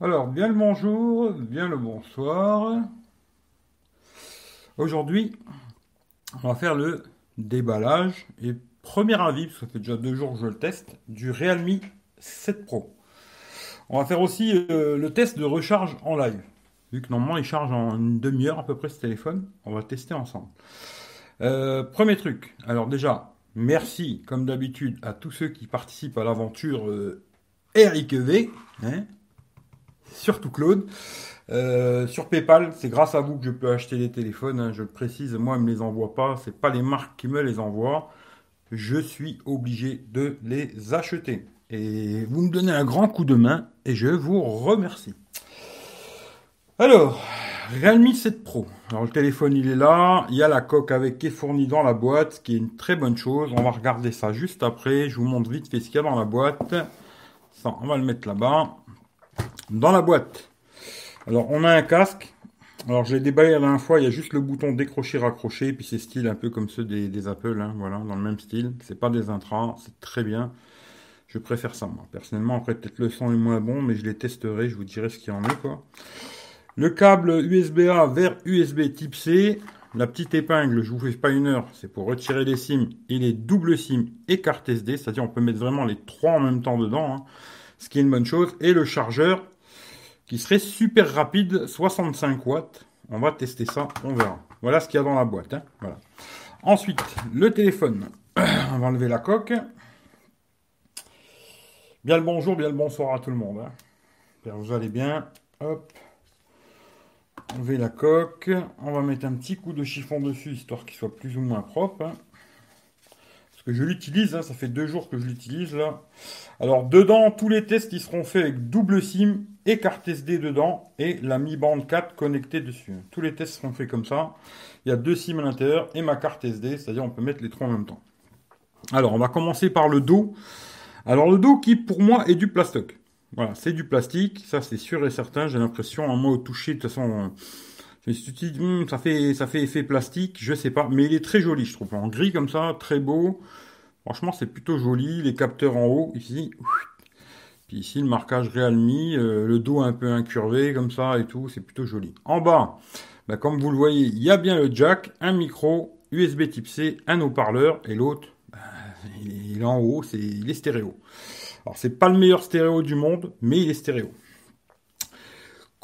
Alors, bien le bonjour, bien le bonsoir. Aujourd'hui, on va faire le déballage et premier avis, parce que ça fait déjà deux jours que je le teste, du Realme 7 Pro. On va faire aussi euh, le test de recharge en live. Vu que normalement il charge en une demi-heure à peu près ce téléphone, on va tester ensemble. Euh, premier truc, alors déjà, merci comme d'habitude à tous ceux qui participent à l'aventure euh, hein, surtout Claude. Euh, sur PayPal, c'est grâce à vous que je peux acheter les téléphones. hein, je le précise, moi, ils me les envoie pas. C'est pas les marques qui me les envoient. Je suis obligé de les acheter. Et vous me donnez un grand coup de main et je vous remercie. Alors, Realme 7 Pro. Alors le téléphone il est là, il y a la coque avec qui est fournie dans la boîte, ce qui est une très bonne chose. On va regarder ça juste après. Je vous montre vite fait ce qu'il y a dans la boîte. Ça, on va le mettre là-bas. Dans la boîte. Alors on a un casque. Alors je l'ai déballé la dernière fois, il y a juste le bouton décrocher raccrocher, puis c'est style un peu comme ceux des, Apple, hein, voilà, dans le même style. C'est pas des intras, c'est très bien. Je préfère ça moi. Personnellement, après peut-être le son est moins bon, mais je les testerai, je vous dirai ce qu'il y en est quoi. Le câble USB-A vers USB type C. La petite épingle, je vous fais pas une heure, c'est pour retirer les SIM et les doubles SIM et carte SD, c'est-à-dire on peut mettre vraiment les trois en même temps dedans, hein, ce qui est une bonne chose. Et le chargeur qui serait super rapide, 65 watts. On va tester ça, on verra. Voilà ce qu'il y a dans la boîte. hein, Voilà. Ensuite, le téléphone. on va enlever la coque. Bien le bonjour, bien le bonsoir à tout le monde. hein. Vous allez bien. Hop. Enlever la coque. On va mettre un petit coup de chiffon dessus, histoire qu'il soit plus ou moins propre. hein. Je l'utilise, hein, ça fait deux jours que je l'utilise là. Alors dedans, tous les tests ils seront faits avec double SIM et carte SD dedans et la Mi Band 4 connectée dessus. Tous les tests seront faits comme ça. Il y a deux SIM à l'intérieur et ma carte SD, c'est-à-dire on peut mettre les trois en même temps. Alors on va commencer par le dos. Alors le dos qui pour moi est du plastoc. Voilà, c'est du plastique, ça c'est sûr et certain. J'ai l'impression, en moi au toucher, de toute façon, je me suis dit, Hum, ça fait, ça fait effet plastique, je sais pas, mais il est très joli, je trouve, en gris comme ça, très beau. Franchement, c'est plutôt joli. Les capteurs en haut, ici, puis ici le marquage Realme, euh, le dos un peu incurvé comme ça et tout, c'est plutôt joli. En bas, bah, comme vous le voyez, il y a bien le jack, un micro, USB Type C, un haut-parleur et l'autre, bah, il est en haut, c'est il est stéréo. Alors c'est pas le meilleur stéréo du monde, mais il est stéréo.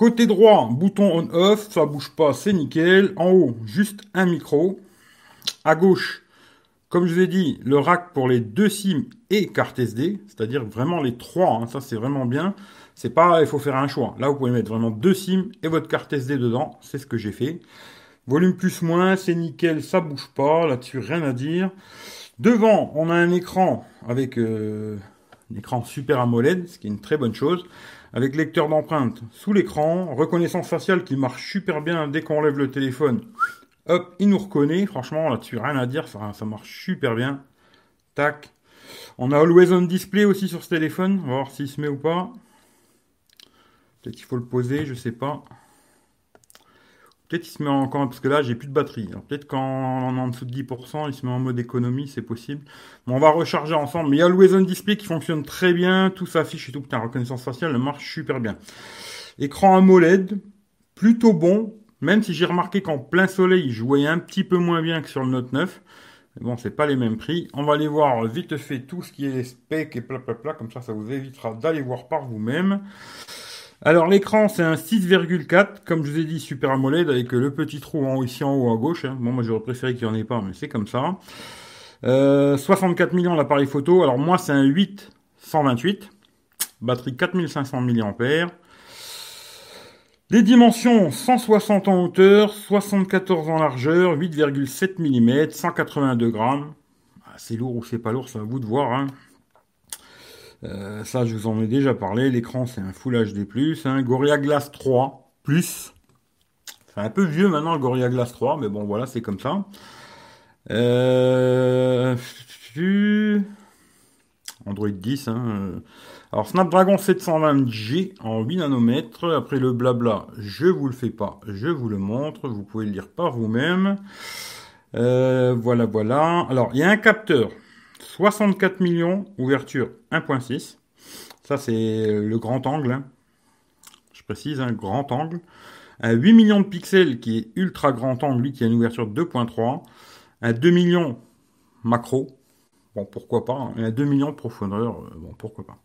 Côté droit, bouton on-off, ça bouge pas, c'est nickel. En haut, juste un micro. À gauche, comme je vous ai dit, le rack pour les deux SIM et carte SD, c'est-à-dire vraiment les trois, hein, ça c'est vraiment bien. C'est pas, il faut faire un choix. Là, vous pouvez mettre vraiment deux SIM et votre carte SD dedans, c'est ce que j'ai fait. Volume plus moins, c'est nickel, ça bouge pas, là-dessus rien à dire. Devant, on a un écran avec euh, un écran Super AMOLED, ce qui est une très bonne chose, avec lecteur d'empreintes sous l'écran, reconnaissance faciale qui marche super bien dès qu'on lève le téléphone. Hop, il nous reconnaît, franchement là-dessus rien à dire, ça, marche super bien. Tac. On a Always On Display aussi sur ce téléphone, on va voir s'il se met ou pas. Peut-être qu'il faut le poser, je sais pas. Peut-être qu'il se met encore, parce que là j'ai plus de batterie. Alors peut-être est en dessous de 10%, il se met en mode économie, c'est possible. Bon, on va recharger ensemble. Mais il y a Always On Display qui fonctionne très bien, tout s'affiche et tout. Putain, reconnaissance faciale, elle marche super bien. Écran AMOLED, plutôt bon, même si j'ai remarqué qu'en plein soleil, je voyais un petit peu moins bien que sur le Note 9. Mais bon, c'est pas les mêmes prix. On va aller voir vite fait tout ce qui est spec et pla comme ça, ça vous évitera d'aller voir par vous-même. Alors l'écran c'est un 6,4 comme je vous ai dit Super AMOLED avec le petit trou en haut ici en haut à gauche. hein. Bon moi j'aurais préféré qu'il n'y en ait pas mais c'est comme ça. Euh, 64 millions l'appareil photo. Alors moi c'est un 8 128. Batterie 4500 mAh. Les dimensions 160 en hauteur, 74 en largeur, 8,7 mm, 182 grammes. Ah, c'est lourd ou c'est pas lourd, c'est à vous de voir. hein. Euh, ça, je vous en ai déjà parlé. L'écran, c'est un Full HD+. Hein. Gorilla Glass 3 plus. C'est un peu vieux maintenant le Gorilla Glass 3, mais bon, voilà, c'est comme ça. Euh... Android 10. Hein. euh. Alors, Snapdragon 720G en 8 nanomètres. Après le blabla, je vous le fais pas, je vous le montre. Vous pouvez le lire par vous-même. Euh, voilà, voilà. Alors, il y a un capteur. 64 millions, ouverture 1.6. Ça, c'est le grand angle. hein. précise, un grand angle. Un 8 millions de pixels qui est ultra grand angle, lui qui a une ouverture de 2.3. Un 2 millions macro. Bon, pourquoi pas. Hein. un 2 millions de profondeur. Euh, bon, pourquoi pas.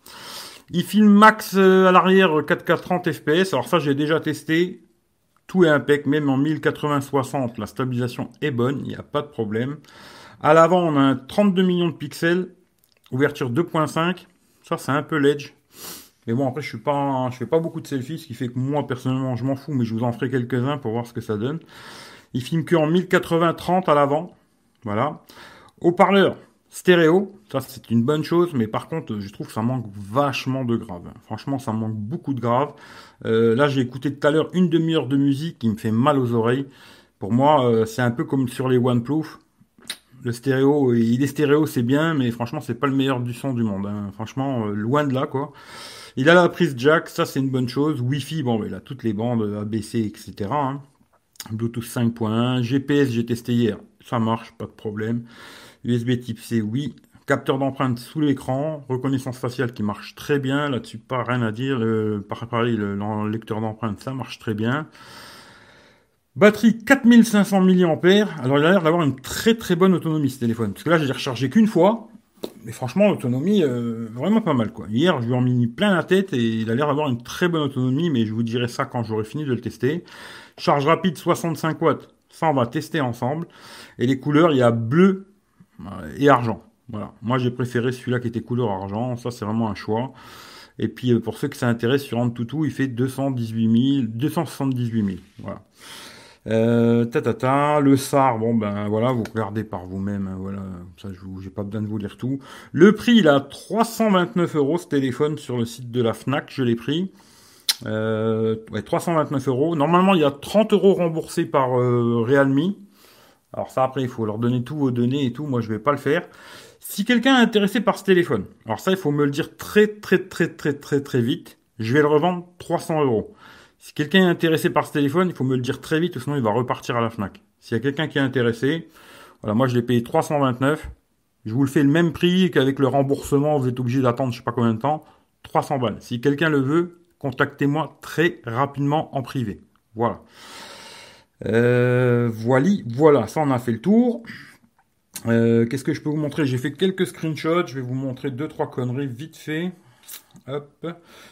Il filme max euh, à l'arrière 4K 30 fps. Alors ça, j'ai déjà testé. Tout est impec, même en 1080-60, la stabilisation est bonne, il n'y a pas de problème. À l'avant, on a un 32 millions de pixels, ouverture 2.5. Ça, c'est un peu l'edge. Mais bon, après, je suis pas, je fais pas beaucoup de selfies, ce qui fait que moi, personnellement, je m'en fous, mais je vous en ferai quelques-uns pour voir ce que ça donne. Il filme que en 1080-30 à l'avant. Voilà. Haut-parleur, stéréo. Ça, c'est une bonne chose, mais par contre, je trouve que ça manque vachement de grave. Franchement, ça manque beaucoup de grave. Euh, là, j'ai écouté tout à l'heure une demi-heure de musique qui me fait mal aux oreilles. Pour moi, euh, c'est un peu comme sur les OnePlus. Le stéréo, il est stéréo, c'est bien, mais franchement, c'est pas le meilleur du son du monde. Hein. Franchement, euh, loin de là, quoi. Il a la prise jack, ça c'est une bonne chose. Wi-Fi, bon, il a toutes les bandes ABC, etc. Hein. Bluetooth 5.1, GPS, j'ai testé hier, ça marche, pas de problème. USB Type C, oui. Capteur d'empreinte sous l'écran, reconnaissance faciale qui marche très bien, là-dessus pas rien à dire. Le, pareil, le, le lecteur d'empreinte, ça marche très bien. Batterie 4500 mAh. Alors il a l'air d'avoir une très très bonne autonomie ce téléphone. Parce que là j'ai rechargé qu'une fois. Mais franchement l'autonomie euh, vraiment pas mal quoi. Hier je lui ai mis plein la tête et il a l'air d'avoir une très bonne autonomie. Mais je vous dirai ça quand j'aurai fini de le tester. Charge rapide 65 watts. Ça on va tester ensemble. Et les couleurs il y a bleu euh, et argent. Voilà. Moi j'ai préféré celui-là qui était couleur argent. Ça c'est vraiment un choix. Et puis euh, pour ceux que ça intéresse sur Antutu, il fait 218 000, 278 000. Voilà. Euh, ta, le SAR, bon ben voilà, vous regardez par vous-même, hein, voilà, ça je j'ai pas besoin de vous lire tout. Le prix, il a 329 euros ce téléphone sur le site de la Fnac, je l'ai pris. Euh, ouais, 329 euros. Normalement, il y a 30 euros remboursés par euh, Realme. Alors ça, après, il faut leur donner tous vos données et tout. Moi, je vais pas le faire. Si quelqu'un est intéressé par ce téléphone, alors ça, il faut me le dire très, très, très, très, très, très vite. Je vais le revendre 300 euros. Si quelqu'un est intéressé par ce téléphone, il faut me le dire très vite, sinon il va repartir à la FNAC. S'il y a quelqu'un qui est intéressé, voilà, moi je l'ai payé 329. Je vous le fais le même prix qu'avec le remboursement, vous êtes obligé d'attendre je sais pas combien de temps. 300 balles. Si quelqu'un le veut, contactez-moi très rapidement en privé. Voilà. Euh, voilà, voilà, ça on a fait le tour. Euh, qu'est-ce que je peux vous montrer? J'ai fait quelques screenshots, je vais vous montrer deux trois conneries vite fait. Hop.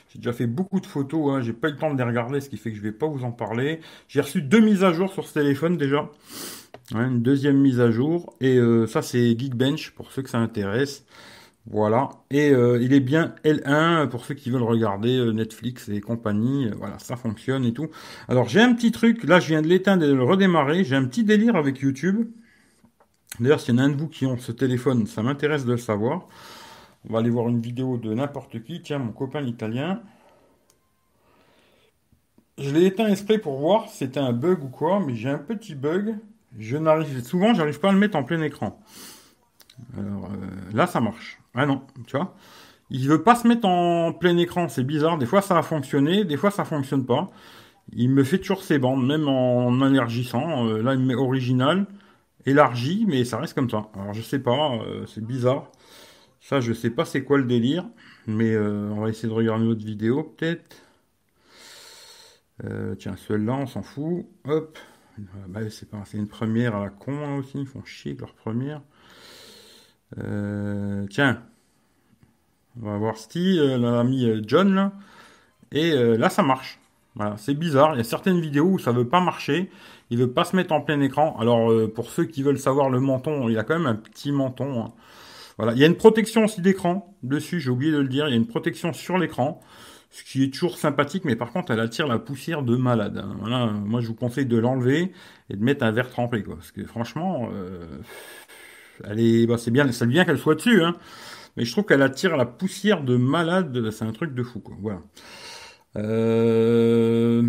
J'ai déjà fait beaucoup de photos, hein. j'ai pas eu le temps de les regarder, ce qui fait que je vais pas vous en parler. J'ai reçu deux mises à jour sur ce téléphone déjà. une deuxième mise à jour. Et euh, ça c'est Geekbench pour ceux que ça intéresse. Voilà. Et euh, il est bien L1 pour ceux qui veulent regarder euh, Netflix et compagnie. Voilà, ça fonctionne et tout. Alors j'ai un petit truc, là je viens de l'éteindre et de le redémarrer. J'ai un petit délire avec YouTube. D'ailleurs, s'il y en a un de vous qui ont ce téléphone, ça m'intéresse de le savoir. On va aller voir une vidéo de n'importe qui. Tiens, mon copain italien. Je l'ai éteint exprès pour voir si c'était un bug ou quoi, mais j'ai un petit bug. Je n'arrive souvent, j'arrive pas à le mettre en plein écran. Alors, euh, là, ça marche. Ah non, tu vois. Il veut pas se mettre en plein écran, c'est bizarre. Des fois, ça a fonctionné, des fois, ça fonctionne pas. Il me fait toujours ses bandes, même en élargissant. Euh, là, il met original, élargi, mais ça reste comme ça. Alors, je sais pas, euh, c'est bizarre. Ça, je sais pas c'est quoi le délire, mais euh, on va essayer de regarder une autre vidéo peut-être. Euh, tiens, celle-là, on s'en fout. Hop. Bah, c'est pas, une première à la con hein, aussi. Ils font chier leur première. Euh, tiens, on va voir Steve, l'ami John là. Et là, ça marche. Voilà, c'est bizarre. Il y a certaines vidéos où ça veut pas marcher. Il veut pas se mettre en plein écran. Alors, pour ceux qui veulent savoir le menton, il a quand même un petit menton. Hein. Voilà, il y a une protection aussi d'écran dessus, j'ai oublié de le dire, il y a une protection sur l'écran, ce qui est toujours sympathique, mais par contre elle attire la poussière de malade. Hein. Voilà, moi je vous conseille de l'enlever et de mettre un verre trempé, quoi, parce que franchement, euh, elle est, bah, c'est bien, c'est bien qu'elle soit dessus, hein, mais je trouve qu'elle attire la poussière de malade, c'est un truc de fou, quoi. Voilà. Euh...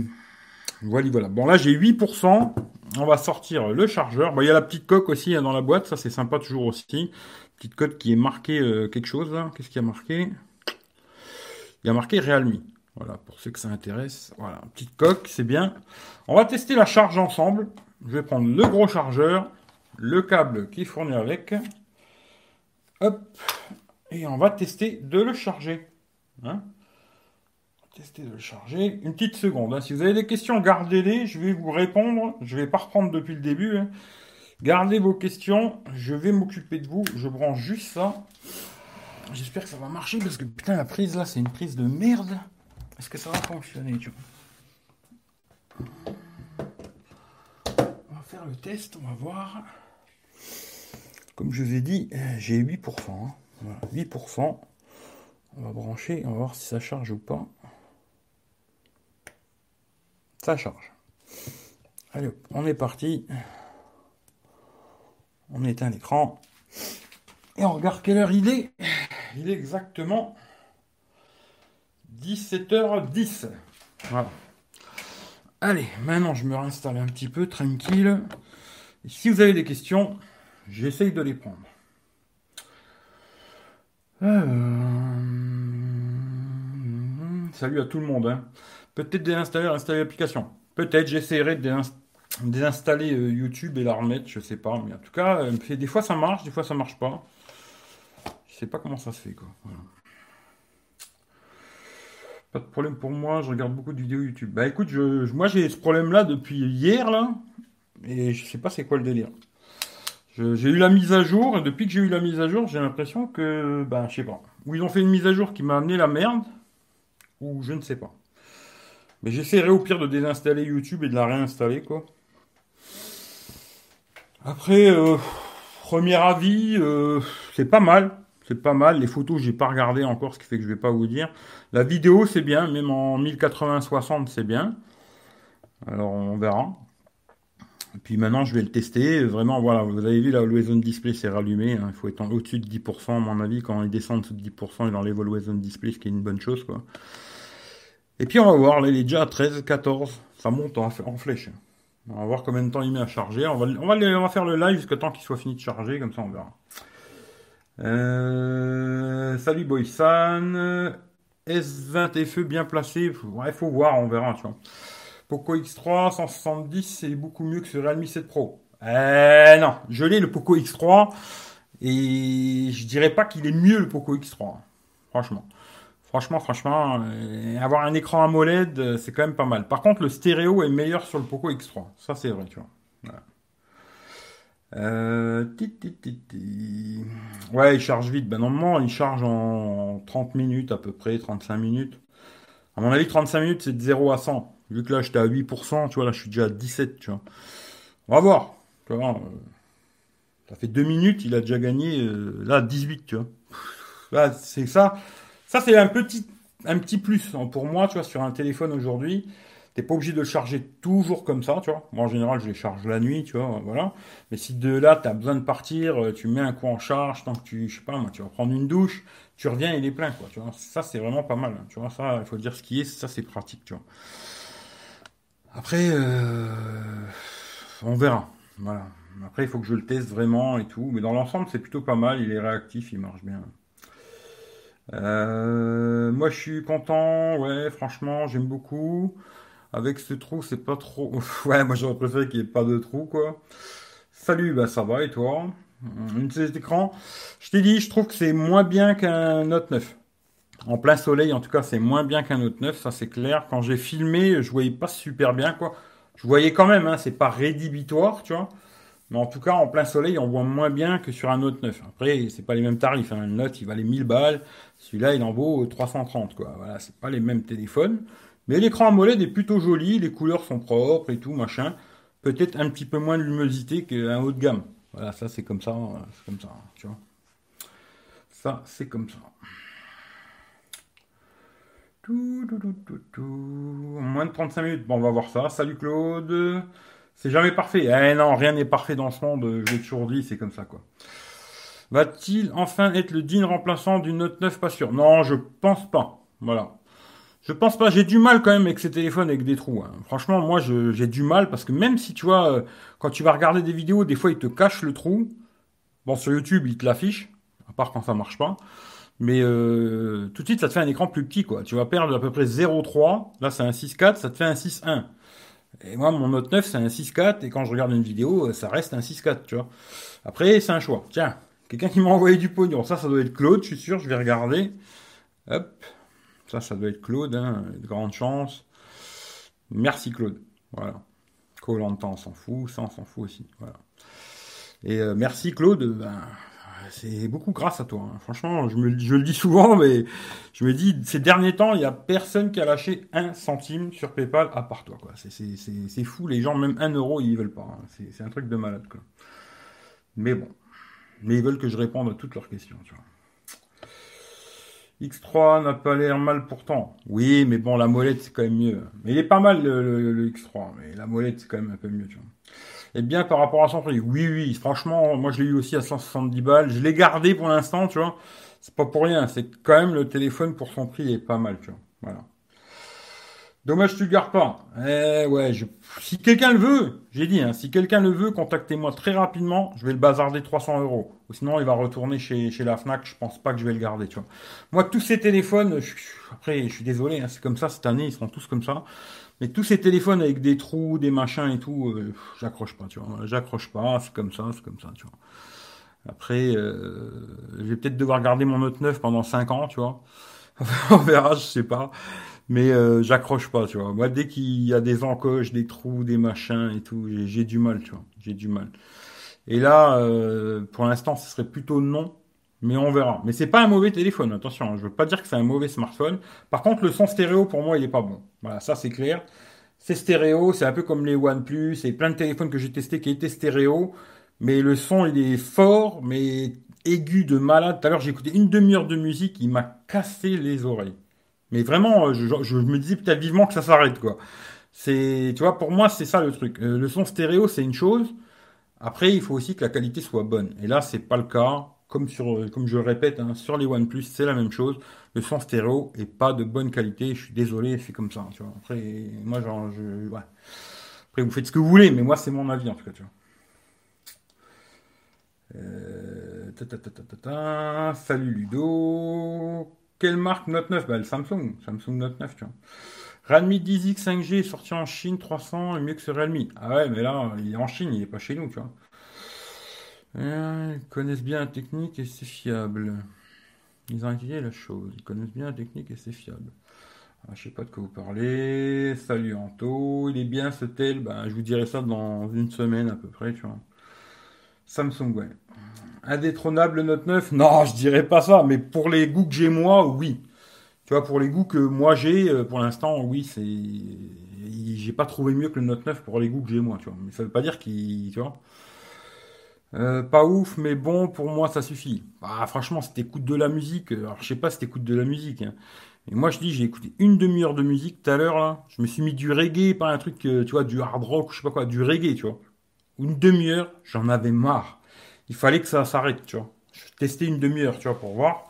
Voilà. Bon, là, j'ai 8%. On va sortir le chargeur. Bon, il y a la petite coque aussi hein, dans la boîte. Ça, c'est sympa toujours aussi petite code qui est marqué euh, quelque chose là. Qu'est-ce qu'il y a marqué? Il y a marqué Realme. Voilà, pour ceux que ça intéresse. Voilà, petite coque, c'est bien. On va tester la charge ensemble. Je vais prendre le gros chargeur, le câble qui est fourni avec. Hop. Et on va tester de le charger. Hein tester de le charger. Une petite seconde. Hein. Si vous avez des questions, gardez-les. Je vais vous répondre. Je vais pas reprendre depuis le début. Hein. Gardez vos questions. Je vais m'occuper de vous. Je branche juste ça. J'espère que ça va marcher parce que putain la prise là c'est une prise de merde. Est-ce que ça va fonctionner On va faire le test, on va voir. Comme je vous ai dit, j'ai 8%. Hein. Voilà, 8%. On va brancher, on va voir si ça charge ou pas. Ça charge. Allez, on est parti. On éteint l'écran. Et on regarde quelle heure il est. Il est exactement 17h10. Voilà. Allez, maintenant je me réinstalle un petit peu, tranquille. Si vous avez des questions, j'essaye de les prendre. Euh, salut à tout le monde. Hein. Peut-être désinstaller, installer l'application. Peut-être j'essaierai de désinstaller euh, YouTube et la remettre, je sais pas. Mais en tout cas, euh, des fois ça marche, des fois ça marche pas. Je sais pas comment ça se fait quoi. Pas de problème pour moi, je regarde beaucoup de vidéos YouTube. Bah écoute, je, moi j'ai ce problème là depuis hier là, et je sais pas c'est quoi le délire. J'ai eu la mise à jour, et depuis que j'ai eu la mise à jour, j'ai l'impression que, ben, je sais pas. Ou ils ont fait une mise à jour qui m'a amené la merde, ou je ne sais pas. Mais j'essaierai au pire de désinstaller YouTube et de la réinstaller, quoi. Après, euh, premier avis, euh, c'est pas mal. C'est pas mal. Les photos, j'ai pas regardé encore, ce qui fait que je vais pas vous dire. La vidéo, c'est bien, même en 1080-60, c'est bien. Alors, on verra. Et puis maintenant, je vais le tester. Vraiment, voilà, vous avez vu, là, le Display s'est rallumé. Hein. Il faut être au-dessus de 10%, à mon avis. Quand il descend de 10%, il enlève le Display, ce qui est une bonne chose, quoi. Et puis, on va voir. Là, il est déjà à 13, 14. Ça monte en, flèche. On va voir combien de temps il met à charger. On va, on va, on va faire le live jusqu'à temps qu'il soit fini de charger. Comme ça, on verra. Euh, salut Boysan. S20 FE bien placé. Il faut voir, on verra, tu vois. Poco X3 170, c'est beaucoup mieux que ce Realme 7 Pro. Eh non, je l'ai le Poco X3 et je dirais pas qu'il est mieux le Poco X3. Franchement. Franchement, franchement, euh, avoir un écran AMOLED, euh, c'est quand même pas mal. Par contre, le stéréo est meilleur sur le Poco X3. Ça, c'est vrai, tu vois. Euh, ouais, il charge vite. Ben normalement, il charge en 30 minutes à peu près, 35 minutes. À mon avis, 35 minutes, c'est de 0 à 100. Vu que là, j'étais à 8%, tu vois, là, je suis déjà à 17, tu vois. On va voir. Euh, ça fait 2 minutes, il a déjà gagné, là, 18, tu vois. C'est ça. Ça, c'est un petit, un petit plus hein, pour moi, tu vois, sur un téléphone aujourd'hui. T'es pas obligé de le charger toujours comme ça, tu vois. Moi, en général, je les charge la nuit, tu vois, voilà. Mais si de là, tu as besoin de partir, euh, tu mets un coup en charge, tant que tu, je sais pas, moi, tu vas prendre une douche, tu reviens, il est plein, quoi, tu vois. Ça, c'est vraiment pas mal, hein, tu vois. Ça, il faut dire ce qui est, ça, c'est pratique, tu vois. Après, euh, on verra. Voilà. Après, il faut que je le teste vraiment et tout. Mais dans l'ensemble, c'est plutôt pas mal. Il est réactif, il marche bien. Euh, moi, je suis content. Ouais, franchement, j'aime beaucoup. Avec ce trou, c'est pas trop. ouais, moi, j'aurais préféré qu'il n'y ait pas de trou, quoi. Salut, bah ça va et toi? Une cet écran. Je t'ai dit, je trouve que c'est moins bien qu'un Note 9. En plein soleil, en tout cas, c'est moins bien qu'un autre neuf, ça c'est clair. Quand j'ai filmé, je voyais pas super bien, quoi. Je voyais quand même, hein, c'est pas rédhibitoire, tu vois. Mais en tout cas, en plein soleil, on voit moins bien que sur un Note 9. Après, c'est pas les mêmes tarifs. Hein. Un Note, il valait 1000 balles. Celui-là, il en vaut 330, quoi. Voilà, c'est pas les mêmes téléphones. Mais l'écran AMOLED est plutôt joli, les couleurs sont propres et tout, machin. Peut-être un petit peu moins de luminosité qu'un haut de gamme. Voilà, ça c'est comme ça, c'est comme ça, tu vois. Ça, c'est comme ça. Tout, tout, tout, tout, Moins de 35 minutes. Bon, on va voir ça. Salut Claude. C'est jamais parfait. Eh non, rien n'est parfait dans ce monde. Je l'ai toujours dit, c'est comme ça, quoi. Va-t-il enfin être le digne remplaçant du Note 9 Pas sûr. Non, je pense pas. Voilà. Je pense pas. J'ai du mal quand même avec ces téléphones avec des trous. Hein. Franchement, moi, j'ai du mal parce que même si tu vois, euh, quand tu vas regarder des vidéos, des fois, il te cache le trou. Bon, sur YouTube, il te l'affiche. À part quand ça marche pas. Mais euh, tout de suite, ça te fait un écran plus petit, quoi. Tu vas perdre à peu près 0,3. Là, c'est un 6,4, ça te fait un 6,1. Et moi, mon Note 9, c'est un 6,4. Et quand je regarde une vidéo, euh, ça reste un 6,4, tu vois. Après, c'est un choix. Tiens, quelqu'un qui m'a envoyé du pognon. Ça, ça doit être Claude, je suis sûr. Je vais regarder. Hop. Ça, ça doit être Claude, hein, de grande chance. Merci Claude. Voilà. Colanta, on s'en fout. Ça, on s'en fout aussi. Voilà. Et euh, merci Claude. Ben, c'est beaucoup grâce à toi. Hein. Franchement, je, le dis souvent, mais je me dis, ces derniers temps, il n'y a personne qui a lâché un centime sur PayPal à part toi. C'est fou, les gens, même un euro, ils veulent pas. Hein. C'est un truc de malade. Mais bon. Mais ils veulent que je réponde à toutes leurs questions. Tu vois. X3 n'a pas l'air mal pourtant. Oui, mais bon, la molette, c'est quand même mieux. Mais il est pas mal, le, X3. Mais la molette, c'est quand même un peu mieux. Et bien par rapport à son prix. Oui, oui, franchement, moi je l'ai eu aussi à 170 balles. Je l'ai gardé pour l'instant, tu vois. C'est pas pour rien, c'est quand même le téléphone pour son prix est pas mal, tu vois. Voilà. Dommage tu le gardes pas. Eh ouais, si quelqu'un le veut, j'ai dit, hein, si quelqu'un le veut, contactez-moi très rapidement. Je vais le bazarder 300 euros. Ou sinon, il va retourner chez, la Fnac. Je pense pas que je vais le garder, tu vois. Moi, tous ces téléphones, après, je suis désolé, hein, c'est comme ça cette année, ils seront tous comme ça. Mais tous ces téléphones avec des trous, des machins et tout, euh, j'accroche pas, tu vois. J'accroche pas, c'est comme ça, c'est comme ça, tu vois. Après, euh, je vais peut-être devoir garder mon Note 9 pendant 5 ans, tu vois. On verra, je sais pas. Mais euh, j'accroche pas, tu vois. Moi, dès qu'il y a des encoches, des trous, des machins et tout, j'ai du mal, tu vois. J'ai du mal. Et là, pour l'instant, ce serait plutôt non mais on verra. Mais c'est pas un mauvais téléphone, attention, hein. je veux pas dire que c'est un mauvais smartphone. Par contre, le son stéréo, pour moi, il est pas bon. Voilà, ça c'est clair. C'est stéréo, c'est un peu comme les OnePlus, et plein de téléphones que j'ai testés qui étaient stéréo, mais le son il est fort, mais aigu de malade. Tout à l'heure, j'ai écouté une demi-heure de musique, il m'a cassé les oreilles. Mais vraiment, je, je me disais peut-être vivement que ça s'arrête, quoi. C'est, tu vois, pour moi, c'est ça le truc. Euh, le son stéréo, c'est une chose. Après, il faut aussi que la qualité soit bonne. Et là, c'est pas le cas comme, sur, comme je le répète, hein, sur les OnePlus, c'est la même chose. Le son stéréo est pas de bonne qualité. Je suis désolé, c'est comme ça. Tu vois. Après, moi, genre, je. Après, vous faites ce que vous voulez, mais moi, c'est mon avis en tout cas. Tu vois. Euh, Salut Ludo. Quelle marque Note 9 bah, le Samsung. Samsung Note 9, tu vois. Realme 10X 5G est sorti en Chine 300 et mieux que ce Realme. Ah ouais, mais là, il est en Chine, il est pas chez nous, tu vois. Ils connaissent bien la technique et c'est fiable. Ils ont inquiété la chose. Ils connaissent bien la technique et c'est fiable. Je ah, je sais pas de quoi vous parlez. Salut Anto. Il est bien ce tel. Ben, je vous dirai ça dans une semaine à peu près, tu vois. Samsung, ouais. Indétrônable Note 9 Non, je dirais pas ça. Mais pour les goûts que j'ai moi, oui. Tu vois, pour les goûts que moi j'ai, euh, pour l'instant, oui, c'est. J'ai pas trouvé mieux que le Note 9 pour les goûts que j'ai moi, tu vois. Mais ça veut pas dire qu'il. Tu vois. Euh, pas ouf, mais bon, pour moi, ça suffit. Bah, franchement, si t'écoutes de la musique, alors je sais pas si t'écoutes de la musique. Hein. Et moi, je dis, j'ai écouté une demi-heure de musique tout à l'heure, là. Je me suis mis du reggae, pas un truc, euh, tu vois, du hard rock, je sais pas quoi, du reggae, tu vois. Une demi-heure, j'en avais marre. Il fallait que ça s'arrête, tu vois. Je testais une demi-heure, tu vois, pour voir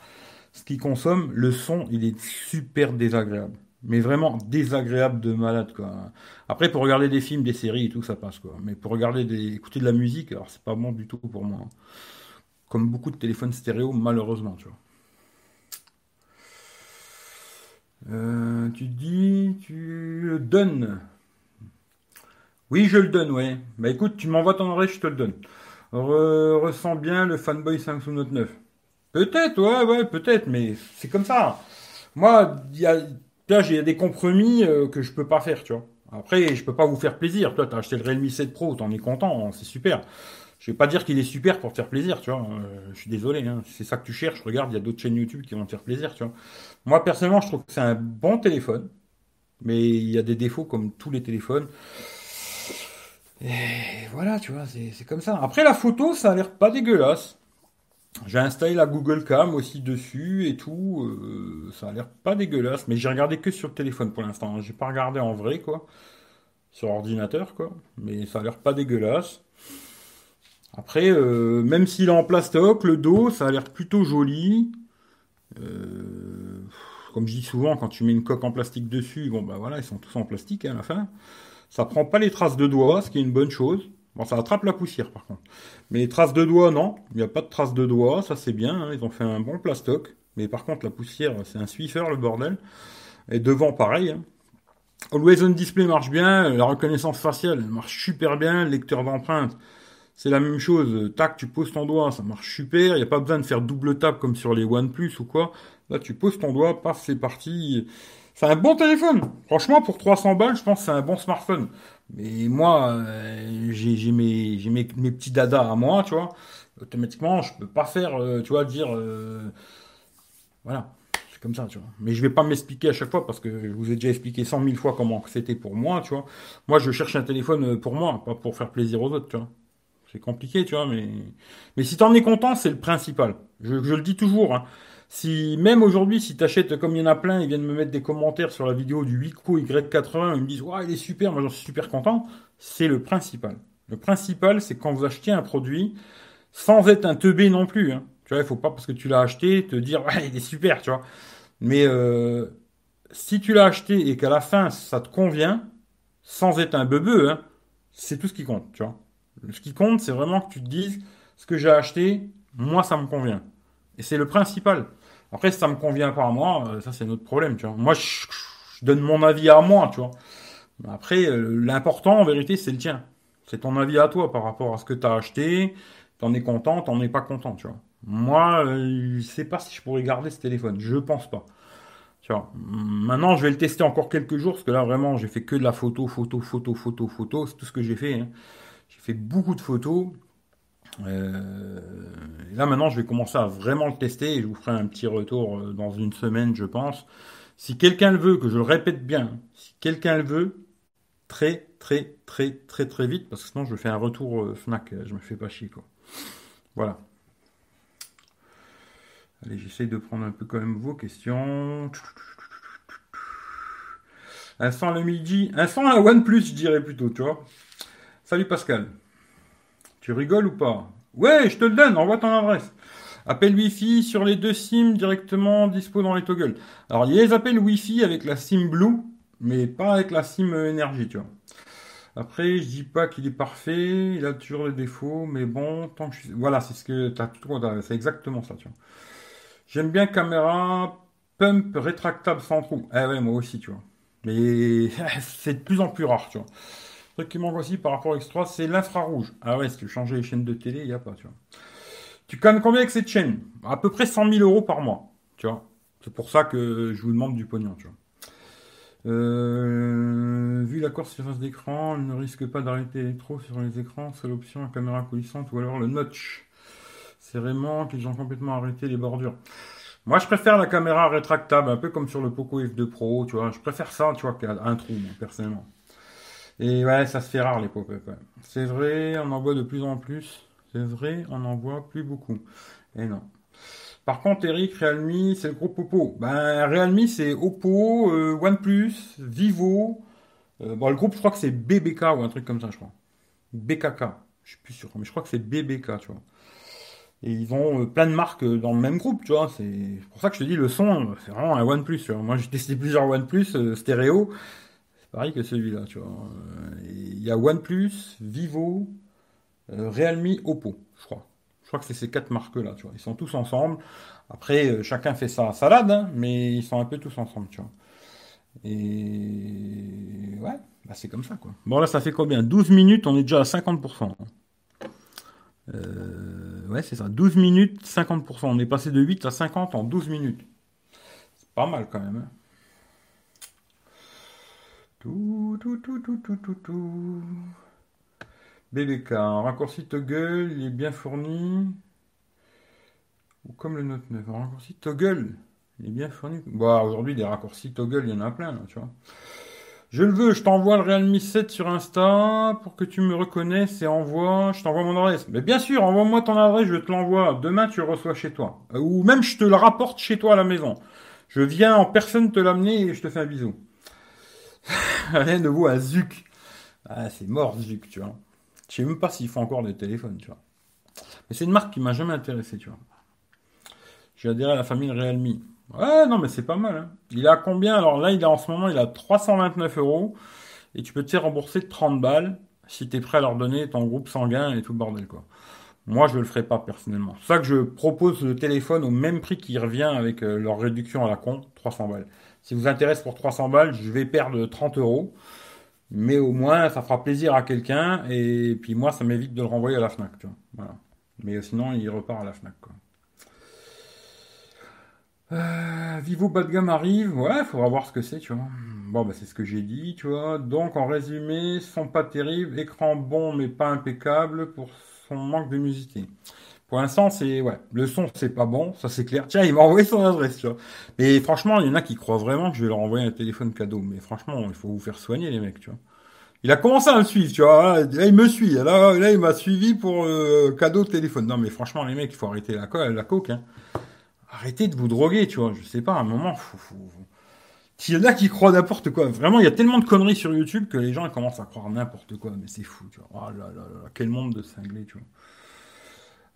ce qu'il consomme. Le son, il est super désagréable mais vraiment désagréable de malade quoi. Après pour regarder des films, des séries et tout ça passe quoi, mais pour regarder des écouter de la musique, alors c'est pas bon du tout pour moi. Comme beaucoup de téléphones stéréo malheureusement, tu vois. Euh, tu dis, tu le donnes. Oui, je le donne, ouais. Bah écoute, tu m'envoies ton adresse, je te le donne. ressens bien le fanboy Samsung Note 9. Peut-être, ouais, ouais, peut-être, mais c'est comme ça. Moi, il y a, Là, j'ai des compromis euh, que je peux pas faire, tu vois. Après, je peux pas vous faire plaisir. Toi, t'as acheté le Realme 7 Pro, t'en es content, hein, c'est super. Je vais pas dire qu'il est super pour te faire plaisir, tu vois. Euh, je suis désolé, hein. c'est ça que tu cherches. Regarde, il y a d'autres chaînes YouTube qui vont te faire plaisir, tu vois. Moi, personnellement, je trouve que c'est un bon téléphone, mais il y a des défauts comme tous les téléphones. Et voilà, tu vois, c'est comme ça. Après, la photo, ça a l'air pas dégueulasse. J'ai installé la Google Cam aussi dessus et tout. Euh, ça a l'air pas dégueulasse, mais j'ai regardé que sur le téléphone pour l'instant. J'ai pas regardé en vrai, quoi. Sur ordinateur, quoi. Mais ça a l'air pas dégueulasse. Après, euh, même s'il est en plastoc, le dos, ça a l'air plutôt joli. Euh, comme je dis souvent, quand tu mets une coque en plastique dessus, bon bah voilà, ils sont tous en plastique hein, à la fin. Ça prend pas les traces de doigts, ce qui est une bonne chose. Bon, ça attrape la poussière par contre. Mais les traces de doigts, non. Il n'y a pas de traces de doigts, ça c'est bien. Hein. Ils ont fait un bon plastoc. Mais par contre, la poussière, c'est un Swiffer le bordel. Et devant, pareil. Hein. Always on display marche bien. La reconnaissance faciale marche super bien. Le lecteur d'empreintes, c'est la même chose. Tac, tu poses ton doigt, ça marche super. Il n'y a pas besoin de faire double tap comme sur les OnePlus ou quoi. Là, tu poses ton doigt, paf, c'est parti. C'est un bon téléphone. Franchement, pour 300 balles, je pense que c'est un bon smartphone. Mais moi, euh, j'ai mes, petits dadas à moi, tu vois. Automatiquement, je peux pas faire, euh, tu vois, dire... Euh, voilà, c'est comme ça, tu vois. Mais je vais pas m'expliquer à chaque fois parce que je vous ai déjà expliqué 100 000 fois comment c'était pour moi, tu vois. Moi, je cherche un téléphone pour moi, pas pour faire plaisir aux autres, tu vois. C'est compliqué, tu vois, mais, mais si t'en es content, c'est le principal. Je, je, le dis toujours, hein. Si, même aujourd'hui, si t'achètes, comme il y en a plein, ils viennent me mettre des commentaires sur la vidéo du Wico Y80, ils me disent, ouais, il est super, moi j'en suis super content. C'est le principal. Le principal, c'est quand vous achetez un produit, sans être un teubé non plus, hein. Tu vois, il faut pas, parce que tu l'as acheté, te dire, ouais, il est super, tu vois. Mais, euh, si tu l'as acheté et qu'à la fin, ça te convient, sans être un bebeu, hein, c'est tout ce qui compte, tu vois. Ce qui compte, c'est vraiment que tu te dises, ce que j'ai acheté, moi, ça me convient. Et c'est le principal. Après, si ça me convient pas à moi, euh, ça, c'est notre problème, tu vois. Moi, je, donne mon avis à moi, tu vois. Après, euh, l'important, en vérité, c'est le tien. C'est ton avis à toi par rapport à ce que tu as acheté. T'en es content, t'en es pas content, tu vois. Moi, euh, je sais pas si je pourrais garder ce téléphone. Je pense pas. Tu vois. Maintenant, je vais le tester encore quelques jours, parce que là, vraiment, j'ai fait que de la photo, photo, photo, photo, photo. C'est tout ce que j'ai fait. Hein. J'ai fait beaucoup de photos. Euh, là maintenant, je vais commencer à vraiment le tester et je vous ferai un petit retour euh, dans une semaine, je pense. Si quelqu'un le veut, que je le répète bien, si quelqu'un le veut, très très très très très vite, parce que sinon je fais un retour euh, Fnac, je me fais pas chier quoi. Voilà. Allez, j'essaye de prendre un peu quand même vos questions. Un sang le midi, un la OnePlus, je dirais plutôt, tu vois. Salut Pascal. Tu rigoles ou pas? Ouais, je te le donne, envoie ton adresse. Appel Wi-Fi sur les deux SIM directement dispo dans les toggles. Alors, il y a les appels Wi-Fi avec la SIM Blue, mais pas avec la SIM énergie, tu vois. Après, je dis pas qu'il est parfait, il a toujours des défauts, mais bon, tant que je Voilà, c'est ce que t'as tout c'est exactement ça, tu vois. J'aime bien caméra pump rétractable sans trou. Eh ouais, moi aussi, tu vois. Mais c'est de plus en plus rare, tu vois. Truc qui manque aussi par rapport à X3, c'est l'infrarouge. Ah ouais, si tu veux les chaînes de télé, il n'y a pas, tu vois. Tu cannes combien avec cette chaîne? À peu près 100 000 euros par mois, tu vois. C'est pour ça que je vous demande du pognon, tu vois. Euh, vu la course surface d'écran, ne risque pas d'arrêter trop sur les écrans, c'est l'option caméra coulissante ou alors le notch. C'est vraiment qu'ils ont complètement arrêté les bordures. Moi, je préfère la caméra rétractable, un peu comme sur le Poco F2 Pro, tu vois. Je préfère ça, tu vois, qu'à un trou, personnellement. Et ouais, ça se fait rare les pop-up. C'est vrai, on en voit de plus en plus. C'est vrai, on en voit plus beaucoup. Et non. Par contre, Eric, Realme, c'est le groupe Oppo. Ben, Realme, c'est Oppo, euh, OnePlus, Vivo. Euh, bon, le groupe, je crois que c'est BBK ou un truc comme ça, je crois. BKK. Je suis plus sûr, mais je crois que c'est BBK, tu vois. Et ils ont euh, plein de marques dans le même groupe, tu vois. C'est pour ça que je te dis, le son, c'est vraiment un OnePlus. Tu vois. Moi, j'ai testé plusieurs OnePlus stéréo pareil que celui-là, tu vois. Il y a OnePlus, Vivo, euh, Realme, Oppo, je crois. Je crois que c'est ces quatre marques-là, tu vois. Ils sont tous ensemble. Après, euh, chacun fait sa salade, hein, mais ils sont un peu tous ensemble, tu vois. Et ouais, bah c'est comme ça, quoi. Bon, là, ça fait combien? 12 minutes, on est déjà à 50%. Euh, ouais, c'est ça. 12 minutes, 50%. On est passé de 8 à 50 en 12 minutes. C'est pas mal quand même. Hein. Tout, tout, tout, tout, tout, tout, tout. Un raccourci toggle, il est bien fourni. Ou comme le Note 9, un raccourci toggle, il est bien fourni. Bon, aujourd'hui, des raccourcis toggle, il y en a plein, tu vois. Je le veux, je t'envoie le Realme 7 sur Insta pour que tu me reconnaisses et envoie, je t'envoie mon adresse. Mais bien sûr, envoie-moi ton adresse, je te l'envoie. Demain, tu le reçois chez toi. Ou même, je te le rapporte chez toi à la maison. Je viens en personne te l'amener et je te fais un bisou. Rien de vous à Zuc. Ah, c'est mort Zuc, tu vois. Je sais même pas s'il faut encore des téléphones, tu vois. Mais c'est une marque qui m'a jamais intéressé, tu vois. J'ai adhéré à la famille Realme. Ouais, non, mais c'est pas mal. Hein. Il a combien? Alors là, il a en ce moment, il a 329 euros. Et tu peux te faire rembourser 30 balles si tu es prêt à leur donner ton groupe sanguin et tout le bordel, quoi. Moi, je le ferai pas personnellement. C'est ça que je propose le téléphone au même prix qui revient avec euh, leur réduction à la con, 300 balles. Si vous intéresse pour 300 balles, je vais perdre 30 euros. Mais au moins, ça fera plaisir à quelqu'un. Et puis moi, ça m'évite de le renvoyer à la FNAC. Tu vois. Mais sinon, il repart à la FNAC. Euh, Vivo bas de gamme arrive, ouais, il faudra voir ce que c'est, tu vois. Bon, bah, c'est ce que j'ai dit, tu vois. Donc, en résumé, sont pas terribles, écran bon, mais pas impeccable pour son manque de musicité. Pour l'instant, c'est, ouais, le son, c'est pas bon, ça c'est clair. Tiens, il m'a envoyé son adresse, tu vois. Mais franchement, il y en a qui croient vraiment que je vais leur envoyer un téléphone cadeau. Mais franchement, il faut vous faire soigner, les mecs, tu vois. Il a commencé à me suivre, tu vois. Là, il me suit. Là, là il m'a suivi pour euh, cadeau de téléphone. Non, mais franchement, les mecs, il faut arrêter la, co la coke, hein arrêtez de vous droguer, tu vois. Je sais pas, à un moment, faut... Il y en a qui croient n'importe quoi. Vraiment, il y a tellement de conneries sur YouTube que les gens commencent à croire n'importe quoi. Mais c'est fou, tu vois. Oh là là là, quel monde de cinglés, tu vois.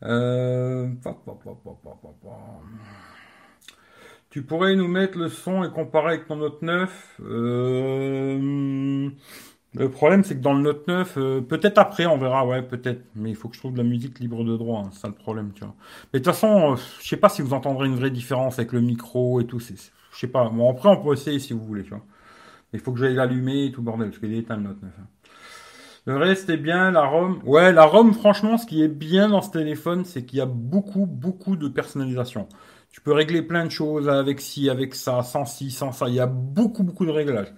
Euh... Tu pourrais nous mettre le son et comparer avec ton Note 9 euh... Le problème, c'est que dans le Note 9, euh, peut-être après, on verra, ouais, peut-être. Mais il faut que je trouve de la musique libre de droit, hein, c'est ça le problème, tu vois. Mais de toute façon, euh, je sais pas si vous entendrez une vraie différence avec le micro et tout. Je sais pas. Bon, après, on peut essayer si vous voulez, tu vois. Mais il faut que j'aille l'allumer et tout bordel, parce qu'il est éteint le Note 9. Hein. Le reste est bien, la ROM. Ouais, la ROM, franchement, ce qui est bien dans ce téléphone, c'est qu'il y a beaucoup, beaucoup de personnalisation. Tu peux régler plein de choses avec ci, avec ça, sans ci, sans ça. Il y a beaucoup, beaucoup de réglages.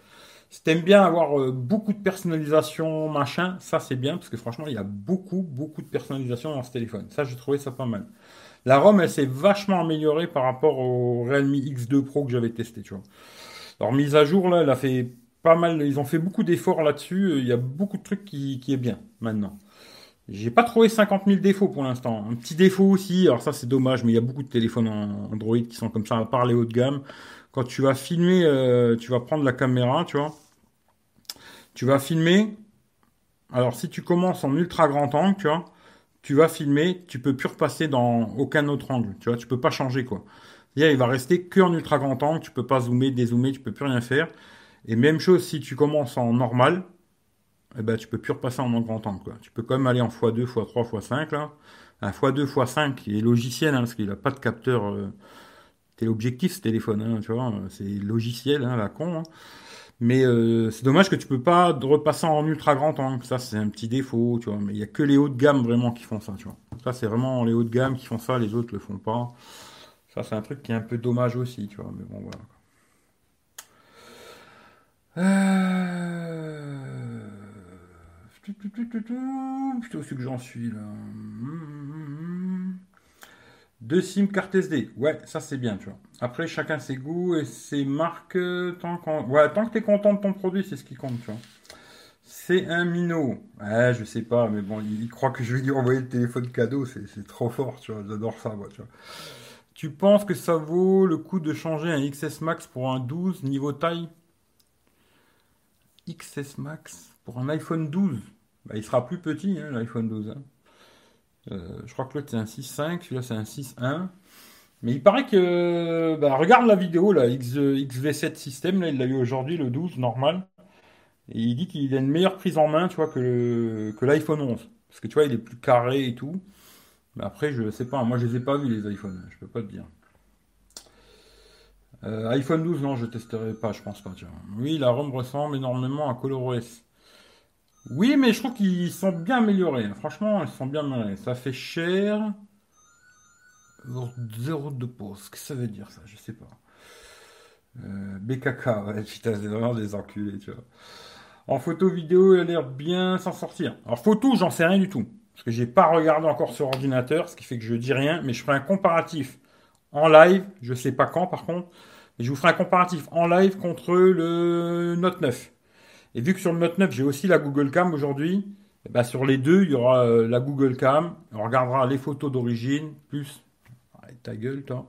Si t'aimes bien avoir euh, beaucoup de personnalisation, machin, ça c'est bien, parce que franchement, il y a beaucoup, beaucoup de personnalisation dans ce téléphone. Ça, j'ai trouvé ça pas mal. La ROM, elle s'est vachement améliorée par rapport au Realme X2 Pro que j'avais testé, tu vois. Alors, mise à jour, là, elle a fait pas mal, ils ont fait beaucoup d'efforts là-dessus. Il y a beaucoup de trucs qui, est bien, maintenant. J'ai pas trouvé 50 000 défauts pour l'instant. Un petit défaut aussi, alors ça c'est dommage, mais il y a beaucoup de téléphones Android qui sont comme ça, à part les haut de gamme quand tu vas filmer, euh, tu vas prendre la caméra, tu vois. Tu vas filmer. Alors, si tu commences en ultra grand angle, tu vois, tu vas filmer, tu peux plus repasser dans aucun autre angle, tu vois, tu peux pas changer, quoi. il va rester que en ultra grand angle, tu peux pas zoomer, dézoomer, tu peux plus rien faire. Et même chose si tu commences en normal, eh ben, tu peux plus repasser en grand angle. Tu peux quand même aller en x2, x3, x5, là. Un x2, x5, qui est logiciel, hein, parce qu'il a pas de capteur, euh, l'objectif ce téléphone, hein, tu vois, c'est logiciel, hein, la con. Hein. Mais euh, c'est dommage que tu peux pas repasser en ultra grand angle. Ça, c'est un petit défaut, tu vois. Mais il y a que les hauts de gamme vraiment qui font ça, tu vois. Ça, c'est vraiment les hauts de gamme qui font ça, les autres le font pas. Ça, c'est un truc qui est un peu dommage aussi, tu vois. Mais bon, voilà. Euh... Plutôt ce que j'en suis là. Deux SIM carte SD. Ouais, ça c'est bien, tu vois. Après, chacun ses goûts et ses marques. Tant, ouais, tant que tu es content de ton produit, c'est ce qui compte, tu vois. C'est un minot. Ouais, je sais pas, mais bon, il, croit que je vais lui envoyer le téléphone cadeau. C'est trop fort, tu vois. J'adore ça, moi, tu vois. Tu penses que ça vaut le coup de changer un XS Max pour un 12 niveau taille? XS Max pour un iPhone 12 bah, Il sera plus petit, hein, l'iPhone 12. Hein. Euh, je crois que l'autre c'est un 6.5, celui-là c'est un 6.1. Mais il paraît que. Bah, regarde la vidéo, là, X, XV7 système, là, il l'a eu aujourd'hui, le 12, normal. Et il dit qu'il a une meilleure prise en main, que, l'iPhone 11. Parce que tu vois, il est plus carré et tout. Mais après, je sais pas, moi je les ai pas vus les iPhones, je peux pas te dire. Euh, iPhone 12, non, je testerai pas, je pense pas, tu. Oui, la ROM ressemble énormément à ColorOS. Oui, mais je trouve qu'ils sont bien améliorés. Franchement, ils sont bien améliorés. Ça fait cher. Zéro de pause. Qu'est-ce que ça veut dire ça? Je sais pas. Euh, BKK, ouais, putain, c'est vraiment des enculés, tu vois. En photo vidéo, il a l'air bien s'en sortir. Alors photo, j'en sais rien du tout. Parce que j'ai pas regardé encore sur ordinateur, ce qui fait que je dis rien, mais je ferai un comparatif en live, je sais pas quand par contre, mais je vous ferai un comparatif en live contre le Note 9. Et vu que sur le Note 9, j'ai aussi la Google Cam aujourd'hui, eh ben sur les deux, il y aura euh, la Google Cam. On regardera les photos d'origine, plus. ta gueule, toi.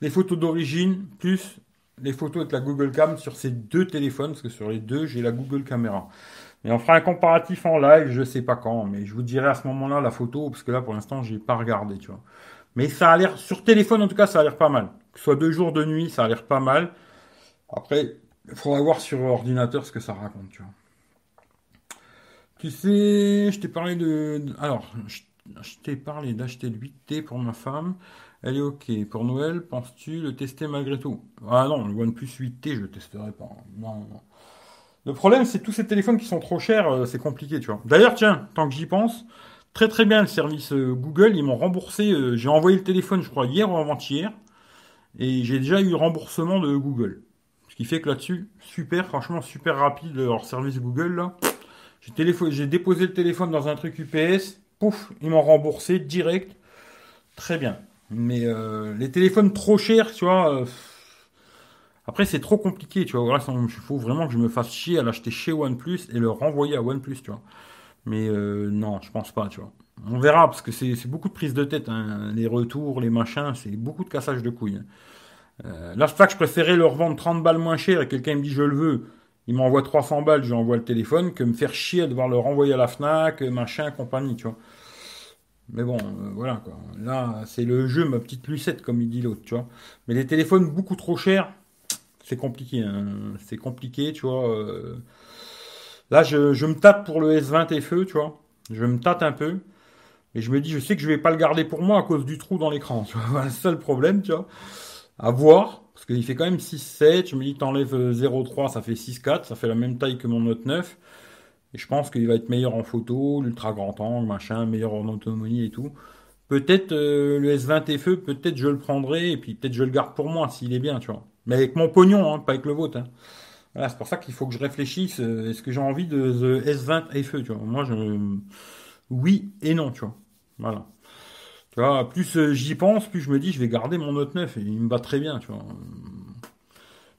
Les photos d'origine, plus les photos avec la Google Cam sur ces deux téléphones, parce que sur les deux, j'ai la Google Caméra. Mais on fera un comparatif en live, je sais pas quand, mais je vous dirai à ce moment-là la photo, parce que là, pour l'instant, j'ai pas regardé, tu vois. Mais ça a l'air, sur téléphone en tout cas, ça a l'air pas mal. Que ce soit deux jours de nuit, ça a l'air pas mal. Après, il faudra voir sur ordinateur ce que ça raconte, tu vois. Tu sais, je t'ai parlé de... Alors, je, t'ai parlé d'acheter le 8T pour ma femme. Elle est OK. Pour Noël, penses-tu le tester malgré tout? Ah non, le OnePlus 8T, je le testerai pas. Non, non. Le problème, c'est tous ces téléphones qui sont trop chers, euh, c'est compliqué, tu vois. D'ailleurs, tiens, tant que j'y pense, très très bien le service euh, Google, ils m'ont remboursé, euh, j'ai envoyé le téléphone, je crois, hier ou avant-hier, et j'ai déjà eu remboursement de Google. Ce qui fait que là-dessus, super, franchement, super rapide leur service Google, là. J'ai, j'ai déposé le téléphone dans un truc UPS, pouf, ils m'ont remboursé direct. Très bien. Mais les téléphones trop chers, tu vois, après, c'est trop compliqué, tu vois. il faut vraiment que je me fasse chier à l'acheter chez OnePlus et le renvoyer à OnePlus, tu vois. Mais euh, non, je pense pas, tu vois. On verra, parce que c'est beaucoup de prise de tête, hein. les retours, les machins, c'est beaucoup de cassage de couilles. Hein. Euh, là, c'est que je préférais leur vendre 30 balles moins cher et quelqu'un me dit je le veux, il m'envoie 300 balles, je lui envoie le téléphone, que me faire chier à devoir le renvoyer à la FNAC, machin, compagnie, tu vois. Mais bon, euh, voilà. Là, c'est le jeu, ma petite lucette, comme il dit l'autre, tu vois. Mais les téléphones beaucoup trop chers, c'est compliqué. Hein. C'est compliqué, tu vois. Euh. Là, je, me tâte pour le S20 FE, tu vois. Je me tâte un peu. Et je me dis, je sais que je vais pas le garder pour moi à cause du trou dans l'écran. Tu vois, le seul problème, tu vois. À voir. Parce qu'il fait quand même 6,7. Je me dis, t'enlèves 0,3, ça fait 6,4. Ça fait la même taille que mon Note 9. Et je pense qu'il va être meilleur en photo, l'ultra grand angle, machin, meilleur en autonomie et tout. Peut-être euh, le S20 FE, peut-être je le prendrai et puis peut-être je le garde pour moi s'il est bien, tu vois. Mais avec mon pognon, hein, pas avec le vôtre. Hein. Voilà, c'est pour ça qu'il faut que je réfléchisse. Euh, est-ce que j'ai envie de The S20 FE, tu vois Moi, je... Oui et non, tu vois. Voilà. Tu vois, plus euh, j'y pense, plus je me dis, je vais garder mon Note 9. Et il me va très bien, tu vois.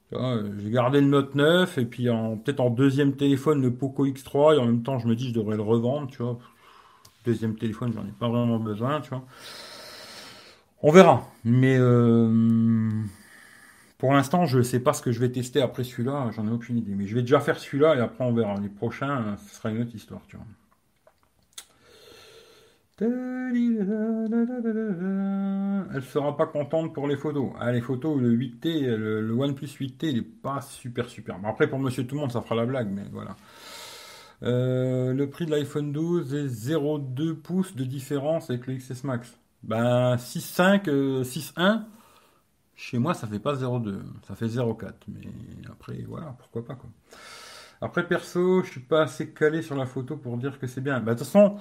Tu vois, j'ai gardé le Note 9 et puis peut-être en deuxième téléphone le Poco X3 et en même temps je me dis je devrais le revendre, tu vois. Deuxième téléphone, j'en ai pas vraiment besoin, tu vois. On verra. Mais euh, pour l'instant, je ne sais pas ce que je vais tester après celui-là, j'en ai aucune idée. Mais je vais déjà faire celui-là et après on verra. Les prochains, ce sera une autre histoire, tu vois. Elle sera pas contente pour les photos. Ah, les photos, le 8T, le, OnePlus 8T, il est pas super super. Mais après, pour monsieur tout le monde, ça fera la blague, mais voilà. Euh, le prix de l'iPhone 12 est 0,2 pouces de différence avec le XS Max. Ben, 6,5, 6,1. Chez moi, ça fait pas 0,2, ça fait 0,4. Mais après, voilà, pourquoi pas quoi. Après, perso, je suis pas assez calé sur la photo pour dire que c'est bien. Bah, de toute façon,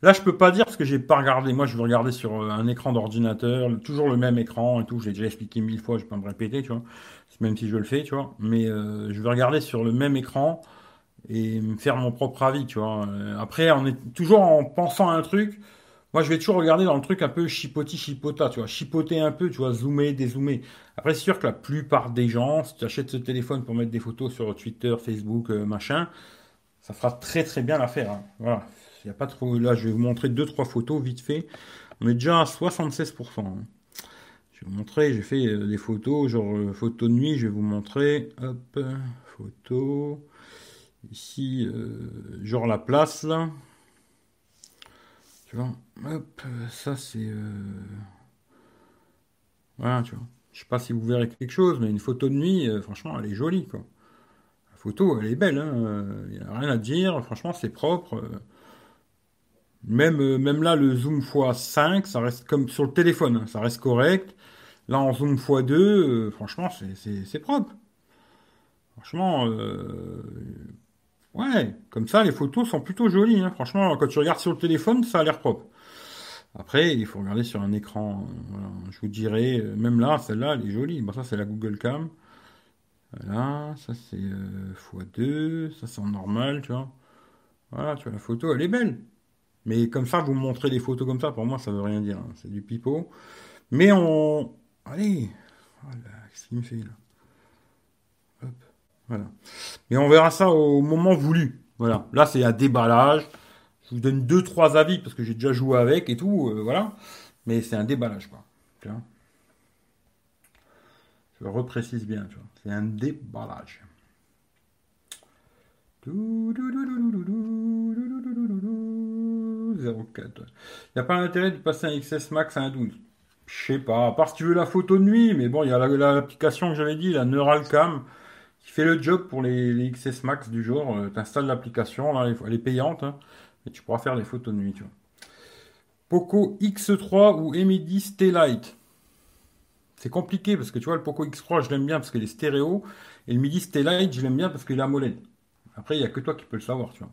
là, je peux pas dire parce que j'ai pas regardé. Moi, je veux regarder sur euh, un écran d'ordinateur, toujours le même écran et tout. J'ai déjà expliqué mille fois, je vais pas me répéter, tu vois. Même si je le fais, tu vois. Mais euh, je veux regarder sur le même écran et me faire mon propre avis, tu vois. Euh, après, on est toujours en pensant à un truc. Moi, je vais toujours regarder dans le truc un peu chipoti chipota, tu vois, chipoter un peu, tu vois, zoomer, dézoomer. Après, c'est sûr que la plupart des gens, si tu achètes ce téléphone pour mettre des photos sur Twitter, Facebook, euh, machin, ça fera très très bien l'affaire. Hein. Voilà. Il y a pas trop. Là, je vais vous montrer deux trois photos vite fait. On est déjà à 76%. Hein. Je vais vous montrer, j'ai fait euh, des photos, genre euh, photo de nuit, je vais vous montrer. Hop, photo. Ici, genre la place là. Tu vois, hop, ça c'est. Euh, voilà, tu vois. Je sais pas si vous verrez quelque chose, mais une photo de nuit, euh, franchement, elle est jolie, quoi. La photo, elle est belle, hein. Il n'y a rien à dire. Franchement, c'est propre. Même, euh, même là, le zoom x5, ça reste comme sur le téléphone, hein. ça reste correct. Là, en zoom x2, franchement, c'est propre. Franchement, Ouais, comme ça, les photos sont plutôt jolies. Hein. Franchement, quand tu regardes sur le téléphone, ça a l'air propre. Après, il faut regarder sur un écran. Je vous dirais, euh, même là, celle-là, elle est jolie. Bon, ça, c'est la Google Cam. Voilà, ça, c'est euh, x2. Ça, c'est en normal, tu vois. Voilà, tu vois, la photo, elle est belle. Mais comme ça, vous montrez des photos comme ça, pour moi, ça veut rien dire. Hein. C'est du pipeau. Mais on... Allez Voilà, qu'est-ce qu'il me fait, là? Voilà. Mais on verra ça au moment voulu. Voilà. Là, c'est un déballage. Je vous donne deux, trois avis parce que j'ai déjà joué avec et tout. Euh, voilà. Mais c'est un déballage, quoi. Tu vois Je reprécise bien, tu vois. C'est un déballage. 04. Il n'y a pas l'intérêt de passer un XS Max à un 12. Je sais pas. À part si tu veux la photo de nuit, mais bon, il y a l'application que j'avais dit, la Neuralcam qui fait le job pour les, XS Max du jour. Euh, tu installes l'application, elle est payante, hein, et tu pourras faire des photos de nuit. Tu vois. Poco X3 ou Mi 10 T-Lite. C'est compliqué parce que tu vois, le Poco X3, je l'aime bien parce qu'il est stéréo, et le Mi 10 T-Lite, je l'aime bien parce qu'il est AMOLED. Après, il n'y a que toi qui peux le savoir, tu vois.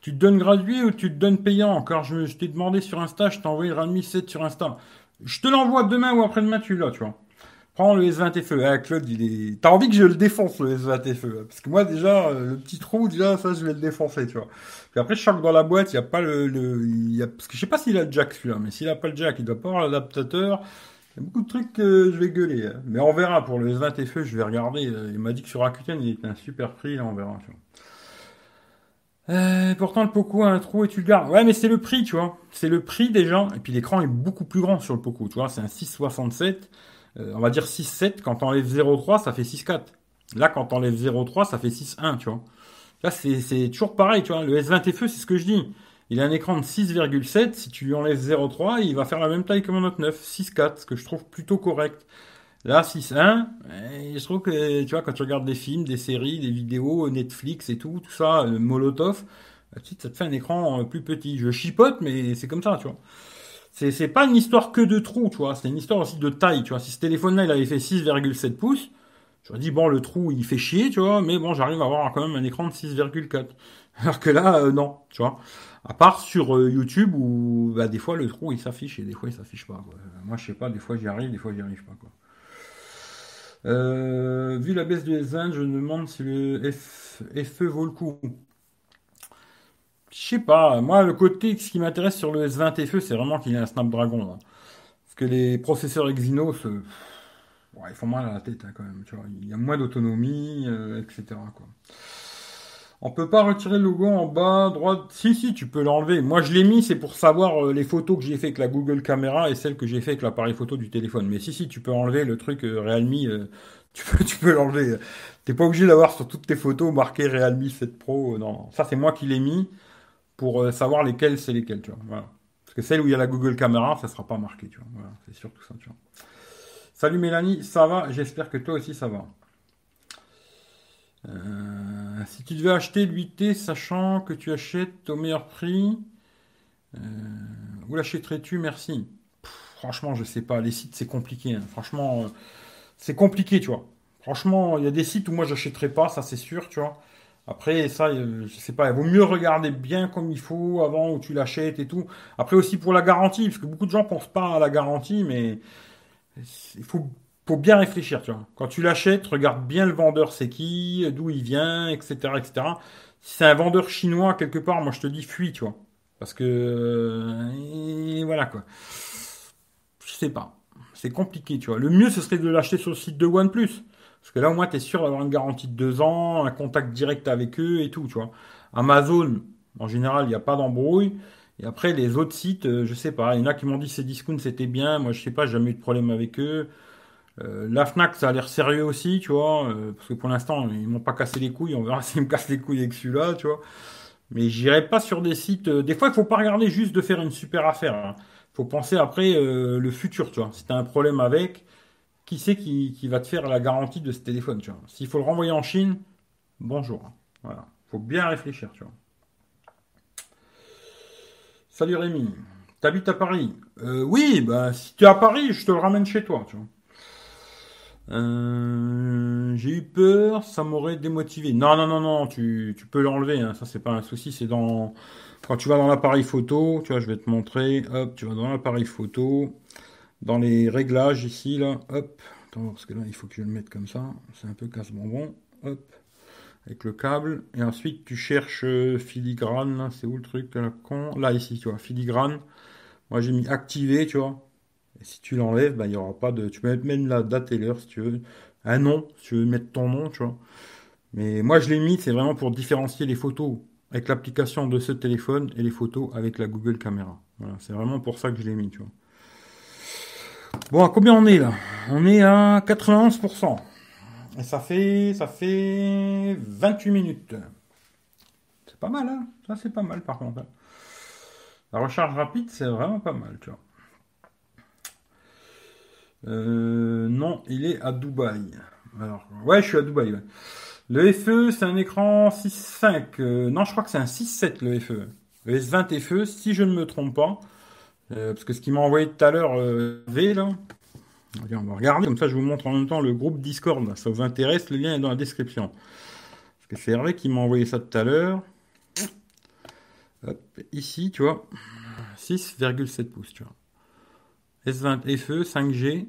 Tu te donnes gratuit ou tu te donnes payant? Encore, je, t'ai demandé sur Insta, je t'ai envoyé Redmi 7 sur Insta. Je te l'envoie demain ou après-demain, tu l'as, tu vois. Prends le S20 FE. Ah, Claude, il est. T'as envie que je le défonce, le S20 FE. Parce que moi, déjà, euh, le petit trou, déjà, ça, je vais le défoncer, tu vois. Puis après, je sens que dans la boîte, il n'y a pas le. le y a... Parce que je sais pas s'il a le jack, celui-là. Mais s'il a pas le jack, il doit pas avoir l'adaptateur. Il y a beaucoup de trucs que je vais gueuler. Hein. Mais on verra. Pour le S20 FE, je vais regarder. Il m'a dit que sur Rakuten, il était un super prix. Là, on verra, tu vois. Euh, pourtant, le Poco a un trou et tu le gardes. Ouais, mais c'est le prix, tu vois. C'est le prix déjà. Et puis l'écran est beaucoup plus grand sur le Poco, tu vois. C'est un 6,67. Euh, on va dire 6,7. Quand on enlève 0,3, ça fait 6,4. Là, quand on enlève 0,3, ça fait 6,1, tu vois. Là, c'est toujours pareil, tu vois. Le S20 FE, c'est ce que je dis. Il a un écran de 6,7. Si tu lui enlèves 0,3, il va faire la même taille que mon Note 9. 6,4, ce que je trouve plutôt correct. Là, 6.1, je trouve que, tu vois, quand tu regardes des films, des séries, des vidéos, Netflix et tout, tout ça, Molotov, ça te fait un écran euh, plus petit. Je chipote, mais c'est comme ça, tu vois. C'est, c'est pas une histoire que de trous, tu vois. C'est une histoire aussi de taille, tu vois. Si ce téléphone-là, il avait fait 6,7 pouces, j'aurais dit, bon, le trou, il fait chier, tu vois, mais bon, j'arrive à avoir quand même un écran de 6,4. Alors que là, euh, non, tu vois. À part sur euh, YouTube où, bah, des fois, le trou, il s'affiche et des fois, il s'affiche pas, quoi. Moi, je sais pas, des fois, j'y arrive, des fois, j'y arrive pas, quoi. Euh, vu la baisse du S20, je me demande si le F, FE vaut le coup. Je sais pas. Moi, le côté, ce qui m'intéresse sur le S20 FE, c'est vraiment qu'il y a un Snapdragon. Hein. Parce que les processeurs Exynos, euh, ils font mal à la tête hein, quand même. Il y a moins d'autonomie, euh, etc. Quoi. On peut pas retirer le logo en bas, droite. Si, si, tu peux l'enlever. Moi, je l'ai mis, c'est pour savoir euh, les photos que j'ai fait avec la Google Caméra et celles que j'ai fait avec l'appareil photo du téléphone. Mais si, si, tu peux enlever le truc Realme. Tu peux, tu l'enlever. T'es pas obligé d'avoir sur toutes tes photos marqué Realme 7 Pro. non, ça c'est moi qui l'ai mis pour savoir lesquelles c'est lesquelles, tu vois. Parce que celle où il y a la Google Caméra, ça sera pas marqué, tu vois. Voilà, c'est surtout ça, tu vois. Salut Mélanie, ça va? J'espère que toi aussi ça va. Euh, si tu devais acheter l'UIT sachant que tu achètes au meilleur prix, euh, où l'achèterais-tu? Merci. franchement, je sais pas. Les sites, c'est compliqué. Hein. Franchement, euh, c'est compliqué, tu vois. Franchement, il y a des sites où moi, j'achèterais pas, ça c'est sûr, tu vois. Après, ça, je sais pas, il vaut mieux regarder bien comme il faut avant où tu l'achètes et tout. Après aussi pour la garantie, parce que beaucoup de gens pensent pas à la garantie, mais il faut faut bien réfléchir, tu vois. Quand tu l'achètes, regarde bien le vendeur, c'est qui, d'où il vient, etc., etc. Si c'est un vendeur chinois quelque part, moi je te dis fuis, tu vois. Parce que euh, voilà quoi. Je sais pas. C'est compliqué, tu vois. Le mieux ce serait de l'acheter sur le site de OnePlus. Parce que là au moins tu es sûr d'avoir une garantie de deux ans, un contact direct avec eux et tout, tu vois. Amazon, en général, il n'y a pas d'embrouille. Et après, les autres sites, euh, je sais pas. Il y en a qui m'ont dit Cdiscount c'était bien. Moi, je sais pas, j'ai jamais eu de problème avec eux. Euh, la Fnac, ça a l'air sérieux aussi, tu vois, euh, parce que pour l'instant, ils m'ont pas cassé les couilles. On verra s'ils me cassent les couilles avec celui-là, tu vois. Mais j'irai pas sur des sites. Des fois, il faut pas regarder juste de faire une super affaire. Il hein. faut penser après le futur, tu vois. Si as un problème avec, qui c'est qui, qui, va te faire la garantie de ce téléphone, tu vois. S'il faut le renvoyer en Chine, bonjour. Voilà. Faut bien réfléchir, tu vois. Salut Rémi. T'habites à Paris Oui, bah si tu es à Paris, je te le ramène chez toi, tu. Euh, j'ai eu peur, ça m'aurait démotivé. Non, non, non, non, tu, tu peux l'enlever, hein, ça c'est pas un souci, c'est dans... Quand tu vas dans l'appareil photo, tu vois, je vais te montrer, hop, tu vas dans l'appareil photo, dans les réglages ici, là, hop, attends, parce que là, il faut que je le mette comme ça, c'est un peu casse-bonbon, hop, avec le câble, et ensuite tu cherches euh, filigrane, c'est où le truc, là, con? Là, ici, tu vois, filigrane, moi j'ai mis activer, tu vois, et si tu l'enlèves, bah, il n'y aura pas de. Tu peux même la date et l'heure si tu veux. Un nom, si tu veux mettre ton nom, tu vois. Mais moi, je l'ai mis, c'est vraiment pour différencier les photos avec l'application de ce téléphone et les photos avec la Google Caméra. Voilà, c'est vraiment pour ça que je l'ai mis, tu vois. Bon, à combien on est là? On est à 91%. Et ça fait, ça fait 28 minutes. C'est pas mal, hein? Ça, c'est pas mal, par contre. La recharge rapide, c'est vraiment pas mal, tu vois. Euh, non, il est à Dubaï. Alors, ouais, je suis à Dubaï. Le FE, c'est un écran 6.5. Euh, non, je crois que c'est un 6.7 le FE. Le S20 FE, si je ne me trompe pas. Euh, parce que ce qu'il m'a envoyé tout à l'heure, V, là. on va regarder, comme ça je vous montre en même temps le groupe Discord. Ça vous intéresse, le lien est dans la description. que c'est Hervé qui m'a envoyé ça tout à l'heure. ici, tu vois, 6,7 pouces, tu vois. S20 FE 5G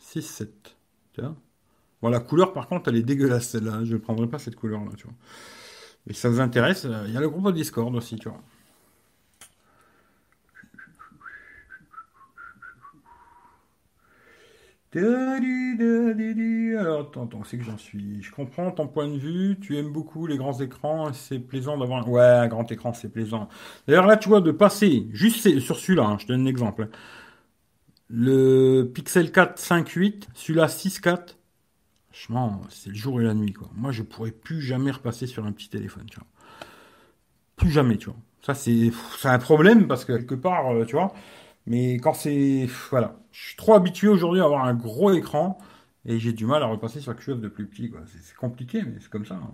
6,7. Tu vois Bon, la couleur, par contre, elle est dégueulasse, celle-là. Je ne prendrai pas cette couleur-là, tu vois. Et ça vous intéresse, euh, il y a le groupe Discord aussi, tu vois. Alors, attends, attends, c'est que j'en suis. Je comprends ton point de vue. Tu aimes beaucoup les grands écrans. C'est plaisant d'avoir. Ouais, un grand écran, c'est plaisant. D'ailleurs, là, tu vois, de passer juste sur celui-là, hein, je te donne un exemple. Le Pixel 4 5.8, celui-là 6.4. Franchement, c'est le jour et la nuit, quoi. Moi, je pourrais plus jamais repasser sur un petit téléphone, tu vois. Plus jamais, tu vois. Ça, c'est, c'est un problème parce que quelque part, euh, tu vois. Mais quand c'est, voilà, je suis trop habitué aujourd'hui à avoir un gros écran et j'ai du mal à repasser sur quelque chose de plus petit. C'est, compliqué, mais c'est comme ça. Hein.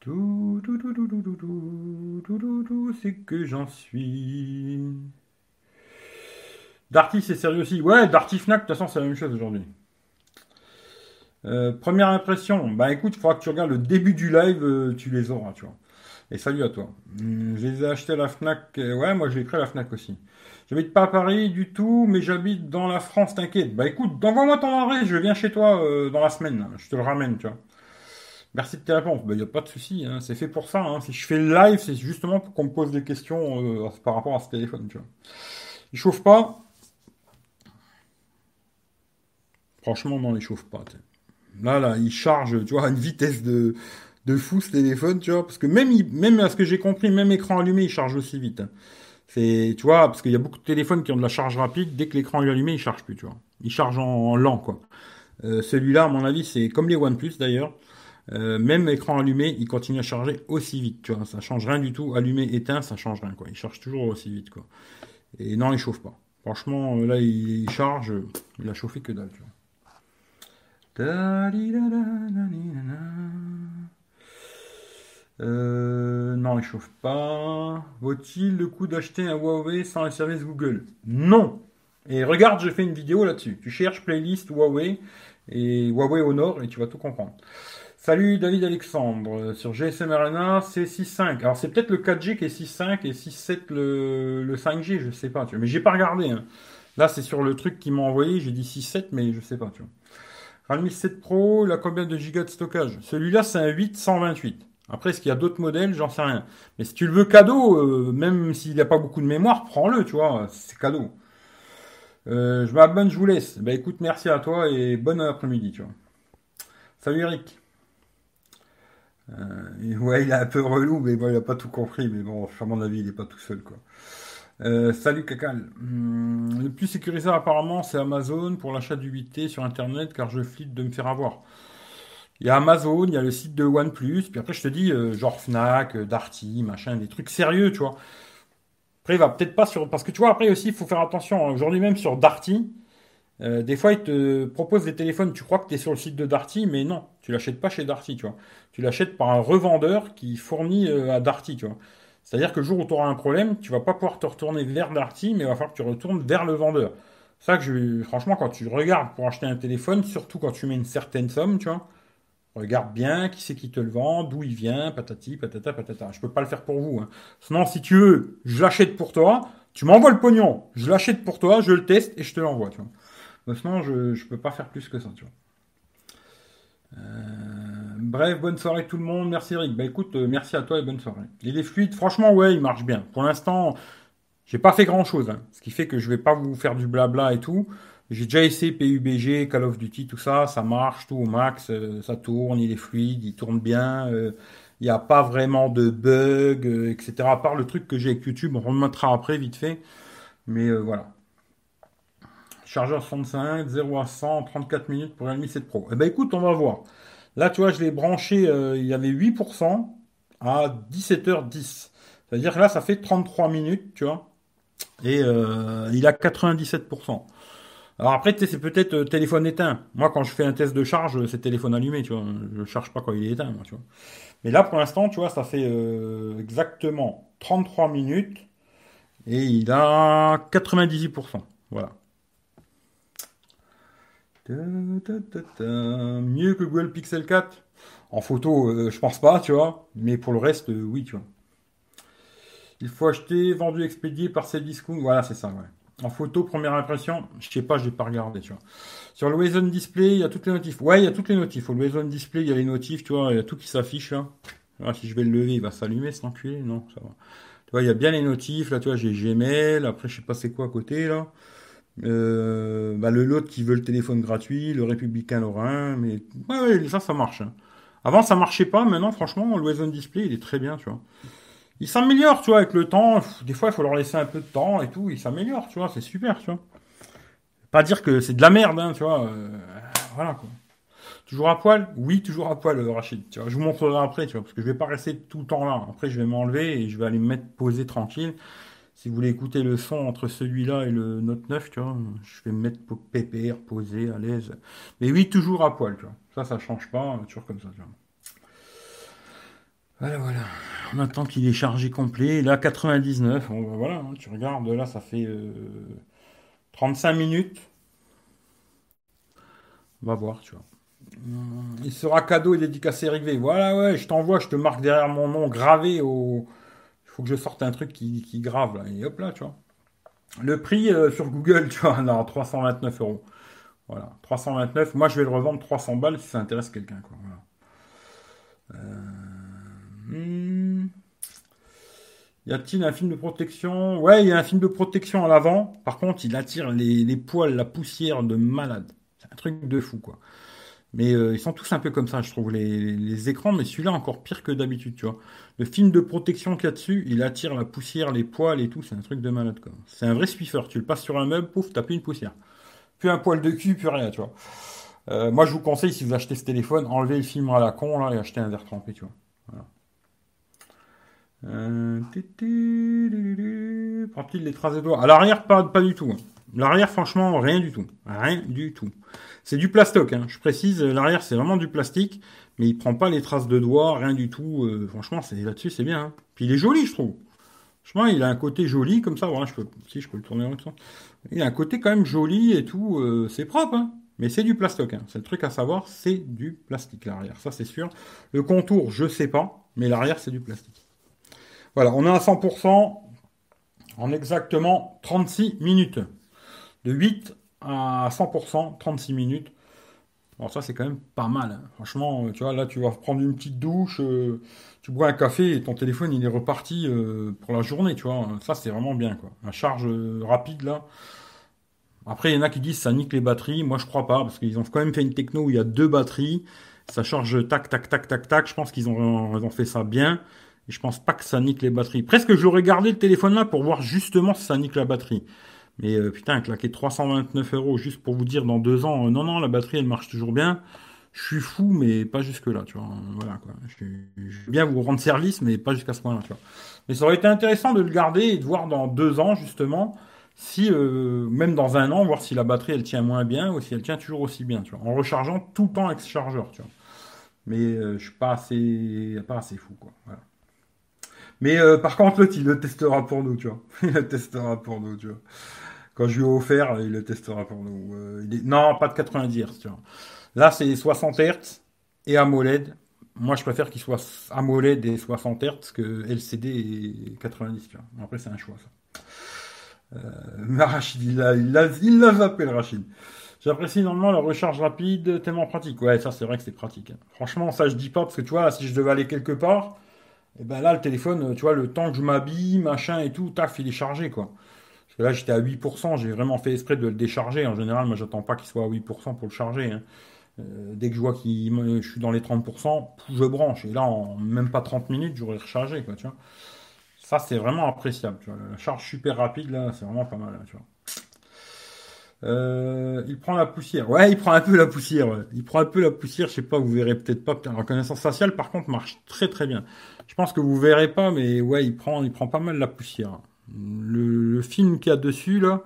Tout, tout, tout, tout, tout, tout, tout, tout, tout, c'est que j'en suis. Darty, c'est sérieux aussi. Ouais, Darty Fnac, de toute façon, c'est la même chose aujourd'hui. Euh, première impression, bah écoute, il faudra que tu regardes le début du live, euh, tu les auras, tu vois. Et salut à toi. Hum, je les ai achetés à la FNAC. Euh, ouais, moi j'ai pris à la FNAC aussi. J'habite pas à Paris du tout, mais j'habite dans la France, t'inquiète. Bah écoute, envoie-moi ton adresse, je viens chez toi dans la semaine. Je te le ramène, tu vois. Merci de tes réponses. Bah, y a pas de souci, hein. c'est fait pour ça. Hein. Si je fais le live, c'est justement pour qu'on me pose des questions par rapport à ce téléphone, tu vois. Il chauffe pas. Franchement, non, il chauffe pas. Là, là, il charge, tu vois, à une vitesse de, de fou ce téléphone, tu vois. Parce que même, à ce que j'ai compris, même écran allumé, il charge aussi vite. C'est, tu vois, parce qu'il y a beaucoup de téléphones qui ont de la charge rapide. Dès que l'écran est allumé, il charge plus, tu vois. Il charge en, lent, quoi. Euh, celui-là, à mon avis, c'est comme les OnePlus d'ailleurs. Euh, même écran allumé, il continue à charger aussi vite, tu vois. Ça change rien du tout. Allumé, éteint, ça change rien, quoi. Il charge toujours aussi vite, quoi. Et non, il chauffe pas. Franchement, là, il, il charge, il a chauffé que dalle, tu vois. Euh, non, il chauffe pas. Vaut-il le coup d'acheter un Huawei sans les services Google? Non. Et regarde, je fais une vidéo là-dessus. Tu cherches playlist Huawei et Huawei au nord et tu vas tout comprendre. Salut David Alexandre. Sur GSM Arena, c'est 6.5. Alors c'est peut-être le 4G qui est 6.5 et 6.7 le, le 5G, je sais pas. Tu vois. Mais j'ai pas regardé. Hein. Là, c'est sur le truc qui m'a envoyé. J'ai dit 6.7, mais je sais pas. Tu vois. Realme 7 Pro, il a combien de gigas de stockage? Celui-là, c'est un 8 128. Après, est-ce qu'il y a d'autres modèles? J'en sais rien. Mais si tu le veux cadeau, euh, même s'il n'y a pas beaucoup de mémoire, prends-le, tu vois, c'est cadeau. Euh, je m'abonne, je vous laisse. Bah écoute, merci à toi et bon après-midi, tu vois. Salut Eric. Euh, ouais, il est un peu relou, mais il n'a pas tout compris. Mais bon, à mon avis, il n'est pas tout seul, quoi. Salut Cacal. Hmm, le plus sécurisé apparemment c'est Amazon pour l'achat du 8T sur internet car je flippe de me faire avoir. Il y a Amazon, il y a le site de OnePlus, puis après je te dis euh, genre Fnac, euh, Darty, machin, des trucs sérieux, tu vois. Après il va peut-être pas sur... Parce que tu vois après aussi il faut faire attention. Aujourd'hui même sur Darty, des fois ils te proposent des téléphones, tu crois que tu es sur le site de Darty, mais non, tu l'achètes pas chez Darty, tu vois. Tu l'achètes par un revendeur qui fournit à Darty, tu vois. C'est-à-dire que le jour où tu auras un problème, tu vas pas pouvoir te retourner vers Darty, mais il va falloir que tu retournes vers le vendeur. C'est ça que je, franchement, quand tu regardes pour acheter un téléphone, surtout quand tu mets une certaine somme, tu vois, regarde bien qui c'est qui te le vend, d'où il vient, patati, patata, patata. Je peux pas le faire pour vous. Hein. Sinon, si tu veux, je l'achète pour toi, tu m'envoies le pognon, je l'achète pour toi, je le teste et je te l'envoie, tu vois. sinon, je, ne peux pas faire plus que ça, tu vois. Euh... Bref, bonne soirée tout le monde. Merci Eric. Bah écoute, euh, merci à toi et bonne soirée. Il est fluide, franchement, ouais, il marche bien. Pour l'instant, j'ai pas fait grand chose. Hein. Ce qui fait que je vais pas vous faire du blabla et tout. J'ai déjà essayé PUBG, Call of Duty, tout ça, ça marche, tout au max, euh, ça tourne, il est fluide, il tourne bien, euh, il n'y a pas vraiment de bugs, etc. À part le truc que j'ai avec YouTube, on remettra après vite fait. Mais voilà. Chargeur 65, 0 à 100 34 minutes pour Realme 7 Pro. Eh ben écoute, on va voir. Là, tu vois, je l'ai branché, euh, il y avait 8% à 17h10. C'est-à-dire que là, ça fait 33 minutes, tu vois. Et euh, il a 97%. Alors après, c'est peut-être euh, téléphone éteint. Moi, quand je fais un test de charge, c'est téléphone allumé, tu vois. Je ne charge pas quand il est éteint, tu vois. Mais là, pour l'instant, tu vois, ça fait exactement 33 minutes. Et il a 98%. Voilà. Mieux que Google Pixel 4 En photo, je pense pas, tu vois. Mais pour le reste, oui, tu vois. Il faut acheter, vendu, expédié par ces. Voilà, c'est ça, ouais. En photo, première impression, je sais pas, je n'ai pas regardé, tu vois. Sur le Waze Display, il y a toutes les notifs. Ouais, il y a toutes les notifs. Au Waze Display, il y a les notifs, tu vois, il y a tout qui s'affiche là. si je vais le lever, il va s'allumer, cet enculé? Non, ça va. Tu vois, il y a bien les notifs. Là, tu vois, j'ai Gmail. Après, je sais pas c'est quoi à côté, là. Euh, bah, le lot qui veut le téléphone gratuit, le républicain Lorrain. Mais ouais, ça, ça marche. Hein. Avant, ça marchait pas. Maintenant, franchement, le Waze Display, il est très bien, tu vois ils s'améliorent, tu vois, avec le temps. Des fois, il faut leur laisser un peu de temps et tout. Ils s'améliorent, tu vois, c'est super, tu vois. Pas dire que c'est de la merde, hein, tu vois. Euh, voilà, quoi. Toujours à poil? Oui, toujours à poil, euh, Rachid. Tu vois, je vous montrerai après, tu vois, parce que je vais pas rester tout le temps là. Après, je vais m'enlever et je vais aller me mettre posé tranquille. Si vous voulez écouter le son entre celui-là et le Note 9, tu vois, je vais me mettre pépère, posé, à l'aise. Mais oui, toujours à poil, tu vois. Ça, ça change pas, toujours comme ça, tu vois. Voilà, voilà. On attend qu'il est chargé complet. Là, 99. Bon, bah, voilà, hein, tu regardes, là, ça fait 35 euh, minutes. On va voir, tu vois. Hum, il sera cadeau et dédicacé Eric Voilà, ouais, je t'envoie, je te marque derrière mon nom gravé. Il faut que je sorte un truc qui, grave. Et hop là, tu vois. Le prix euh, sur Google, tu vois, là, 329 euros. Voilà, 329. Moi, je vais le revendre 300 balles si ça intéresse quelqu'un, quoi. Voilà. Euh... Hmm. Y a-t-il un film de protection? Ouais, il y a un film de protection à l'avant. Par contre, il attire les, poils, la poussière de malade. C'est un truc de fou, quoi. Mais euh, ils sont tous un peu comme ça, je trouve, les, écrans. Mais celui-là, encore pire que d'habitude, tu vois. Le film de protection qu'il y a dessus, il attire la poussière, les poils et tout. C'est un truc de malade, quoi. C'est un vrai Swiffer. Tu le passes sur un meuble, pouf, t'as plus une poussière. Plus un poil de cul, plus rien, tu vois. Euh, moi, je vous conseille, si vous achetez ce téléphone, enlevez le film à la con, là, et achetez un verre trempé, tu vois. Euh, Prend-il les traces de doigts À l'arrière, pas, du tout. Hein. L'arrière, franchement, rien du tout. Rien du tout. C'est du plastoc, hein. je précise. L'arrière, c'est vraiment du plastique, mais il prend pas les traces de doigts, rien du tout. Euh, franchement, c'est là-dessus, c'est bien. Hein. Puis il est joli, je trouve. Franchement, il a un côté joli comme ça. Voilà, je peux, si je peux le tourner en ça. Il a un côté quand même joli et tout. Euh, c'est propre, mais c'est du plastoc. C'est le truc à savoir, c'est du plastique l'arrière. Ça, c'est sûr. Le contour, je sais pas, mais l'arrière, c'est du plastique. Voilà, on est à 100% en exactement 36 minutes. De 8 à 100%, 36 minutes. Alors ça, c'est quand même pas mal. Hein. Franchement, euh, tu vois, là, tu vas prendre une petite douche, euh, tu bois un café et ton téléphone, il est reparti euh, pour la journée, tu vois. Ça, c'est vraiment bien. La charge rapide, là. Après, il y en a qui disent ça nique les batteries. Moi, je crois pas, parce qu'ils ont quand même fait une techno où il y a deux batteries. Ça charge tac, tac, tac, tac, tac. Je pense qu'ils ont, ils ont fait ça bien. Et je pense pas que ça nique les batteries. Presque j'aurais gardé le téléphone là pour voir justement si ça nique la batterie. Mais euh, putain, claquer 329 euros juste pour vous dire dans deux ans, euh, non, non, la batterie elle marche toujours bien. Je suis fou, mais pas jusque-là, tu vois. Voilà, quoi. Je, vais bien vous rendre service, mais pas jusqu'à ce point-là. Mais ça aurait été intéressant de le garder et de voir dans deux ans, justement, si, euh, même dans un an, voir si la batterie elle tient moins bien ou si elle tient toujours aussi bien, tu vois. En rechargeant tout le temps avec ce chargeur, tu vois. Mais je suis pas assez, pas assez fou, quoi. Voilà. Mais euh, par contre, l'autre, il le testera pour nous, tu vois. il le testera pour nous, tu vois. Quand je lui ai offert, il le testera pour nous. Euh, non, pas de 90 Hz, tu vois. Là, c'est 60 Hz et AMOLED. Moi, je préfère qu'il soit AMOLED et 60 Hz que LCD et 90, tu vois. Après, c'est un choix, ça. Euh, Rachid, il l'a il il zappé, le Rachid. J'apprécie normalement la recharge rapide, tellement pratique. Ouais, ça, c'est vrai que c'est pratique. Hein. Franchement, ça, je dis pas, parce que tu vois, si je devais aller quelque part, et ben là, le téléphone, tu vois, le temps que je m'habille, machin et tout, taf, il est chargé, quoi. Parce que là, j'étais à 8%, j'ai vraiment fait exprès de le décharger. En général, moi, j'attends pas qu'il soit à 8% pour le charger. Hein. Euh, dès que je vois que je suis dans les 30%, je branche. Et là, en même pas 30 minutes, j'aurais rechargé, quoi, tu vois. Ça, c'est vraiment appréciable, tu vois. La charge super rapide, là, c'est vraiment pas mal, hein, tu vois. Euh, il prend la poussière. Ouais, il prend un peu la poussière. Il prend un peu la poussière. Je sais pas, vous verrez peut-être pas. La reconnaissance faciale, par contre, marche très très bien. Je pense que vous verrez pas, mais ouais, il prend, il prend pas mal la poussière. Le, film qu'il y a dessus là,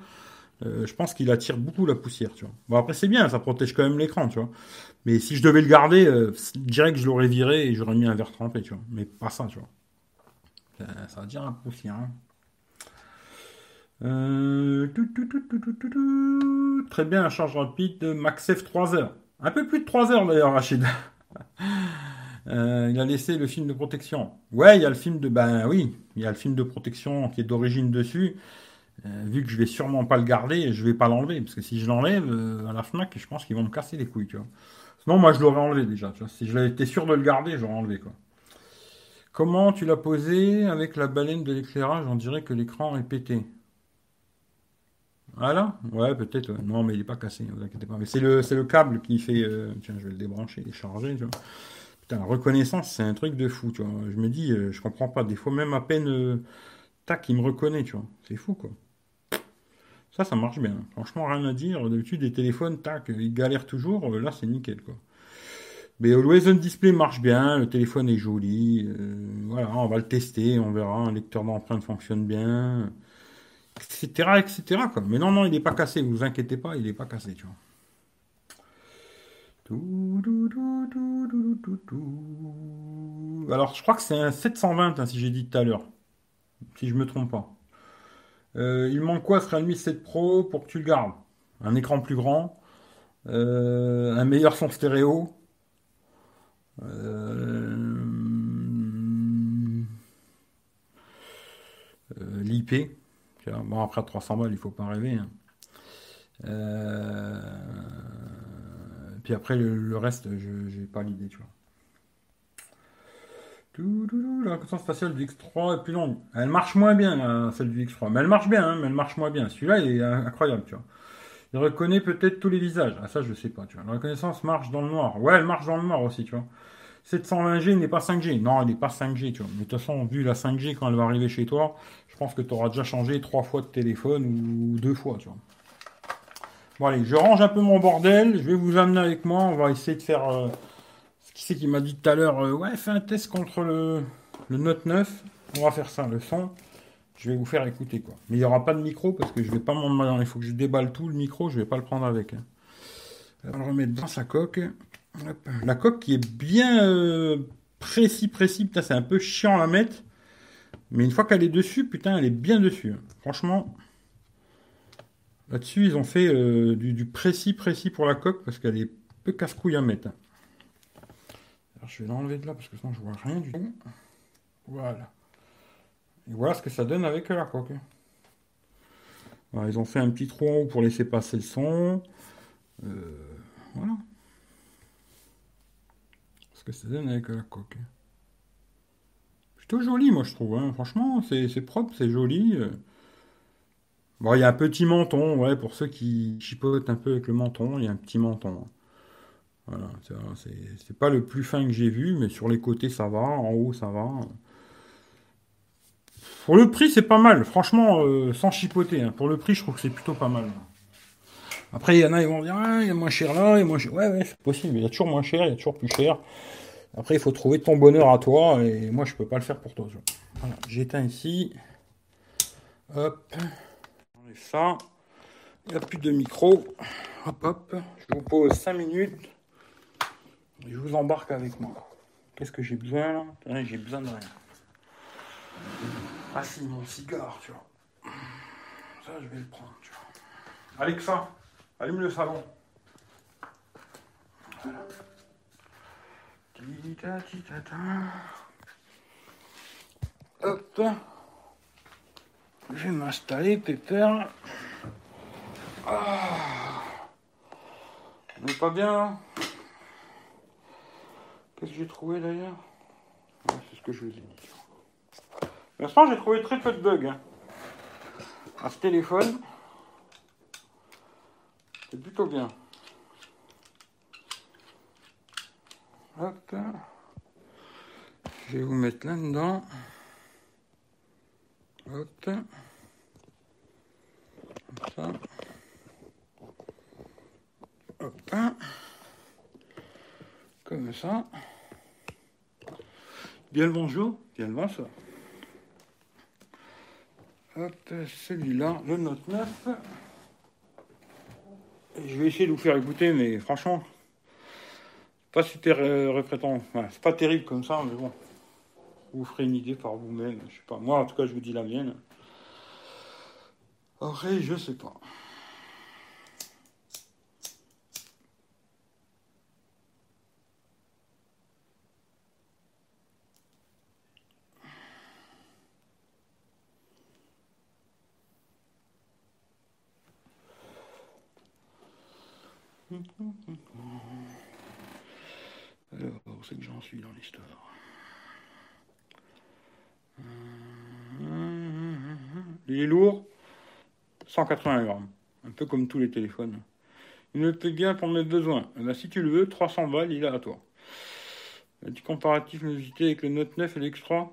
euh, je pense qu'il attire beaucoup la poussière, tu vois. Bon après c'est bien, ça protège quand même l'écran, tu vois. Mais si je devais le garder, euh, que je l'aurais viré et j'aurais mis un verre trempé, tu vois. Mais pas ça, tu vois. Ça, ça attire la poussière. Hein. Euh, Très bien, la charge rapide de MaxF 3 heures. Un peu plus de 3 heures d'ailleurs, Rachid. Euh, il a laissé le film de protection. Ouais, il y a le film de. Ben oui, il y a le film de protection qui est d'origine dessus. Euh, vu que je vais sûrement pas le garder, je vais pas l'enlever. Parce que si je l'enlève euh, à la Fnac, je pense qu'ils vont me casser les couilles, tu. Sinon, moi, je l'aurais enlevé déjà. Tu vois. Si je été sûr de le garder, j'aurais enlevé, quoi. Comment tu l'as posé avec la baleine de l'éclairage? On dirait que l'écran est pété. Voilà Ouais, peut-être. Non, mais il n'est pas cassé, ne vous inquiétez pas. Mais c'est le, le câble qui fait. tiens, je vais le débrancher charger, tu vois. Putain, la reconnaissance, c'est un truc de fou, tu vois. Je me dis, euh, je comprends pas. Des fois, même à peine, euh, tac, il me reconnaît, tu vois. C'est fou, quoi. Ça, ça marche bien. Franchement, rien à dire. D'habitude, les téléphones, tac, ils galèrent toujours. Là, c'est nickel, quoi. Mais Always On Display marche bien. Le téléphone est joli. Euh, voilà, on va le tester. On verra. Un lecteur d'empreintes fonctionne bien. Etc., etc.. Mais non, non, il n'est pas cassé. Vous inquiétez pas, il n'est pas cassé, tu vois. Alors, je crois que c'est un 720, hein, si j'ai dit tout à l'heure. Si je me trompe pas. Euh, il manque quoi ce Realme 7 Pro pour que tu le gardes? Un écran plus grand, euh, un meilleur son stéréo, euh, l'IP. Bon, après 300 balles, il faut pas rêver. Hein. Puis après, le, reste, je n'ai pas l'idée, tu vois. La reconnaissance faciale du X3 est plus longue. Elle marche moins bien, celle du X3. Mais elle marche bien, hein, mais elle marche moins bien. Celui-là, il est incroyable, tu vois. Il reconnaît peut-être tous les visages. Ah, ça, je sais pas, tu vois. La reconnaissance marche dans le noir. Ouais, elle marche dans le noir aussi, tu vois. 720G n'est pas 5G. Non, elle n'est pas 5G, tu vois. Mais de toute façon, vu la 5G quand elle va arriver chez toi, je pense que tu auras déjà changé trois fois de téléphone ou deux fois, tu vois. Bon allez, je range un peu mon bordel, je vais vous amener avec moi, on va essayer de faire... Euh, ce qui c'est qui m'a dit tout à l'heure, euh, ouais, fais un test contre le, Note 9, on va faire ça, le son, je vais vous faire écouter quoi. Mais il n'y aura pas de micro parce que je vais pas m'en... Il faut que je déballe tout le micro, je vais pas le prendre avec. Hein. On va le remettre dans sa coque. La coque qui est bien euh, précis, précis, putain c'est un peu chiant à mettre. Mais une fois qu'elle est dessus, putain, elle est bien dessus. Hein. Franchement, Là-dessus, ils ont fait euh, du, précis, précis pour la coque parce qu'elle est peu casse-couille à mettre. Alors, je vais l'enlever de là parce que sinon je vois rien du tout. Voilà. Et voilà ce que ça donne avec la coque. ils ont fait un petit trou en haut pour laisser passer le son. Euh, voilà. Ce que ça donne avec la coque. Plutôt joli, moi je trouve. Hein. Franchement, c'est propre, c'est joli. Bon, il y a un petit menton, ouais, pour ceux qui chipotent un peu avec le menton, il y a un petit menton. Voilà, c'est pas le plus fin que j'ai vu, mais sur les côtés ça va, en haut ça va. Pour le prix, c'est pas mal, franchement, euh, sans chipoter. Hein. Pour le prix, je trouve que c'est plutôt pas mal. Après, il y en a, ils vont dire, ah, il y a moins cher là, il y a moins cher. Ouais, ouais, c'est possible, il y a toujours moins cher, il y a toujours plus cher. Après, il faut trouver ton bonheur à toi, et moi, je peux pas le faire pour toi. Voilà, j'éteins ici. Hop ça. Il n'y a plus de micro. Hop, hop. Je vous pose 5 minutes. Et je vous embarque avec moi. Qu'est-ce que j'ai besoin là? J'ai besoin de rien. Ah si, mon cigare, tu vois. Ça, je vais le prendre, tu vois. Alexa, allume le salon. Voilà. Hop. Je vais m'installer, pépère. Ah. On est pas bien là Qu'est-ce que j'ai trouvé d'ailleurs? C'est ce que je vous ai dit. L'instant, j'ai trouvé très peu de bugs. Hein. À ce téléphone, c'est plutôt bien. Hop. Je vais vous mettre là-dedans. Hop. Comme ça. Comme ça. Bien le bonjour, bien le bonsoir. Hop, celui-là, le Note 9. je vais essayer de vous faire écouter, mais franchement, pas super euh, c'est pas terrible comme ça, mais bon vous ferez une idée par vous-même. Je sais pas. Moi, en tout cas, je vous dis la mienne. Après, je sais pas. Alors, c'est que j'en suis dans l'histoire? Il est lourd, 180 grammes, un peu comme tous les téléphones. Il ne te bien pour mes besoins. Eh ben, si tu le veux, 300 balles, il est à toi. Petit comparatif luminosité avec le Note 9 et l'X3.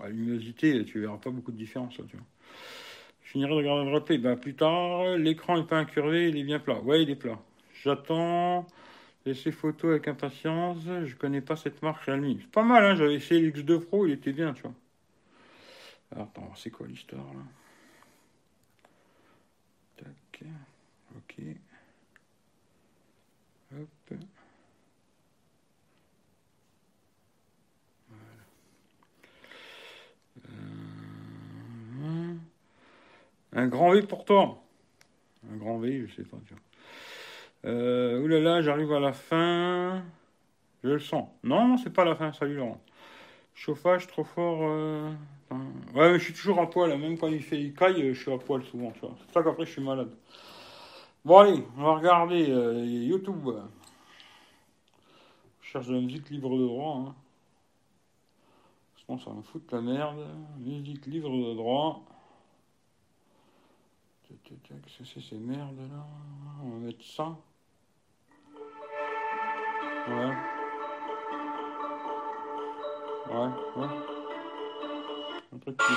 la luminosité, tu verras pas beaucoup de différence. tu vois. Je finirai de regarder le replay. Ben, plus tard, l'écran est pas incurvé, il est bien plat. Ouais, il est plat. J'attends ces photos avec impatience. Je connais pas cette marque Realme. C'est pas mal, hein. J'avais essayé l'X2 Pro, il était bien, tu vois. Attends, c'est quoi l'histoire là Tac. Ok. Hop. Euh, un grand V pour toi. Un grand V, je sais pas. Tu vois. Euh, oulala, j'arrive à la fin. Je le sens. Non, c'est pas la fin, salut Laurent. Chauffage trop fort. Euh, ouais, mais je suis toujours à poil. Hein. Même quand il fait caille, je suis à poil souvent. C'est ça qu'après, je suis malade. Bon, allez, on va regarder euh, YouTube. Je cherche de la musique libre de droit. Hein. Je pense ça me la merde. Musique libre de droit. Qu'est-ce que c'est ces merdes là On va mettre ça. Ouais. Ouais, ouais. Un truc qui.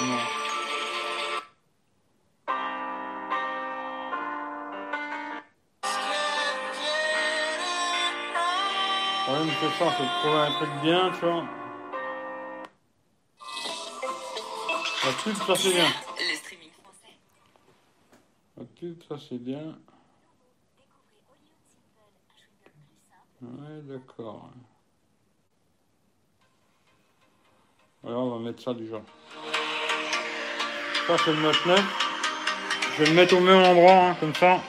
Non. Ouais, mais c'est ça, c'est de trouver un truc bien, tu vois. La pub, ça c'est bien. Le streaming français. La pub, ça c'est bien. Ouais, d'accord. On va mettre ça déjà. Ça c'est le Note 9. Je vais le mettre au même endroit, hein, comme ça.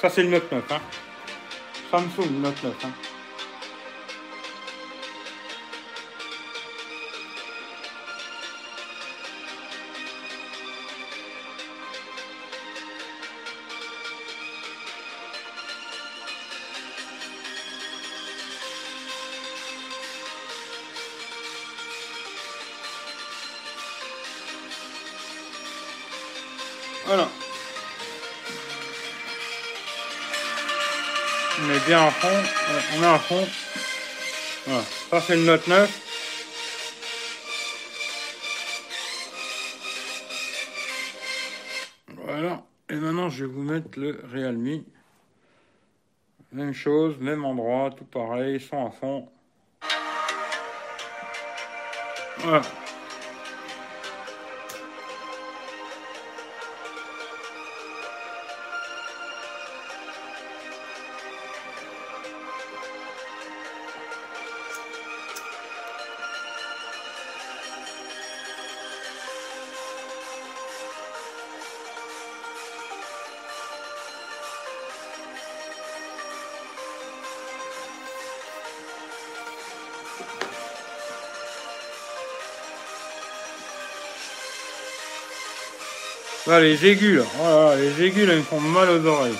Ça c'est le Note 9. Hein. Samsung Note 9. Hein. Voilà. On est bien à fond. On est à fond. Voilà. Ça, c'est le Note 9. Voilà. Et maintenant, je vais vous mettre le Realme. Même chose, même endroit, tout pareil, son à fond. Voilà. Les aigus là. Les aigus là, ils me font mal aux oreilles.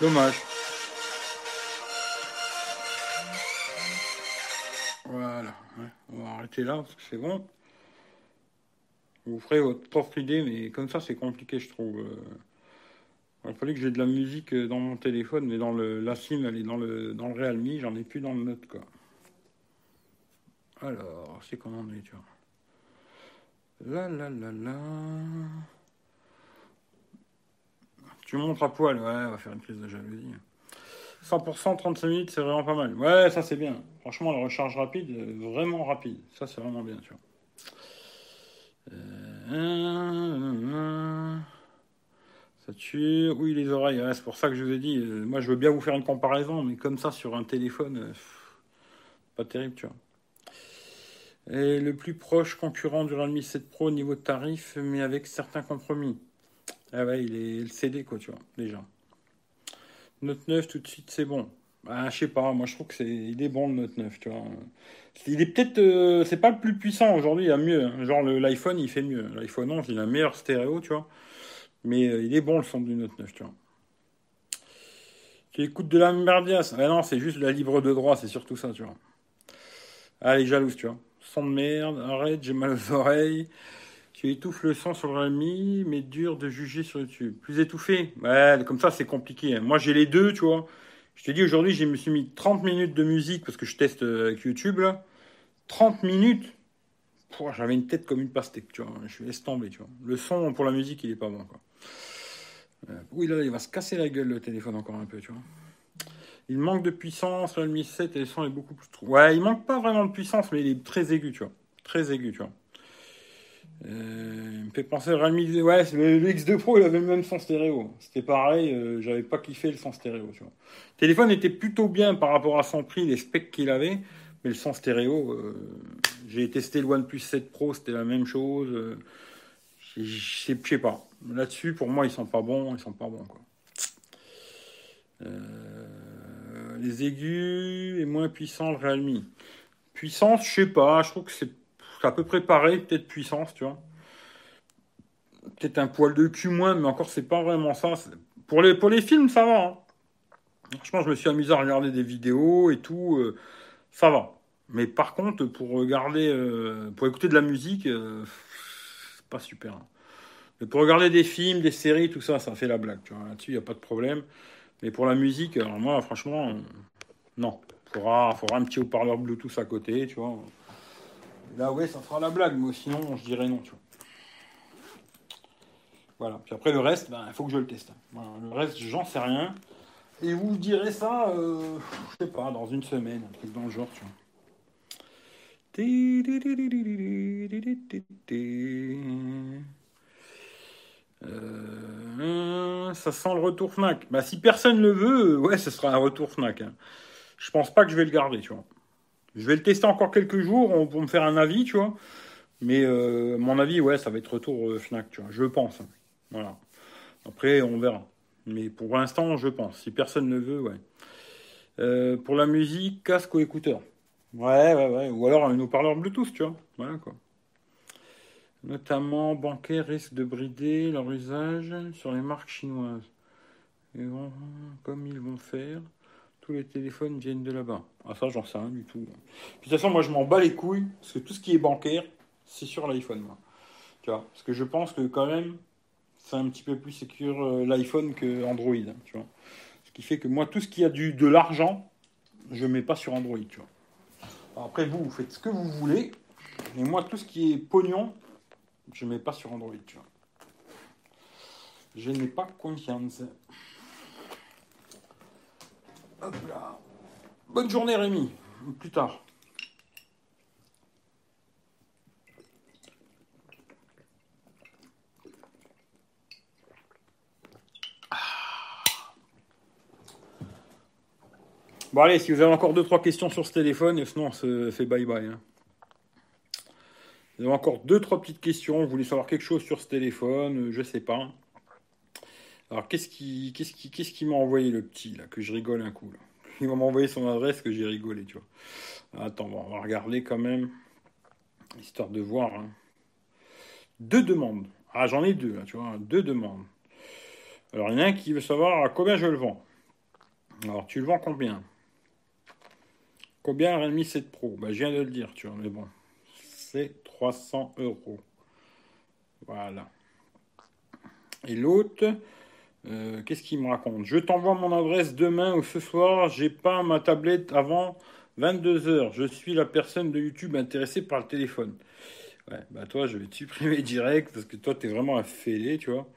Dommage. Voilà. On va arrêter là parce que c'est bon. Vous ferez votre propre idée, mais comme ça c'est compliqué je trouve. Euh. Il fallait que j'ai de la musique dans mon téléphone, mais dans le la SIM elle est dans le dans le Realme, j'en ai plus dans le Note quoi. Alors, c'est comment on est, tu vois. La la la la. Tu montres à poil, ouais, on va faire une prise de jalousie. 100%, 35 minutes, c'est vraiment pas mal. Ouais, ça c'est bien. Franchement, la recharge rapide, vraiment rapide. Ça c'est vraiment bien, tu vois. Euh, ça tue. Oui, les oreilles, c'est pour ça que je vous ai dit. Euh, moi, je veux bien vous faire une comparaison, mais comme ça, sur un téléphone, euh, pas terrible, tu vois. Et le plus proche concurrent du Realme 7 Pro au niveau de tarif, mais avec certains compromis. Ah ouais, il est le CD, quoi, tu vois, déjà. Note 9, tout de suite, c'est bon. Bah, je sais pas, moi je trouve que c'est il est bon le Note 9, tu vois. Il est peut-être euh, c'est pas le plus puissant aujourd'hui, il y a mieux. hein. Genre l'iPhone, il fait mieux. L'iPhone 11, il a un meilleur stéréo, tu vois. Mais euh, il est bon le son du Note 9, tu vois. Tu écoutes de la merdias. Ah non, c'est juste la libre de droit, c'est surtout ça, tu vois. Ah, elle est jalouse, tu vois. Son de merde, arrête, j'ai mal aux oreilles. Tu étouffes le son sur le Rémi, mais dur de juger sur YouTube. Plus étouffé Ouais, comme ça, c'est compliqué. hein. Moi, j'ai les deux, tu vois. Je te dis, aujourd'hui, je me suis mis 30 minutes de musique parce que je teste euh, avec YouTube, là. 30 minutes? J'avais une tête comme une pastèque, tu vois. Je suis laisse tomber, tu vois. Le son pour la musique, il est pas bon, quoi. Euh, oui, là, il va se casser la gueule, le téléphone, encore un peu, tu vois. Il manque de puissance, le Mi 7 et le son est beaucoup plus... Ouais, il manque pas vraiment de puissance, mais il est très aigu, tu vois. Très aigu, tu vois. Euh, il me fait penser à Realme ouais, le, le X2 Pro, il avait le même son stéréo. C'était pareil, euh, j'avais pas kiffé le son stéréo, tu vois. Le téléphone était plutôt bien par rapport à son prix, les specs qu'il avait, mais le son stéréo, euh, j'ai testé le OnePlus 7 Pro, c'était la même chose. je je sais je sais pas. Là-dessus, pour moi, ils sont pas bons, ils sont pas bons, quoi. Euh, les aigus et moins puissant le Realme. Puissance, je sais pas, je trouve que c'est à peu près pareil, peut-être puissance, tu vois. Peut-être un poil de cul moins, mais encore, c'est pas vraiment ça. Pour les, pour les films, ça va. hein. Franchement, je me suis amusé à regarder des vidéos et tout, euh, ça va. Mais par contre, pour regarder, euh, pour écouter de la musique, euh, pas super. hein. Mais pour regarder des films, des séries, tout ça, ça fait la blague, tu vois. Là-dessus, il n'y a pas de problème. Mais pour la musique, alors moi, franchement, euh, non. Faudra, faudra un petit haut-parleur Bluetooth à côté, tu vois. Là, ouais, ça fera la blague, mais sinon, je dirais non, tu vois. Voilà. Puis après, le reste, ben, il faut que je le teste. Le reste, j'en sais rien. Et vous direz ça, euh, je sais pas, dans une semaine, un truc dans le genre, tu vois. Euh, ça sent le retour Fnac. Bah, si personne le veut, euh, ouais, ce sera un retour Fnac. hein. Je pense pas que je vais le garder, tu vois. Je vais le tester encore quelques jours pour me faire un avis, tu vois. Mais euh, mon avis, ouais, ça va être retour Fnac, tu vois. Je pense. hein. Voilà. Après, on verra. Mais pour l'instant, je pense. Si personne ne veut, ouais. Pour la musique, casque ou écouteur? Ouais, ouais, ouais. Ou alors un haut-parleur Bluetooth, tu vois. Voilà, quoi. Notamment, bancaires risquent de brider leur usage sur les marques chinoises. Et bon, comme ils vont faire, tous les téléphones viennent de là-bas. Ah, ça, j'en sais rien du tout. De toute façon, moi, je m'en bats les couilles, parce que tout ce qui est bancaire, c'est sur l'iPhone, moi. Tu vois, parce que je pense que quand même, c'est un petit peu plus sécure euh, l'iPhone que Android, hein, tu vois. Ce qui fait que moi, tout ce qui a du, de l'argent, je mets pas sur Android, tu vois. Après, vous, vous faites ce que vous voulez, mais moi, tout ce qui est pognon, je mets pas sur Android, tu vois. Je n'ai pas confiance. Hop là. Bonne journée, Rémi. Plus tard. Bon allez, si vous avez encore deux trois questions sur ce téléphone, et sinon on se fait bye bye. hein. Encore deux trois petites questions, vous voulez savoir quelque chose sur ce téléphone, euh, je sais pas. Alors qu'est-ce qui qu'est-ce qui qu'est-ce qui m'a envoyé le petit là que je rigole un coup là? Il va m'envoyer son adresse que j'ai rigolé, tu vois. Attends, bon, on va regarder quand même histoire de voir. hein. Deux demandes. Ah, j'en ai deux là, tu vois, deux demandes. Alors il y en a un qui veut savoir combien je le vends. Alors tu le vends combien? Combien Redmi 7 Pro? Bah, Je viens de le dire, tu vois, mais bon. C'est 300 euros. Voilà. Et l'autre, euh, qu'est-ce qu'il me raconte? Je t'envoie mon adresse demain ou ce soir. J'ai pas ma tablette avant 22h. Je suis la personne de YouTube intéressée par le téléphone. Ouais, bah toi, je vais te supprimer direct parce que toi, t'es vraiment un fêlé, tu vois.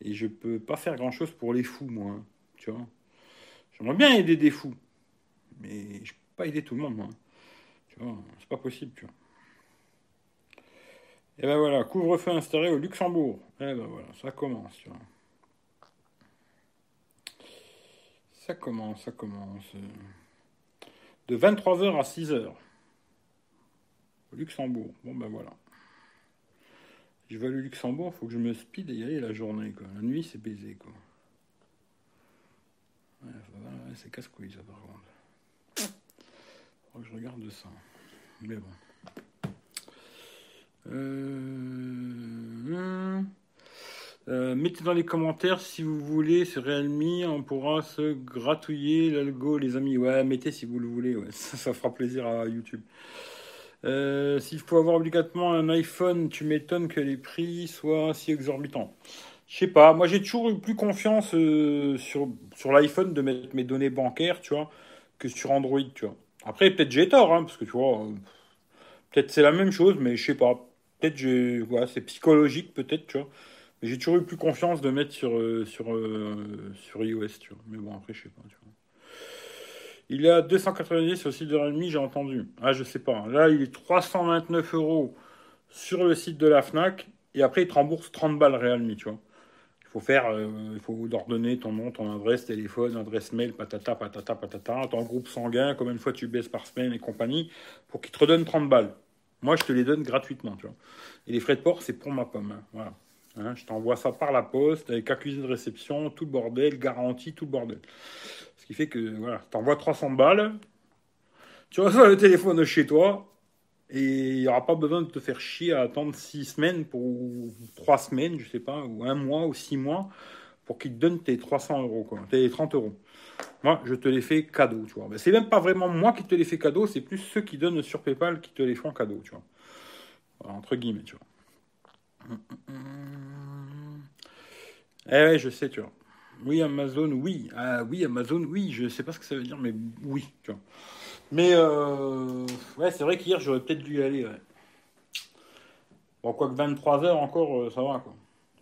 Et je peux pas faire grand chose pour les fous, moi. hein, tu vois. J'aimerais bien aider des fous. Mais je peux pas aider tout le monde, moi. Tu vois, c'est pas possible, tu vois. Et ben voilà, couvre-feu installé au Luxembourg. Et ben voilà, ça commence, tu vois. Ça commence, ça commence. De 23h à 6h. Au Luxembourg. Bon ben voilà. Je vais aller au Luxembourg, faut que je me speed et y aller la journée. La nuit, c'est baisé, quoi. C'est casse-couille ça par contre. Faut que je regarde ça. Mais bon. Euh... Euh, mettez dans les commentaires si vous voulez ce Realme, on pourra se gratouiller l'algo, les amis. Ouais, mettez si vous le voulez, ouais. ça, fera plaisir à YouTube. Euh, S'il faut avoir obligatoirement un iPhone, tu m'étonnes que les prix soient si exorbitants. Je sais pas, moi j'ai toujours eu plus confiance sur, sur l'iPhone de mettre mes données bancaires, tu vois, que sur Android, tu vois. Après, peut-être j'ai tort, hein, parce que tu vois, peut-être c'est la même chose, mais je sais pas. Peut-être j'ai, voilà, c'est psychologique, peut-être, tu vois. Mais j'ai toujours eu plus confiance de mettre sur, euh, sur, euh, sur iOS, tu vois. Mais bon, après, je sais pas, tu vois. Il est à 290 sur le site de Realme, j'ai entendu. Ah, je sais pas. Là, il est 329 euros sur le site de la Fnac. Et après, il te rembourse 30 balles Realme, tu vois. Il faut faire, euh, il faut leur ton nom, ton adresse, téléphone, adresse mail, patata, patata, patata, ton groupe sanguin, combien de fois tu baisses par semaine et compagnie, pour qu'ils te redonnent 30 balles. Moi, je te les donne gratuitement, tu vois. Et les frais de port, c'est pour ma pomme. hein. Voilà. Hein, je t'envoie ça par la poste, avec accusé de réception, tout le bordel, garantie, tout le bordel. Ce qui fait que, voilà, t'envoies 300 balles, tu reçois le téléphone chez toi, et il n'y aura pas besoin de te faire chier à attendre 6 semaines pour, ou 3 semaines, je sais pas, ou un mois ou 6 mois, pour qu'ils te donnent tes 300 euros, quoi, tes 30 euros. Moi, je te les fais cadeau, tu vois. C'est même pas vraiment moi qui te les fais cadeau, c'est plus ceux qui donnent sur PayPal qui te les font cadeau, tu vois. Entre guillemets, tu vois. Eh ouais, je sais, tu vois. Oui, Amazon, oui. Ah, oui, Amazon, oui. Je sais pas ce que ça veut dire, mais oui, tu vois. Mais, euh, ouais, c'est vrai qu'hier, j'aurais peut-être dû y aller. Bon, quoique 23 heures encore, euh, ça va, quoi.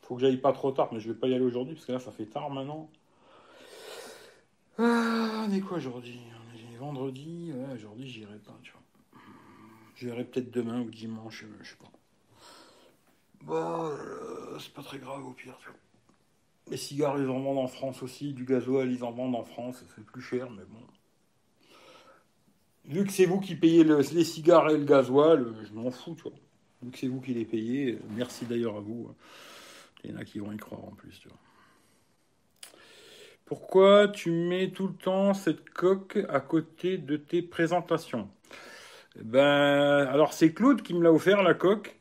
Faut que j'aille pas trop tard, mais je vais pas y aller aujourd'hui, parce que là, ça fait tard maintenant. Ah, on est quoi aujourd'hui? On est vendredi. Ouais, aujourd'hui, j'irai pas, tu vois. J'irai peut-être demain ou dimanche, euh, je sais pas. Bah, euh, c'est pas très grave au pire, tu vois. Les cigares, ils en vendent en France aussi. Du gasoil, ils en vendent en France. C'est plus cher, mais bon. Vu que c'est vous qui payez le- les cigares et le gasoil, euh, je m'en fous, tu vois. Vu que c'est vous qui les payez, merci d'ailleurs à vous. Il y en a qui vont y croire en plus, tu vois. Pourquoi tu mets tout le temps cette coque à côté de tes présentations? Ben, alors c'est Claude qui me l'a offert la coque,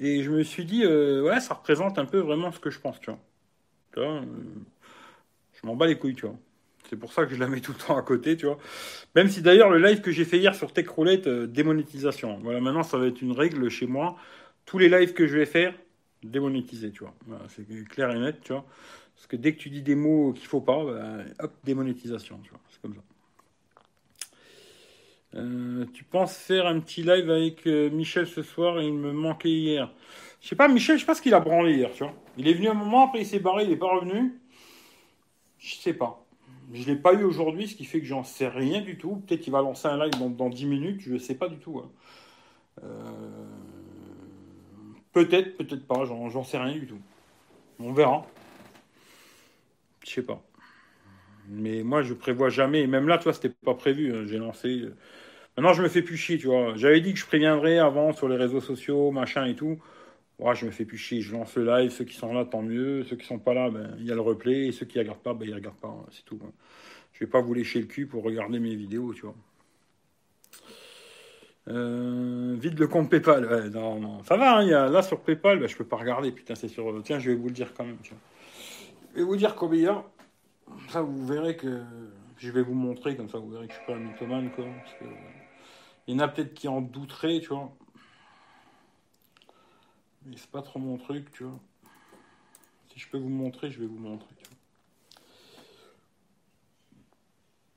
et je me suis dit, euh, ouais, ça représente un peu vraiment ce que je pense, tu vois. Euh, je m'en bats les couilles, tu vois. C'est pour ça que je la mets tout le temps à côté, tu vois. Même si d'ailleurs le live que j'ai fait hier sur Tech Roulette, euh, démonétisation. Voilà, maintenant ça va être une règle chez moi. Tous les lives que je vais faire, démonétisés, tu vois. C'est clair et net, tu vois. Parce que dès que tu dis des mots qu'il faut pas, ben, hop, démonétisation. C'est comme ça. Euh, tu penses faire un petit live avec euh, Michel ce soir Il me manquait hier. Je sais pas, Michel, je sais pas ce qu'il a branlé hier, tu vois. Il est venu un moment, après il s'est barré, il est pas revenu. Je sais pas. Je l'ai pas eu aujourd'hui, ce qui fait que j'en sais rien du tout. Peut-être qu'il va lancer un live dans, dans 10 minutes, je sais pas du tout. hein. Euh, Peut-être, peut-être pas, j'en sais rien du tout. On verra. Je sais pas. Mais moi, je prévois jamais. Même là, tu vois, c'était pas prévu. hein. J'ai lancé. euh, Maintenant, je me fais plus chier, tu vois. J'avais dit que je préviendrais avant sur les réseaux sociaux, machin et tout. Ouais, je me fais plus chier. Je lance le live. Ceux qui sont là, tant mieux. Ceux qui sont pas là, ben, il y a le replay. Et ceux qui regardent pas, ben, ils regardent pas. hein. C'est tout. hein. Je vais pas vous lécher le cul pour regarder mes vidéos, tu vois. Euh, vide le compte PayPal. Ouais, non, non. Ça va, hein, y a, là sur PayPal, ben, je peux pas regarder. Putain, c'est sur. Tiens, je vais vous le dire quand même. tu vois. Je vais vous dire combien. Ça, vous verrez que. Je vais vous montrer, comme ça, vous verrez que je suis pas un mythomane, quoi. Que... Il y en a peut-être qui en douteraient, tu vois. Mais c'est pas trop mon truc, tu vois. Si je peux vous montrer, je vais vous montrer.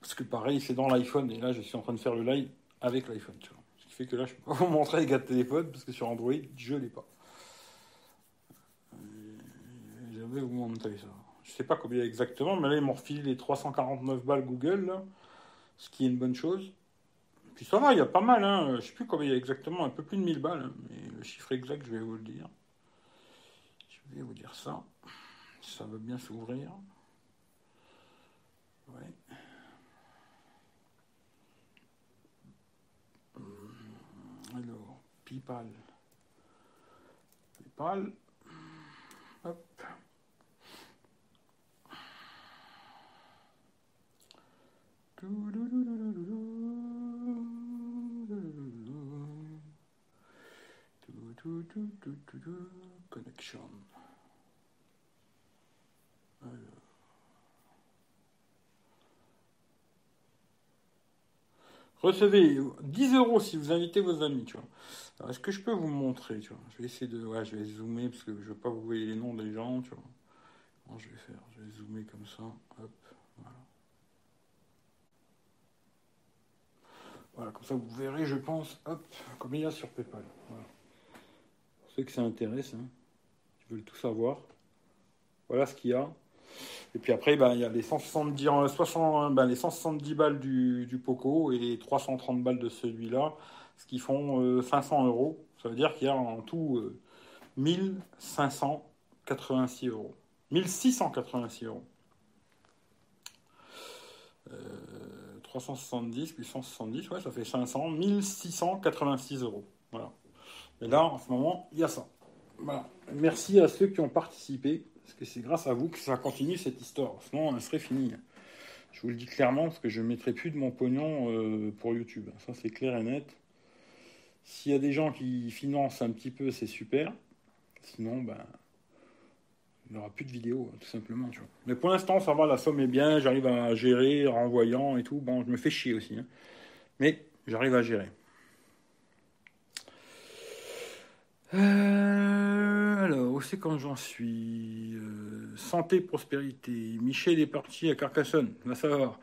Parce que pareil, c'est dans l'iPhone, et là, je suis en train de faire le live avec l'iPhone, tu vois. Ce qui fait que là, je peux pas vous montrer les gars de téléphone, parce que sur Android, je l'ai pas. Euh, Je vais vous montrer ça. Je sais pas combien exactement, mais là, ils m'ont refilé les 349 balles Google, ce qui est une bonne chose. Puis ça va, il y a pas mal, hein. Je sais plus combien il y a exactement, un peu plus de 1000 balles, hein, mais le chiffre exact, je vais vous le dire. Je vais vous dire ça. Ça veut bien s'ouvrir. Ouais. Alors, PayPal. PayPal. Connection. Recevez 10 euros si vous invitez vos amis, est-ce que je peux vous montrer, Je vais essayer de... Je vais zoomer parce que je veux pas vous voyez les noms des gens, je vais faire? Je vais zoomer comme ça voilà. Voilà, comme ça vous verrez, je pense, hop, combien il y a sur PayPal. Voilà. Pour ceux que ça intéresse, hein, qui veulent tout savoir. Voilà ce qu'il y a. Et puis après, ben, il y a les 170, 60, ben, les 170 balles du, du, Poco et les 330 balles de celui-là, ce qui font 500 euh, euros. Ça veut dire qu'il y a en tout 1586 euh, euros. 1686 euros. 370 plus 170, ouais, ça fait 500, 1686 euros. Voilà. Et là, en ce moment, il y a ça. Voilà. Merci à ceux qui ont participé. Parce que c'est grâce à vous que ça continue cette histoire. Sinon, elle serait finie. Je vous le dis clairement, parce que je ne mettrai plus de mon pognon euh, pour YouTube. Ça, c'est clair et net. S'il y a des gens qui financent un petit peu, c'est super. Sinon, ben, il n'y aura plus de vidéos, tout simplement. Tu vois. Mais pour l'instant, ça va, la somme est bien. J'arrive à gérer, renvoyant et tout. Bon, je me fais chier aussi. Hein. Mais j'arrive à gérer. Euh, alors, où c'est quand j'en suis euh, Santé, prospérité. Michel est parti à Carcassonne. Va savoir.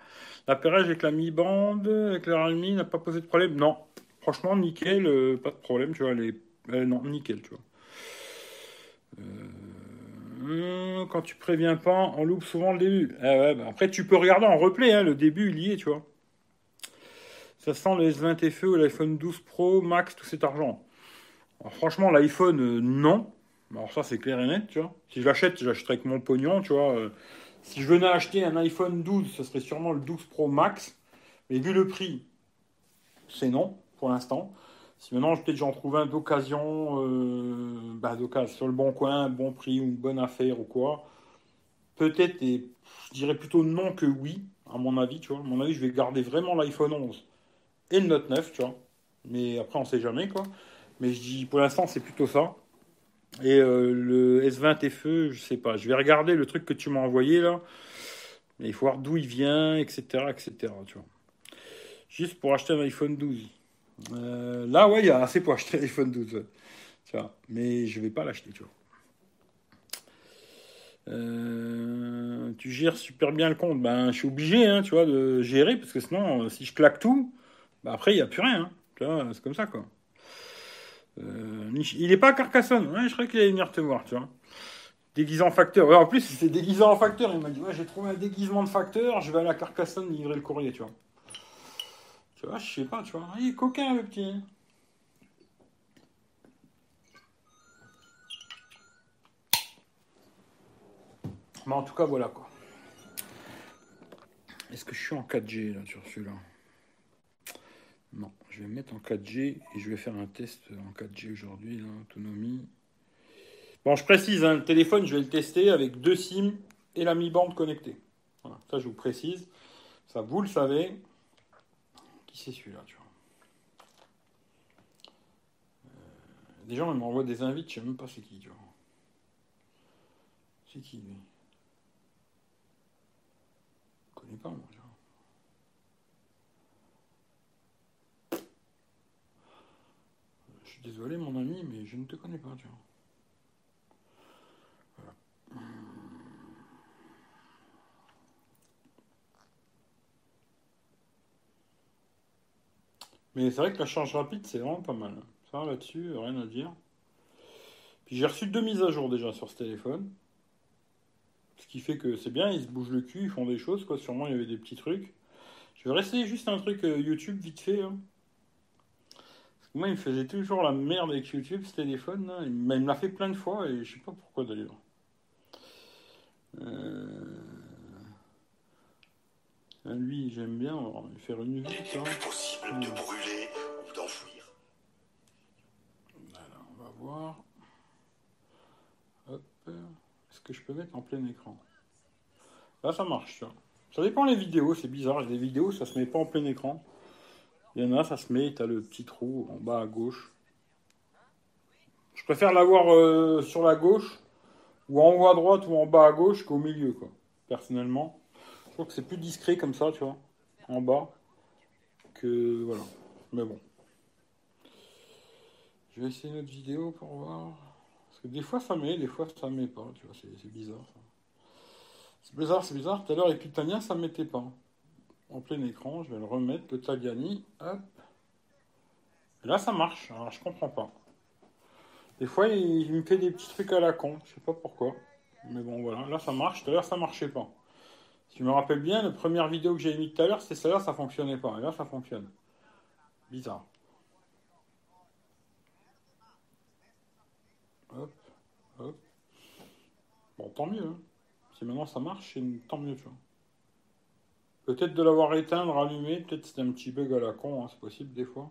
L'appairage avec la mi-bande, avec la Realme, n'a pas posé de problème Non. Franchement, nickel, euh, pas de problème, tu vois. Les... non, nickel, tu vois. Quand tu préviens pas, on loupe souvent le début. Ouais, bah après, tu peux regarder en replay, hein, le début, il y est, tu vois. Ça sent le S20 FE ou l'iPhone 12 Pro Max, tout cet argent franchement, l'iPhone, euh, non. Alors ça, c'est clair et net, tu vois. Si je l'achète, j'achèterais avec mon pognon, tu vois. Euh. si je venais acheter un iPhone 12, ce serait sûrement le 12 Pro Max. Mais vu le prix, c'est non, pour l'instant. Si maintenant, peut-être j'en trouve un d'occasion, euh, bah, d'occasion, sur le bon coin, bon prix ou une bonne affaire ou quoi, peut-être, et je dirais plutôt non que oui, à mon avis, tu vois. À mon avis, je vais garder vraiment l'iPhone 11 et le Note 9, tu vois. Mais après, on sait jamais, quoi. Mais je dis, pour l'instant, c'est plutôt ça. Et euh, le S20 FE, je sais pas. Je vais regarder le truc que tu m'as envoyé là. Mais il faut voir d'où il vient, etc., etc. Tu vois. Juste pour acheter un iPhone 12. Euh, là, ouais, il y a assez pour acheter l'iPhone 12. Tu vois. Mais je vais pas l'acheter, tu vois. Euh, tu gères super bien le compte. Ben, je suis obligé, hein, tu vois, de gérer parce que sinon, si je claque tout, ben après, il n'y a plus rien. Hein. Tu vois, c'est comme ça, quoi. Euh, il n'est pas à Carcassonne. Ouais, je crois qu'il allait venir te voir, tu vois. Déguisant facteur. en plus, c'est déguisant en facteur. Il m'a dit Ouais, j'ai trouvé un déguisement de facteur, je vais aller à Carcassonne livrer le courrier, tu vois. Je sais pas, tu vois. Il est coquin, le petit. Mais en tout cas, voilà quoi. Est-ce que je suis en 4G là sur celui-là? Non, je vais mettre en 4G et je vais faire un test en 4G aujourd'hui, l'autonomie. Bon, je précise, hein, le téléphone, je vais le tester avec deux SIM et la mi-bande connectée. Voilà, ça je vous précise. Ça, vous le savez. Qui c'est celui-là, tu vois euh, Des gens m'envoient des invites, je sais même pas c'est qui, tu vois. C'est qui, lui? Je connais pas, moi, tu vois. désolé mon ami, mais je ne te connais pas, tu vois. Mais c'est vrai que la charge rapide, c'est vraiment pas mal. Ça, là-dessus, rien à dire. Puis j'ai reçu deux mises à jour déjà sur ce téléphone. Ce qui fait que c'est bien, ils se bougent le cul, ils font des choses, quoi. Sûrement, il y avait des petits trucs. Je vais rester juste un truc euh, YouTube vite fait. Hein. Moi, il me faisait toujours la merde avec YouTube, ce téléphone. Il me l'a fait plein de fois et je sais pas pourquoi d'ailleurs. Euh... Ah, lui, j'aime bien faire une. Il n'est possible de brûler ou d'enfouir. Alors, on va voir. Hop. Est-ce que je peux mettre en plein écran? Là, ça marche, ça. Ça dépend les vidéos, c'est bizarre. Les vidéos, ça se met pas en plein écran. Il y en a, ça se met, tu as le petit trou en bas à gauche. Je préfère l'avoir euh, sur la gauche, ou en haut à droite, ou en bas à gauche qu'au milieu, quoi. Personnellement. Je trouve que c'est plus discret comme ça, tu vois, en bas. Que voilà. Mais bon. Je vais essayer une autre vidéo pour voir. Parce que des fois ça met, des fois ça met pas, tu vois, c'est bizarre ça. C'est bizarre, c'est bizarre. Tout à l'heure, Epitania, ça ne mettait pas. En plein écran, je vais le remettre, le Tagliani. Hop. Et là, ça marche. Alors, je comprends pas. Des fois, il, me fait des petits trucs à la con. Je sais pas pourquoi. Mais bon, voilà. Là, ça marche. Tout à l'heure, ça marchait pas. Si je me rappelle bien, la première vidéo que j'ai mis tout à l'heure, c'est celle-là, ça fonctionnait pas. Et là, ça fonctionne. Bizarre. Hop, hop. Bon, tant mieux. Hein maintenant ça marche, tant mieux, tu vois. Peut-être de l'avoir éteint, rallumé, peut-être c'était un petit bug à la con, hein, c'est possible des fois.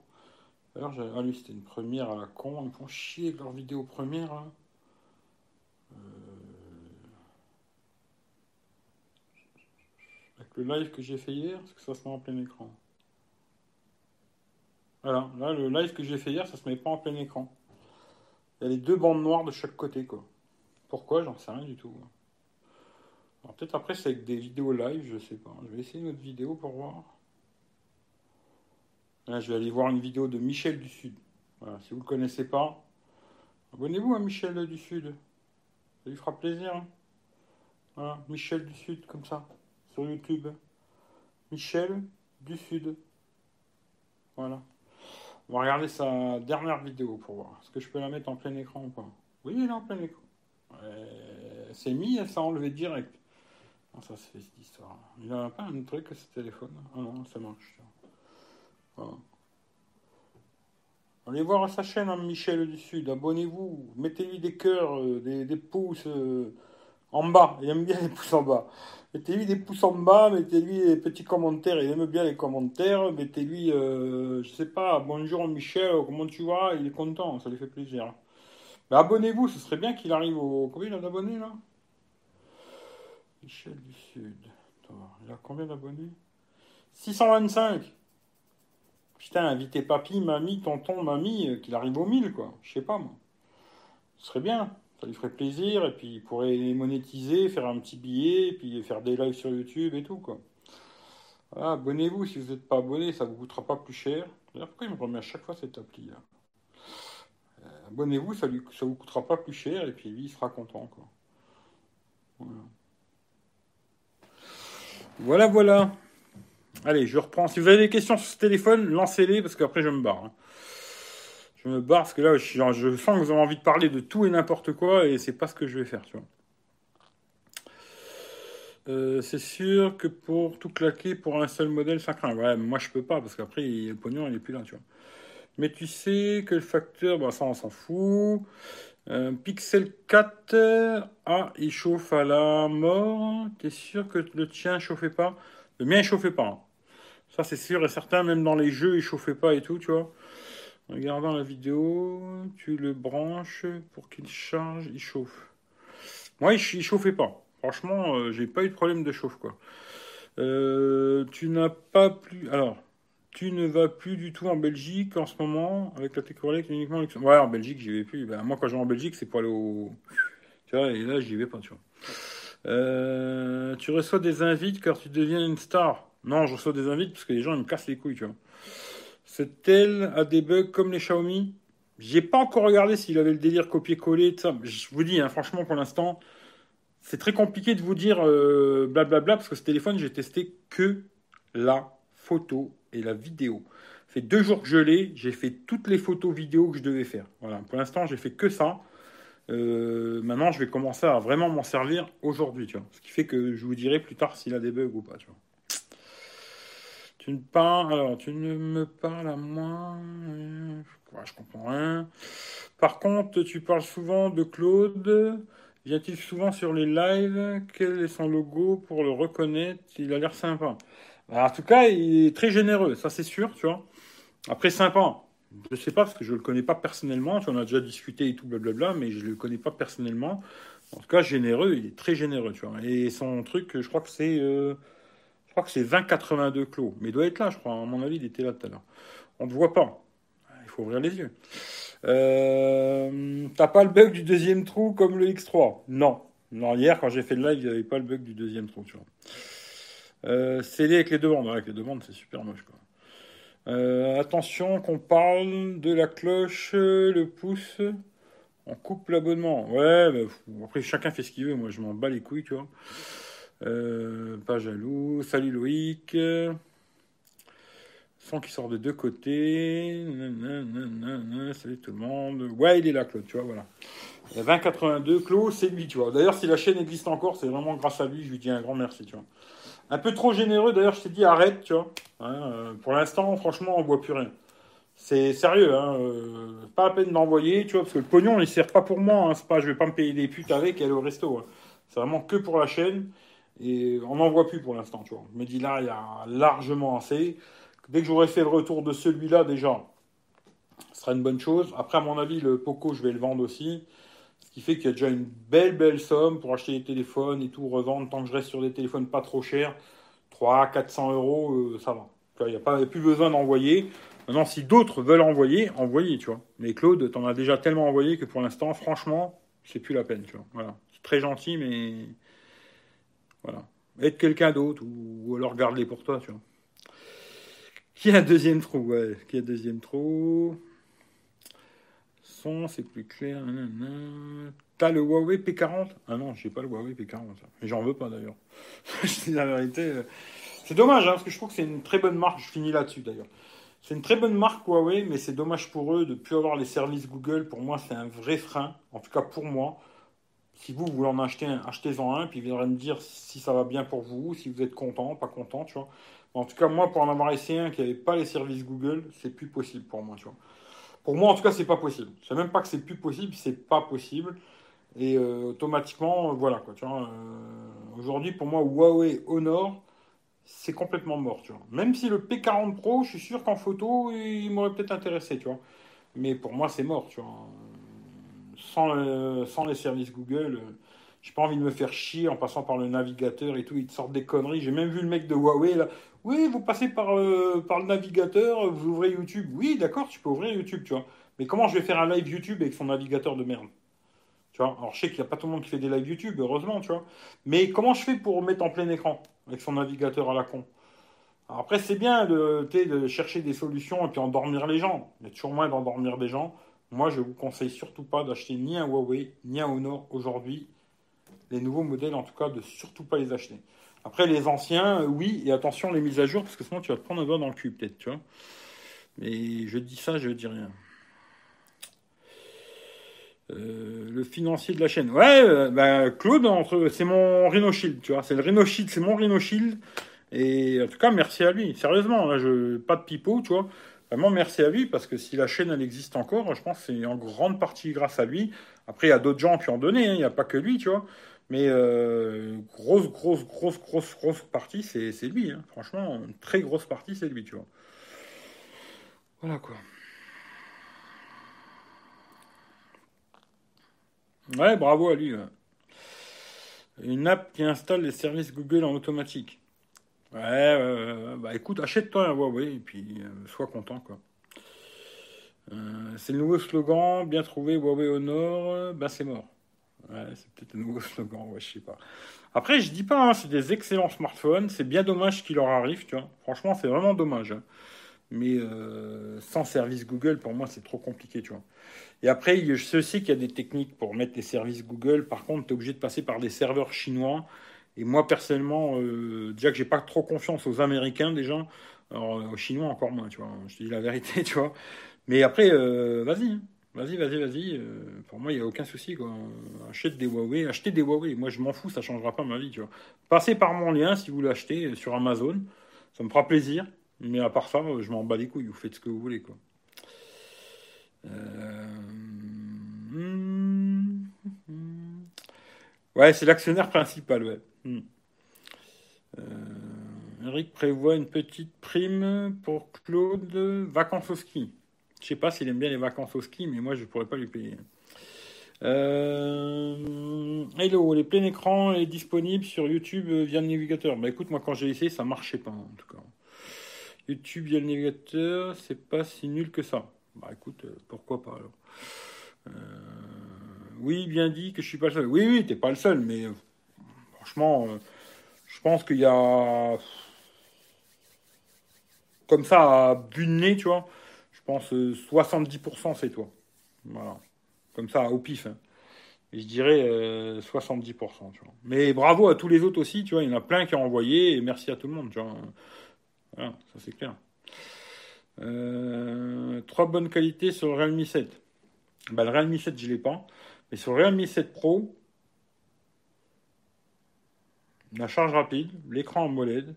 Alors, ah lui, c'était une première à la con, ils font chier avec leur vidéo première. Hein. Euh, avec le live que j'ai fait hier, parce que ça se met en plein écran. Voilà, là, le live que j'ai fait hier, ça se met pas en plein écran. Il y a les deux bandes noires de chaque côté, quoi. Pourquoi J'en sais rien du tout peut-être après c'est avec des vidéos live, je sais pas. Je vais essayer une autre vidéo pour voir. Là, je vais aller voir une vidéo de Michel du Sud. Voilà, si vous ne le connaissez pas, abonnez-vous à Michel du Sud. Ça lui fera plaisir. Hein. voilà, Michel du Sud, comme ça, sur YouTube. Michel du Sud. Voilà. On va regarder sa dernière vidéo pour voir. Est-ce que je peux la mettre en plein écran ou pas? Oui, elle est en plein écran. c'est mis, elle s'est enlevée direct. Ah, ça se fait cette histoire. Il n'a pas un truc ce téléphone? Ah non, ça marche. Allez voir sa chaîne, hein, Michel du Sud. Abonnez-vous. Mettez-lui des cœurs, euh, des, pouces euh, en bas. Il aime bien les pouces en bas. Mettez-lui des pouces en bas. Mettez-lui des petits commentaires. Il aime bien les commentaires. Mettez-lui, euh, je sais pas, bonjour Michel, comment tu vas? Il est content, ça lui fait plaisir. Mais abonnez-vous, ce serait bien qu'il arrive au. Combien il a d'abonnés là? Michel du Sud. il a combien d'abonnés? 625 Putain, invitez papy, mamie, tonton, mamie, euh, qu'il arrive au 1000, quoi. Je sais pas, moi. Ce serait bien. Ça lui ferait plaisir, et puis il pourrait monétiser, faire un petit billet, et puis faire des lives sur YouTube et tout, quoi. abonnez-vous si vous n'êtes pas abonné, ça vous coûtera pas plus cher. D'ailleurs, pourquoi il me remet à chaque fois cette appli-là euh, Abonnez-vous, ça, ça vous coûtera pas plus cher, et puis lui, il sera content, quoi. Voilà. Voilà, voilà. Allez, je reprends. Si vous avez des questions sur ce téléphone, lancez-les parce qu'après je me barre. Hein. Je me barre parce que là, je, sens que vous avez envie de parler de tout et n'importe quoi et c'est pas ce que je vais faire, tu vois. Euh, c'est sûr que pour tout claquer pour un seul modèle, ça craint. Ouais, moi je peux pas parce qu'après le pognon il est plus là, tu vois. Mais tu sais que le facteur, bah, ça on s'en fout. Euh, Pixel 4, ah, il chauffe à la mort. T'es sûr que le tien chauffait pas? Le mien, il chauffait pas. Hein. Ça, c'est sûr et certain. Même dans les jeux, il chauffait pas et tout, tu vois. Regardant la vidéo, tu le branches pour qu'il charge, il chauffe. Moi, il, chauffait pas. Franchement, euh, j'ai pas eu de problème de chauffe, quoi. Euh, tu n'as pas plus. Alors, tu ne vas plus du tout en Belgique en ce moment avec la Técorée uniquement Ouais, en Belgique, j'y vais plus. Ben, moi, quand je vais en Belgique, c'est pour aller au. Tu vois, et là, j'y vais pas, tu vois. Euh, tu reçois des invites car tu deviens une star. Non, je reçois des invites parce que les gens ils me cassent les couilles, tu vois. C'est elle a des bugs comme les Xiaomi J'ai pas encore regardé s'il avait le délire copier-coller. Je vous dis, hein, franchement, pour l'instant, c'est très compliqué de vous dire blablabla euh, bla bla, parce que ce téléphone, j'ai testé que la photo et la vidéo. Ça fait deux jours que je l'ai, j'ai fait toutes les photos vidéo que je devais faire. Voilà, pour l'instant, j'ai fait que ça. Euh, maintenant, je vais commencer à vraiment m'en servir aujourd'hui. Ce qui fait que je vous dirai plus tard s'il a des bugs ou pas. Tu ne parles, alors, tu ne me parles à moi, je comprends rien. Par contre, tu parles souvent de Claude. Vient-il souvent sur les lives? Quel est son logo pour le reconnaître? Il a l'air sympa. Bah, en tout cas, il est très généreux, ça c'est sûr, tu vois. Après, sympa. Je sais pas, parce que je le connais pas personnellement. Tu en déjà discuté et tout, blablabla, mais je le connais pas personnellement. En tout cas, généreux, il est très généreux, tu vois. Et son truc, je crois que c'est. Euh, que c'est 2082 clos. Mais il doit être là, je crois. À mon avis, il était là tout à l'heure. On ne voit pas. Il faut ouvrir les yeux. Euh, T'as pas le bug du deuxième trou comme le X3 Non. Non, hier, quand j'ai fait le live, il n'y avait pas le bug du deuxième trou, tu vois. Euh, avec les deux bandes. avec les deux bandes, c'est super moche, quoi. Euh, attention qu'on parle de la cloche, le pouce. On coupe l'abonnement. Ouais, après chacun fait ce qu'il veut. Moi, je m'en bats les couilles, tu vois. Euh, pas jaloux. Salut Loïc. Son qui sort de deux côtés. Salut tout le monde. Ouais, il est là, Claude, tu vois, voilà. 2082, Claude, c'est lui, tu vois. D'ailleurs, si la chaîne existe encore, c'est vraiment grâce à lui. Je lui dis un grand merci, tu vois. Un peu trop généreux, d'ailleurs, je t'ai dit arrête, tu vois. Hein, euh, pour l'instant, franchement, on voit plus rien. C'est sérieux, hein. Euh, pas la peine d'envoyer, tu vois, parce que le pognon, il sert pas pour moi. Hein, c'est pas, je vais pas me payer des putes avec et aller au resto. Hein. C'est vraiment que pour la chaîne. Et on n'en voit plus pour l'instant, tu vois. Je me dis là, il y a largement assez. Dès que j'aurai fait le retour de celui-là, déjà, ce sera une bonne chose. Après, à mon avis, le Poco, je vais le vendre aussi. Ce qui fait qu'il y a déjà une belle, belle somme pour acheter des téléphones et tout, revendre. Tant que je reste sur des téléphones pas trop chers, 300, 400 euros, euh, ça va. Il n'y a, pas, plus besoin d'envoyer. Maintenant, si d'autres veulent envoyer, envoyez, tu vois. Mais Claude, t'en as déjà tellement envoyé que pour l'instant, franchement, c'est plus la peine, tu vois. Voilà. C'est très gentil, mais voilà. Aide quelqu'un d'autre ou, alors garde-les pour toi, tu vois. Qui a deuxième trou? Ouais, qui a deuxième trou? Son, c'est plus clair. T'as le Huawei P40 Ah non, j'ai pas le Huawei P40. Mais j'en veux pas d'ailleurs. je la vérité. Euh, c'est dommage, hein, parce que je trouve que c'est une très bonne marque. Je finis là-dessus d'ailleurs. C'est une très bonne marque Huawei, mais c'est dommage pour eux de ne plus avoir les services Google. Pour moi, c'est un vrai frein. En tout cas pour moi. Si vous, voulez en acheter un, achetez-en un, puis vous viendrez me dire si ça va bien pour vous, si vous êtes content, pas content, tu vois. En tout cas, moi, pour en avoir essayé un qui n'avait pas les services Google, c'est plus possible pour moi, tu vois. Pour moi, en tout cas, c'est pas possible. Je sais même pas que c'est plus possible, c'est pas possible. Et euh, automatiquement, voilà, quoi, tu vois. Euh, aujourd'hui, pour moi, Huawei Honor, c'est complètement mort, tu vois. Même si le P40 Pro, je suis sûr qu'en photo, il m'aurait peut-être intéressé, tu vois. Mais pour moi, c'est mort, tu vois sans, les services Google, euh, j'ai pas envie de me faire chier en passant par le navigateur et tout. Ils te sortent des conneries. J'ai même vu le mec de Huawei là. Oui, vous passez par, euh, par le navigateur, vous ouvrez YouTube. Oui, d'accord, tu peux ouvrir YouTube, tu vois. Mais comment je vais faire un live YouTube avec son navigateur de merde? Tu vois Alors je sais qu'il n'y a pas tout le monde qui fait des lives YouTube, heureusement, tu vois. Mais comment je fais pour mettre en plein écran avec son navigateur à la con? Après, c'est bien de, de chercher des solutions et puis endormir les gens. Il y a toujours moins d'endormir des gens. Moi, je vous conseille surtout pas d'acheter ni un Huawei, ni un Honor aujourd'hui. Les nouveaux modèles, en tout cas, de surtout pas les acheter. Après, les anciens, euh, oui, et attention les mises à jour, parce que sinon tu vas te prendre un doigt dans le cul, peut-être, tu vois. Mais je dis ça, je dis rien. Euh, le financier de la chaîne. Ouais, euh, bah, Claude, c'est mon Rhino Shield, tu vois. C'est le Rhino Shield, c'est mon Rhino Shield. Et en tout cas, merci à lui. Sérieusement, je, pas de pipeau, tu vois. Vraiment, merci à lui, parce que si la chaîne, elle existe encore, je pense que c'est en grande partie grâce à lui. Après, il y a d'autres gens qui ont donné, il n'y a pas que lui, tu vois. Mais euh, grosse, grosse, grosse, grosse, grosse partie, c'est lui. Hein. Franchement, une très grosse partie, c'est lui, tu vois. Voilà, quoi. Ouais, bravo à lui. Une app qui installe les services Google en automatique. Ouais, bah écoute, achète-toi un Huawei et puis euh, sois content quoi. Euh, c'est le nouveau slogan, bien trouvé Huawei au nord, bah c'est mort. Ouais, c'est peut-être un nouveau slogan, ouais, je sais pas. Après, je dis pas, hein, c'est des excellents smartphones, c'est bien dommage qu'il leur arrive, tu vois. Franchement, c'est vraiment dommage. Hein. Mais euh, sans service Google, pour moi, c'est trop compliqué, tu vois. Et après, je sais aussi qu'il y a des techniques pour mettre les services Google. Par contre, tu es obligé de passer par des serveurs chinois. Et moi, personnellement, euh, déjà que j'ai pas trop confiance aux Américains, déjà, alors, aux Chinois encore moins, tu vois. Je te dis la vérité, tu vois. Mais après, euh, vas-y, hein. vas-y, vas-y, vas-y. Euh, pour moi, il n'y a aucun souci, quoi. Achète des Huawei, achetez des Huawei. Moi, je m'en fous, ça changera pas ma vie, tu vois. Passez par mon lien si vous l'achetez sur Amazon, ça me fera plaisir. Mais à part ça, je m'en bats les couilles. Vous faites ce que vous voulez, quoi. Hmm. Ouais, c'est l'actionnaire principal, ouais. Hmm. Euh, Eric prévoit une petite prime pour Claude vacances au ski. Je sais pas s'il aime bien les vacances au ski, mais moi je pourrais pas lui payer. Euh, hello, les pleins écrans est disponible sur YouTube via le navigateur. Bah écoute, moi quand j'ai essayé, ça marchait pas en tout cas. YouTube via le navigateur, c'est pas si nul que ça. Bah écoute, pourquoi pas alors. oui, bien dit que je suis pas le seul. Oui, oui, t'es pas le seul, mais franchement, je pense qu'il y a comme ça, à but tu vois, je pense 70% euh, c'est toi. Voilà. Comme ça, au pif. Hein. je dirais 70%, euh. Mais bravo à tous les autres aussi, tu vois. Il y en a plein qui ont envoyé et merci à tout le monde, tu vois. Voilà, ça c'est clair. Euh, trois bonnes qualités sur le Realme 7. Bah, le Realme 7, je ne l'ai pas. Mais sur le Realme 7 Pro, la charge rapide, l'écran AMOLED,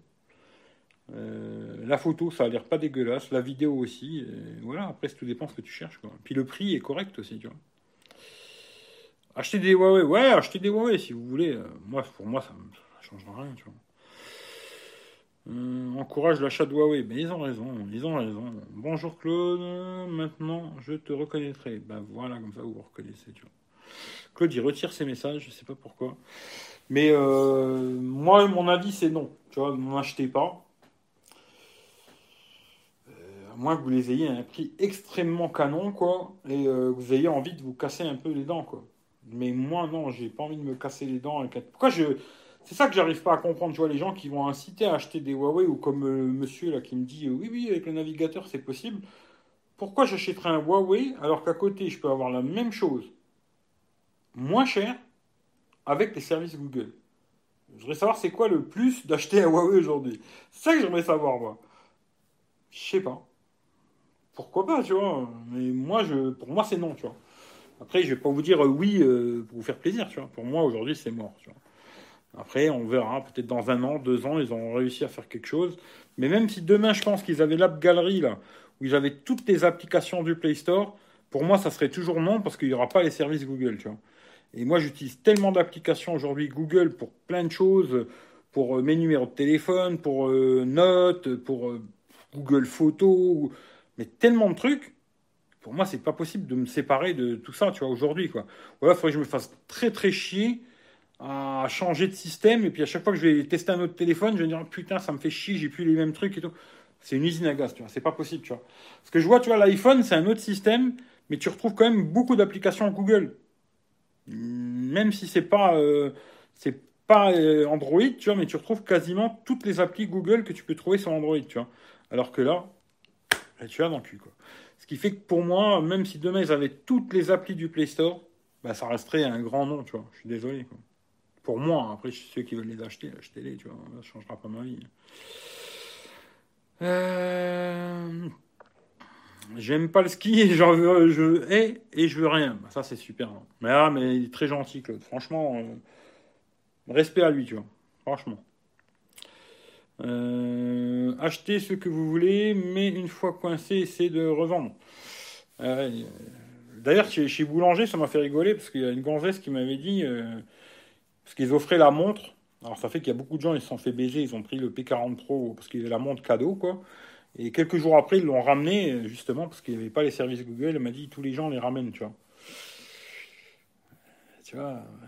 euh, la photo, ça a l'air pas dégueulasse. La vidéo aussi. voilà, après, tout dépend ce que tu cherches. Quoi. Puis le prix est correct aussi, tu vois. Acheter des Huawei, ouais, acheter des Huawei si vous voulez. Euh, moi, pour moi, ça ne changera rien, tu vois. Euh, encourage l'achat de Huawei. Mais ils ont raison, ils ont raison. Bonjour Claude, maintenant je te reconnaîtrai. Ben voilà, comme ça vous vous reconnaissez, tu vois. Claude, il retire ses messages, je sais pas pourquoi. Mais moi, mon avis, c'est non. Tu vois, n'en achetez pas à moins que vous les ayez à un prix extrêmement canon, quoi, et euh, que vous ayez envie de vous casser un peu les dents, quoi. Mais moi, non, j'ai pas envie de me casser les dents. Pourquoi je. C'est ça que j'arrive pas à comprendre, tu vois, les gens qui vont inciter à acheter des Huawei, ou comme euh, monsieur là qui me dit, euh, oui, oui, avec le navigateur, c'est possible. Pourquoi j'achèterais un Huawei alors qu'à côté, je peux avoir la même chose, moins cher, avec les services Google Je voudrais savoir c'est quoi le plus d'acheter un Huawei aujourd'hui? C'est ça que j'aimerais savoir, moi. Je sais pas pourquoi pas, tu vois? Mais moi, pour moi, c'est non, tu vois. Après, je vais pas vous dire euh, oui euh, pour vous faire plaisir, tu vois. Pour moi, aujourd'hui, c'est mort, tu vois. Après, on verra. Peut-être dans un an, deux ans, ils ont réussi à faire quelque chose. Mais même si demain, je pense qu'ils avaient l'app Galerie, là, où ils avaient toutes les applications du Play Store, pour moi, ça serait toujours non, parce qu'il n'y aura pas les services Google, tu vois. Et moi, j'utilise tellement d'applications aujourd'hui Google pour plein de choses, pour euh, mes numéros de téléphone, pour notes, pour Google Photos mais tellement de trucs. Pour moi, c'est pas possible de me séparer de tout ça, tu vois, aujourd'hui, quoi. Voilà, il faudrait que je me fasse très, très chier à changer de système. Et puis, à chaque fois que je vais tester un autre téléphone, je vais dire, putain, ça me fait chier, j'ai plus les mêmes trucs et tout. C'est une usine à gaz, tu vois. C'est pas possible, tu vois. Parce que je vois, tu vois, l'iPhone, c'est un autre système, mais tu retrouves quand même beaucoup d'applications Google. Même si c'est pas, euh, c'est pas euh, Android, tu vois, mais tu retrouves quasiment toutes les applis Google que tu peux trouver sur Android, tu vois. Alors que là, tu as dans le cul, quoi. Ce qui fait que pour moi, même si demain ils avaient toutes les applis du Play Store, bah, ça resterait un grand nom, tu vois. Je suis désolé, quoi. Pour moi, hein. après, ceux qui veulent les acheter, achetez-les, tu vois. Ça changera pas ma vie. Euh... J'aime pas le ski, j'en veux, je hais et je veux rien. Bah, ça, c'est super. Mais, ah, mais il est très gentil, Claude. Franchement, euh, respect à lui, tu vois. Franchement. Euh, achetez ce que vous voulez, mais une fois coincé, essayez de revendre. Euh, d'ailleurs, chez, Boulanger, ça m'a fait rigoler parce qu'il y a une gonzesse qui m'avait dit, parce qu'ils offraient la montre. Alors ça fait qu'il y a beaucoup de gens, ils se sont fait baiser, ils ont pris le P40 Pro parce qu'il y la montre cadeau, quoi. Et quelques jours après, ils l'ont ramené, justement, parce qu'il n'y avait pas les services Google. Elle m'a dit, tous les gens les ramènent, tu vois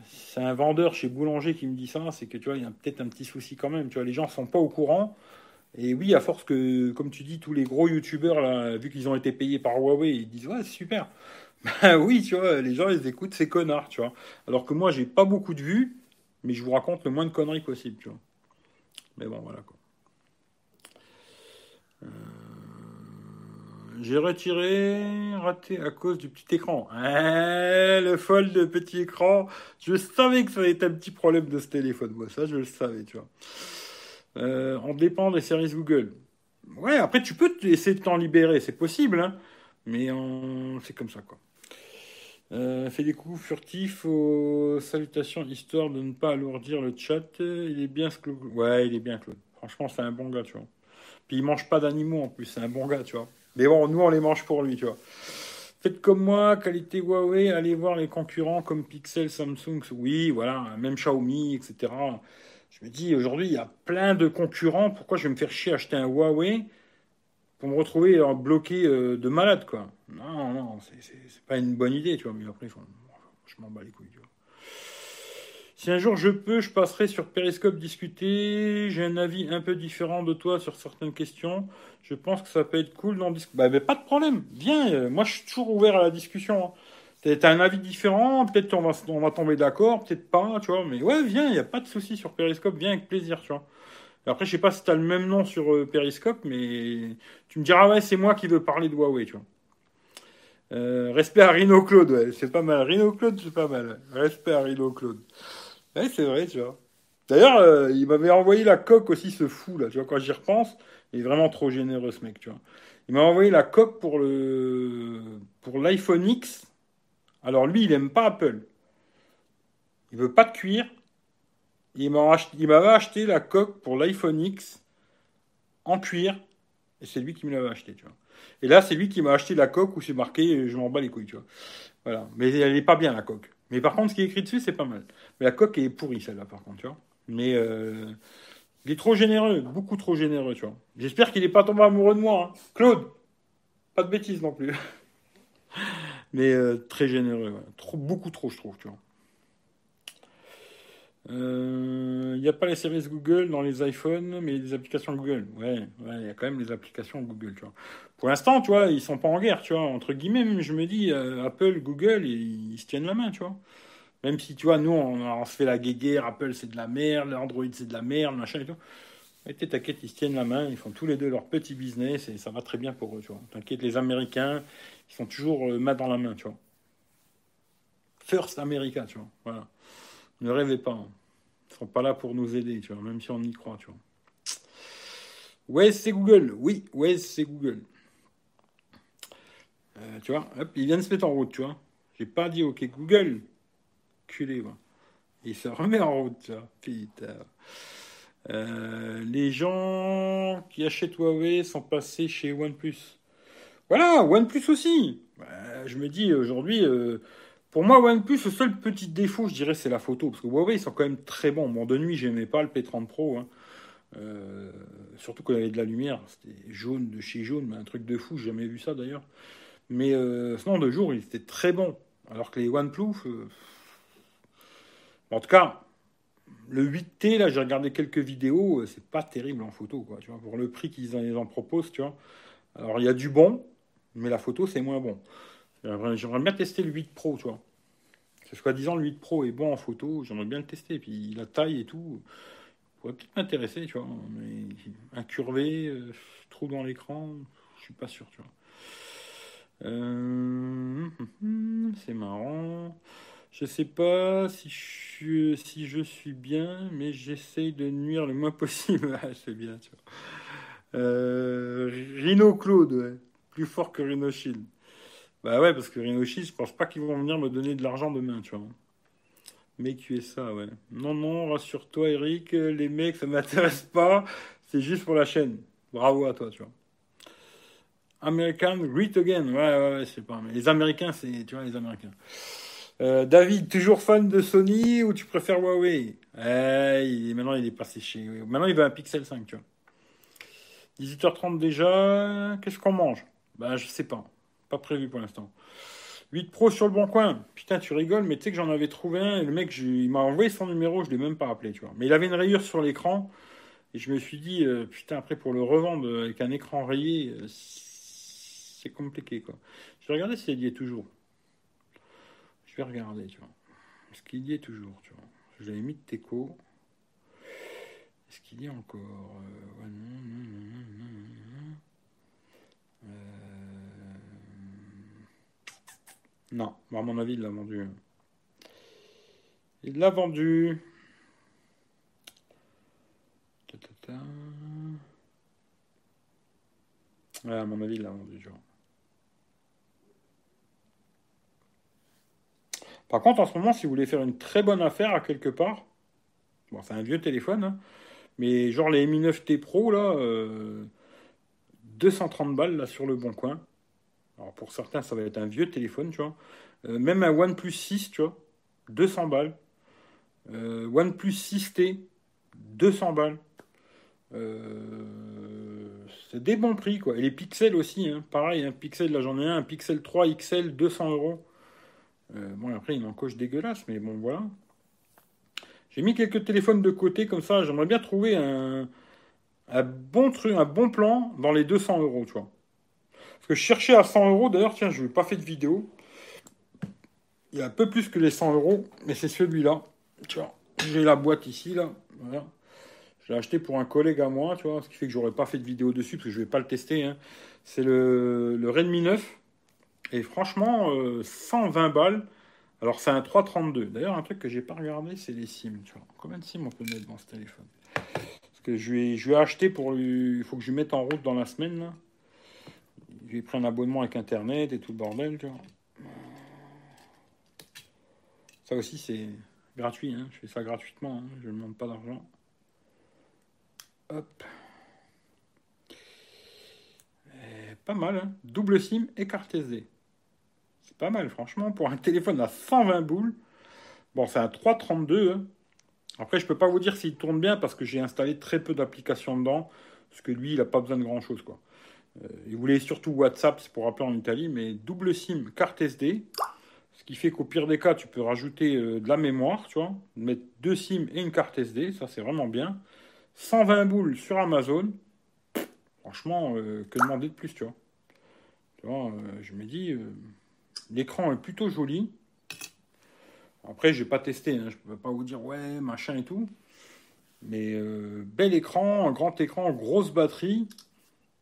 c'est un vendeur chez Boulanger qui me dit ça, c'est que tu vois, il y a peut-être un petit souci quand même. Tu vois, les gens sont pas au courant. Et oui, à force que, comme tu dis, tous les gros youtubeurs, là, vu qu'ils ont été payés par Huawei, ils disent ouais, super. Ben oui, tu vois, les gens, ils écoutent ces connards, tu vois. Alors que moi, j'ai pas beaucoup de vues, mais je vous raconte le moins de conneries possible, tu vois. Mais bon, voilà quoi. J'ai retiré, raté à cause du petit écran. Eh, le fold de petit écran. Je savais que ça allait être un petit problème de ce téléphone. Moi, ça, je le savais, tu vois. Euh, on dépend des services Google. Ouais, après, tu peux essayer de t'en libérer, c'est possible, hein, mais c'est comme ça, quoi. Euh, fait des coups furtifs aux salutations histoire de ne pas alourdir le chat. Il est bien Claude. Ouais, il est bien. Franchement, c'est un bon gars, tu vois. Puis il mange pas d'animaux en plus, c'est un bon gars, tu vois. Mais bon, nous, on les mange pour lui, tu vois. Faites comme moi, qualité Huawei, allez voir les concurrents comme Pixel, Samsung, oui, voilà, même Xiaomi, etc. Je me dis, aujourd'hui, il y a plein de concurrents, pourquoi je vais me faire chier acheter un Huawei pour me retrouver bloqué euh, de malade, quoi? Non, non, c'est pas une bonne idée, tu vois, mais après, Je m'en bats les couilles, tu vois. Si un jour je peux, je passerai sur Periscope discuter. J'ai un avis un peu différent de toi sur certaines questions. Je pense que ça peut être cool d'en discuter. Bah, pas de problème. Viens. euh, moi, je suis toujours ouvert à la discussion. hein. T'as un avis différent. Peut-être qu'on va, on va tomber d'accord, peut-être pas, tu vois. Mais ouais, viens. Il n'y a pas de souci sur Periscope. Viens avec plaisir, tu vois. Après, je sais pas si t'as le même nom sur euh, Periscope, mais tu me diras, ouais, c'est moi qui veux parler de Huawei, tu vois. Euh, respect à Rhino Claude, c'est pas mal. Rhino Claude, c'est pas mal. Respect à Rhino Claude. Ouais, c'est vrai, tu vois. D'ailleurs, euh, il m'avait envoyé la coque aussi, ce fou, là. Tu vois, quand j'y repense, il est vraiment trop généreux, ce mec, tu vois. Il m'a envoyé la coque pour le pour l'iPhone X. Alors lui, il aime pas Apple. Il veut pas de cuir. Il m'avait acheté la coque pour l'iPhone X en cuir. Et c'est lui qui me l'avait acheté, tu vois. Et là, c'est lui qui m'a acheté la coque où c'est marqué je m'en bats les couilles, tu vois. Voilà. Mais elle est pas bien, la coque. Mais par contre, ce qui est écrit dessus, c'est pas mal. Mais la coque est pourrie, celle-là, par contre, tu vois. Mais euh, il est trop généreux, beaucoup trop généreux, tu vois. J'espère qu'il n'est pas tombé amoureux de moi. hein. Claude, pas de bêtises non plus. Mais euh, très généreux, beaucoup trop, je trouve, tu vois. Euh, Il n'y a pas les services Google dans les iPhones, mais les applications Google. Ouais, il y a quand même les applications Google. Pour l'instant, tu vois, ils sont pas en guerre, tu vois. Entre guillemets, même, je me dis, euh, Apple, Google, ils, se tiennent la main, tu vois. Même si, tu nous, on, se fait la guéguerre, Apple, c'est de la merde, Android, c'est de la merde, machin et tout. T'es- t'inquiète, ils se tiennent la main, ils font tous les deux leur petit business et ça va très bien pour eux, tu vois. T'inquiète, les Américains, ils sont toujours euh, main dans la main, tu vois. First America, tu vois. Voilà. Ne rêvez pas. hein. Ils sont pas là pour nous aider, tu vois, même si on y croit, tu vois. Ouais, c'est Google. Oui, ouais, c'est Google. Euh, tu vois, hop, il vient de se mettre en route, tu vois. J'ai pas dit OK Google. Culé, moi. Il se remet en route, tu vois. Euh, les gens qui achètent Huawei sont passés chez OnePlus. Voilà, OnePlus aussi. Bah, je me dis aujourd'hui, euh, pour moi, OnePlus, le seul petit défaut, je dirais, c'est la photo. Parce que Huawei, ils sont quand même très bons. Bon, de nuit, j'aimais pas le P30 Pro. hein. Euh, surtout y avait de la lumière. C'était jaune de chez jaune, mais un truc de fou. J'ai jamais vu ça d'ailleurs. Mais euh, sinon, de jour, il était très bon. Alors que les OnePlus, euh, en tout cas, le 8T, là, j'ai regardé quelques vidéos, euh, c'est pas terrible en photo, quoi, tu vois, pour le prix qu'ils en, en proposent, tu vois. Alors, il y a du bon, mais la photo, c'est moins bon. J'aimerais bien tester le 8 Pro, tu vois. Que soi-disant, le 8 Pro est bon en photo, j'aimerais bien le tester. Puis, la taille et tout, pourrait peut-être m'intéresser, tu vois. Mais incurvé, euh, trou dans l'écran, je suis pas sûr, tu vois. Euh, c'est marrant. Je sais pas si je, suis- si je suis bien, mais j'essaye de nuire le moins possible. Ah, c'est bien, tu vois. Euh, Rhino Claude. Plus fort que Rhino Shield. Bah ouais, parce que Rhino Shield, je pense pas qu'ils vont venir me donner de l'argent demain, tu vois. Mais tu es ça, ouais. Non, non, rassure-toi, Eric, les mecs, ça m'intéresse pas. C'est juste pour la chaîne. Bravo à toi, tu vois. American Great Again. Ouais, ouais, ouais, c'est pas. Les Américains, c'est. Tu vois, les Américains. Euh, David, toujours fan de Sony ou tu préfères Huawei? Eh, Maintenant, il est passé chez. Maintenant, il veut un Pixel 5, tu vois. 18h30 déjà. Qu'est-ce qu'on mange? Bah, je sais pas. Pas prévu pour l'instant. 8 Pro sur le bon coin. Putain, tu rigoles, mais tu sais que j'en avais trouvé un et le mec, je- il m'a envoyé son numéro, je l'ai même pas appelé, tu vois. Mais il avait une rayure sur l'écran et je me suis dit, euh, putain, après pour le revendre avec un écran rayé, euh, c'est compliqué, quoi. Je vais regarder s'il y toujours. Je vais regarder, tu vois. Est-ce qu'il y est toujours, tu vois Je l'avais mis de Teco. Est-ce qu'il y est encore Euh, non, non, non, non. Euh, Non, à mon avis, il l'a vendu. Il l'a vendu. Ta, à mon avis, il l'a vendu, vois. Par contre, en ce moment, si vous voulez faire une très bonne affaire à quelque part, bon, c'est un vieux téléphone, hein, mais genre les Mi 9T Pro, là, euh, 230 balles, là, sur le bon coin. Alors, pour certains, ça va être un vieux téléphone, tu vois. Euh, même un OnePlus 6, tu vois, 200 balles. Euh, OnePlus 6T, 200 balles. Euh, c'est des bons prix, quoi. Et les pixels aussi, hein, pareil, un pixel, là, j'en ai un, un Pixel 3 XL, 200 euros. Bon, après, il en coche dégueulasse, mais bon, voilà. J'ai mis quelques téléphones de côté comme ça. J'aimerais bien trouver un, un bon truc, un bon plan dans les 200 euros, tu vois. Parce que je cherchais à 100 euros. D'ailleurs, tiens, je n'ai pas fait de vidéo. Il y a un peu plus que les 100 euros, mais c'est celui-là. J'ai la boîte ici, là. Voilà. Je l'ai acheté pour un collègue à moi, tu vois, ce qui fait que j'aurais pas fait de vidéo dessus parce que je vais pas le tester. Hein. C'est le, le, Redmi 9. Et franchement, 120 euh, balles. Alors c'est un 332. D'ailleurs, un truc que j'ai pas regardé, c'est les SIM. Tu vois. Combien de SIM on peut mettre dans ce téléphone? Parce que je vais, je vais acheter pour lui. Il faut que je lui mette en route dans la semaine. Là. Je lui ai pris un abonnement avec Internet et tout le bordel. Ça aussi, c'est gratuit. Hein. Je fais ça gratuitement. Hein. Je ne demande pas d'argent. Hop. pas mal, hein. double SIM et carte SD. C'est pas mal, franchement, pour un téléphone à 120 boules. Bon, c'est un 332. Hein. Après, je peux pas vous dire s'il tourne bien parce que j'ai installé très peu d'applications dedans. Parce que lui, il n'a pas besoin de grand chose, quoi. Euh, il voulait surtout WhatsApp, c'est pour appeler en Italie, mais double SIM, carte SD. Ce qui fait qu'au pire des cas, tu peux rajouter euh, de la mémoire, tu vois. Mettre deux SIM et une carte SD, ça c'est vraiment bien. 120 boules sur Amazon. Franchement, euh, que demander de plus, tu vois. Tu vois, je me dis, l'écran est plutôt joli. Après, je n'ai pas testé, hein, je ne peux pas vous dire ouais, machin et tout. Mais bel écran, grand écran, grosse batterie.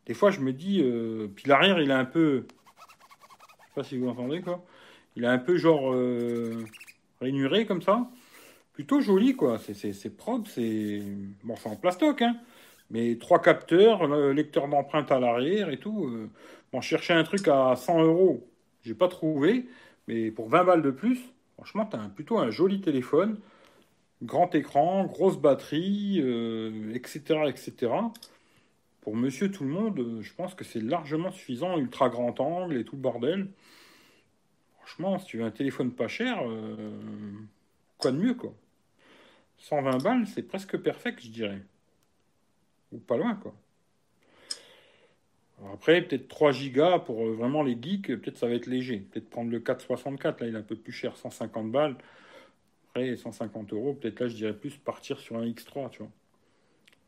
Des fois, je me dis, puis l'arrière, il est un peu, je sais pas si vous entendez quoi. Il est un peu genre rainuré comme ça plutôt joli, quoi. C'est propre, c'est. Bon, c'est en plastoc, hein. Mais trois capteurs, lecteur d'empreinte à l'arrière et tout. Euh. Bon, je cherchais un truc à 100 euros, j'ai pas trouvé. Mais pour 20 balles de plus, franchement, t'as plutôt un joli téléphone. Grand écran, grosse batterie, etc., euh, etc. Pour monsieur tout le monde, euh, je pense que c'est largement suffisant. Ultra grand angle et tout le bordel. Franchement, si tu veux un téléphone pas cher, quoi de mieux, quoi? 120 balles, c'est presque perfect, je dirais. Ou pas loin, quoi. après, peut-être 3 gigas pour euh, vraiment les geeks, peut-être ça va être léger. Peut-être prendre le 464, là il est un peu plus cher, 150 balles. Après, 150 euros, peut-être là je dirais plus partir sur un X3, tu vois.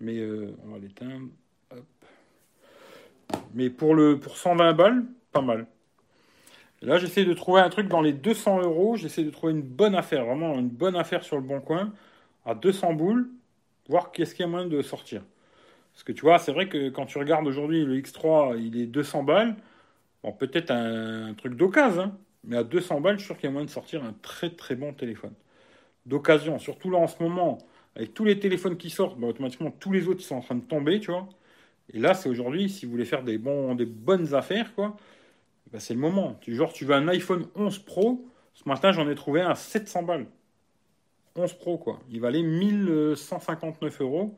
Mais euh, on va l'éteindre. Mais pour, le, pour 120 balles, pas mal. là, j'essaie de trouver un truc dans les 200 euros. J'essaie de trouver une bonne affaire, vraiment une bonne affaire sur le bon coin à 200 boules, voir qu'est-ce qu'il y a moyen de sortir. Parce que tu vois, c'est vrai que quand tu regardes aujourd'hui le X3, il est 200 balles. Bon, peut-être un, truc d'occasion, hein, mais à 200 balles, je suis sûr qu'il y a moyen de sortir un très très bon téléphone. D'occasion, surtout là en ce moment, avec tous les téléphones qui sortent, bah, automatiquement tous les autres sont en train de tomber, tu vois. Et là, c'est aujourd'hui, si vous voulez faire des, bons, bonnes affaires, quoi, bah, c'est le moment. Genre, tu veux un iPhone 11 Pro, ce matin j'en ai trouvé un à 700 balles. 11 Pro, quoi. Il valait 1159 euros.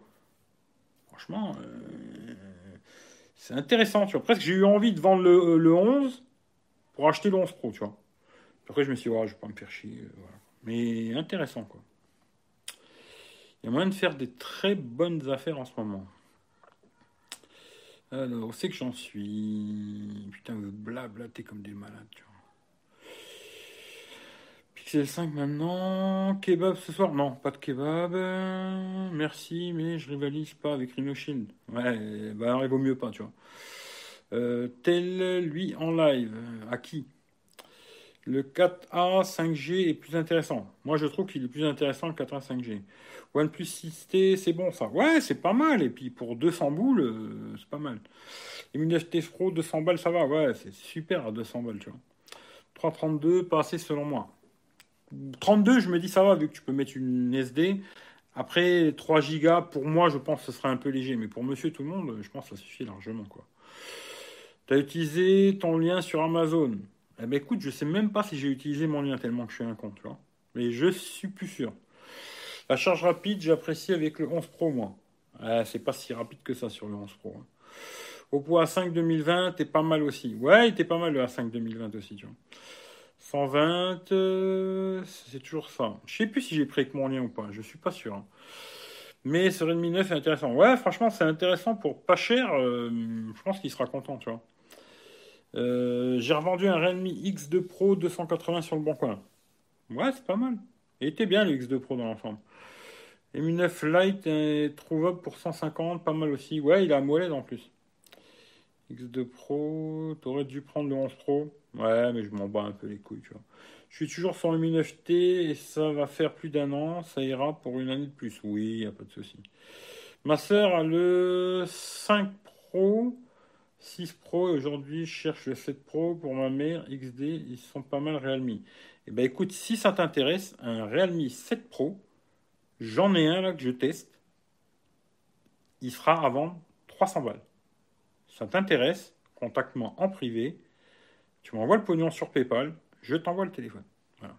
Franchement, euh, c'est intéressant, tu. Presque, j'ai eu envie de vendre le, 11 pour acheter le 11 Pro, tu vois. Après, je me suis dit, je vais pas me faire chier. Euh, Mais intéressant, quoi. Il y a moyen de faire des très bonnes affaires en ce moment. Alors, c'est que j'en suis? Putain, vous blablatez comme des malades, tu vois. Pixel 5 maintenant. Kebab ce soir? Non, pas de kebab. Merci, mais je rivalise pas avec Rhinoshield. Ouais, bah il vaut mieux pas, tu vois. Euh, tel lui en live. À qui? Le 4A 5G est plus intéressant. Moi, je trouve qu'il est plus intéressant le 4A 5G. OnePlus 6T, c'est bon ça. Ouais, c'est pas mal. Et puis pour 200 boules, euh, c'est pas mal. Les 9T Pro, 200 balles, ça va. Ouais, c'est super à 200 balles, tu vois. 332, pas assez selon moi. 32, je me dis ça va, vu que tu peux mettre une SD. Après, 3 Go, pour moi, je pense que ce serait un peu léger. Mais pour monsieur tout le monde, je pense que ça suffit largement. quoi. Tu as utilisé ton lien sur Amazon. Eh ben écoute, je sais même pas si j'ai utilisé mon lien tellement que je suis un con, tu vois. Mais je suis plus sûr. La charge rapide, j'apprécie avec le 11 Pro, moi. Eh, c'est pas si rapide que ça sur le 11 Pro. Au poids A5 2020, t'es pas mal aussi. Ouais, il était pas mal le A5 2020 aussi, tu vois. 120, euh, c'est toujours ça. Je sais plus si j'ai pris avec mon lien ou pas, je suis pas sûr. Hein. Mais ce Redmi 9 est intéressant. Ouais, franchement, c'est intéressant pour pas cher. Euh, je pense qu'il sera content, tu vois. Euh, j'ai revendu un Realme X2 Pro 280 sur le bon coin. Ouais, c'est pas mal. Il était bien le X2 Pro dans l'ensemble. Mi 9 Lite est trouvable pour 150, pas mal aussi. Ouais, il a AMOLED en plus. X2 Pro, t'aurais dû prendre le 11 Pro. Ouais, mais je m'en bats un peu les couilles, tu vois. Je suis toujours sur le Mi 9T et ça va faire plus d'un an. Ça ira pour une année de plus. Oui, y a pas de souci. Ma soeur a le 5 Pro, 6 Pro. Aujourd'hui, je cherche le 7 Pro pour ma mère. XD, ils sont pas mal Realme. Eh ben écoute, si ça t'intéresse, un Realme 7 Pro, j'en ai un là que je teste. Il sera à vendre 300 balles. Ça t'intéresse, contacte-moi en privé. Tu m'envoies le pognon sur PayPal, je t'envoie le téléphone. Voilà.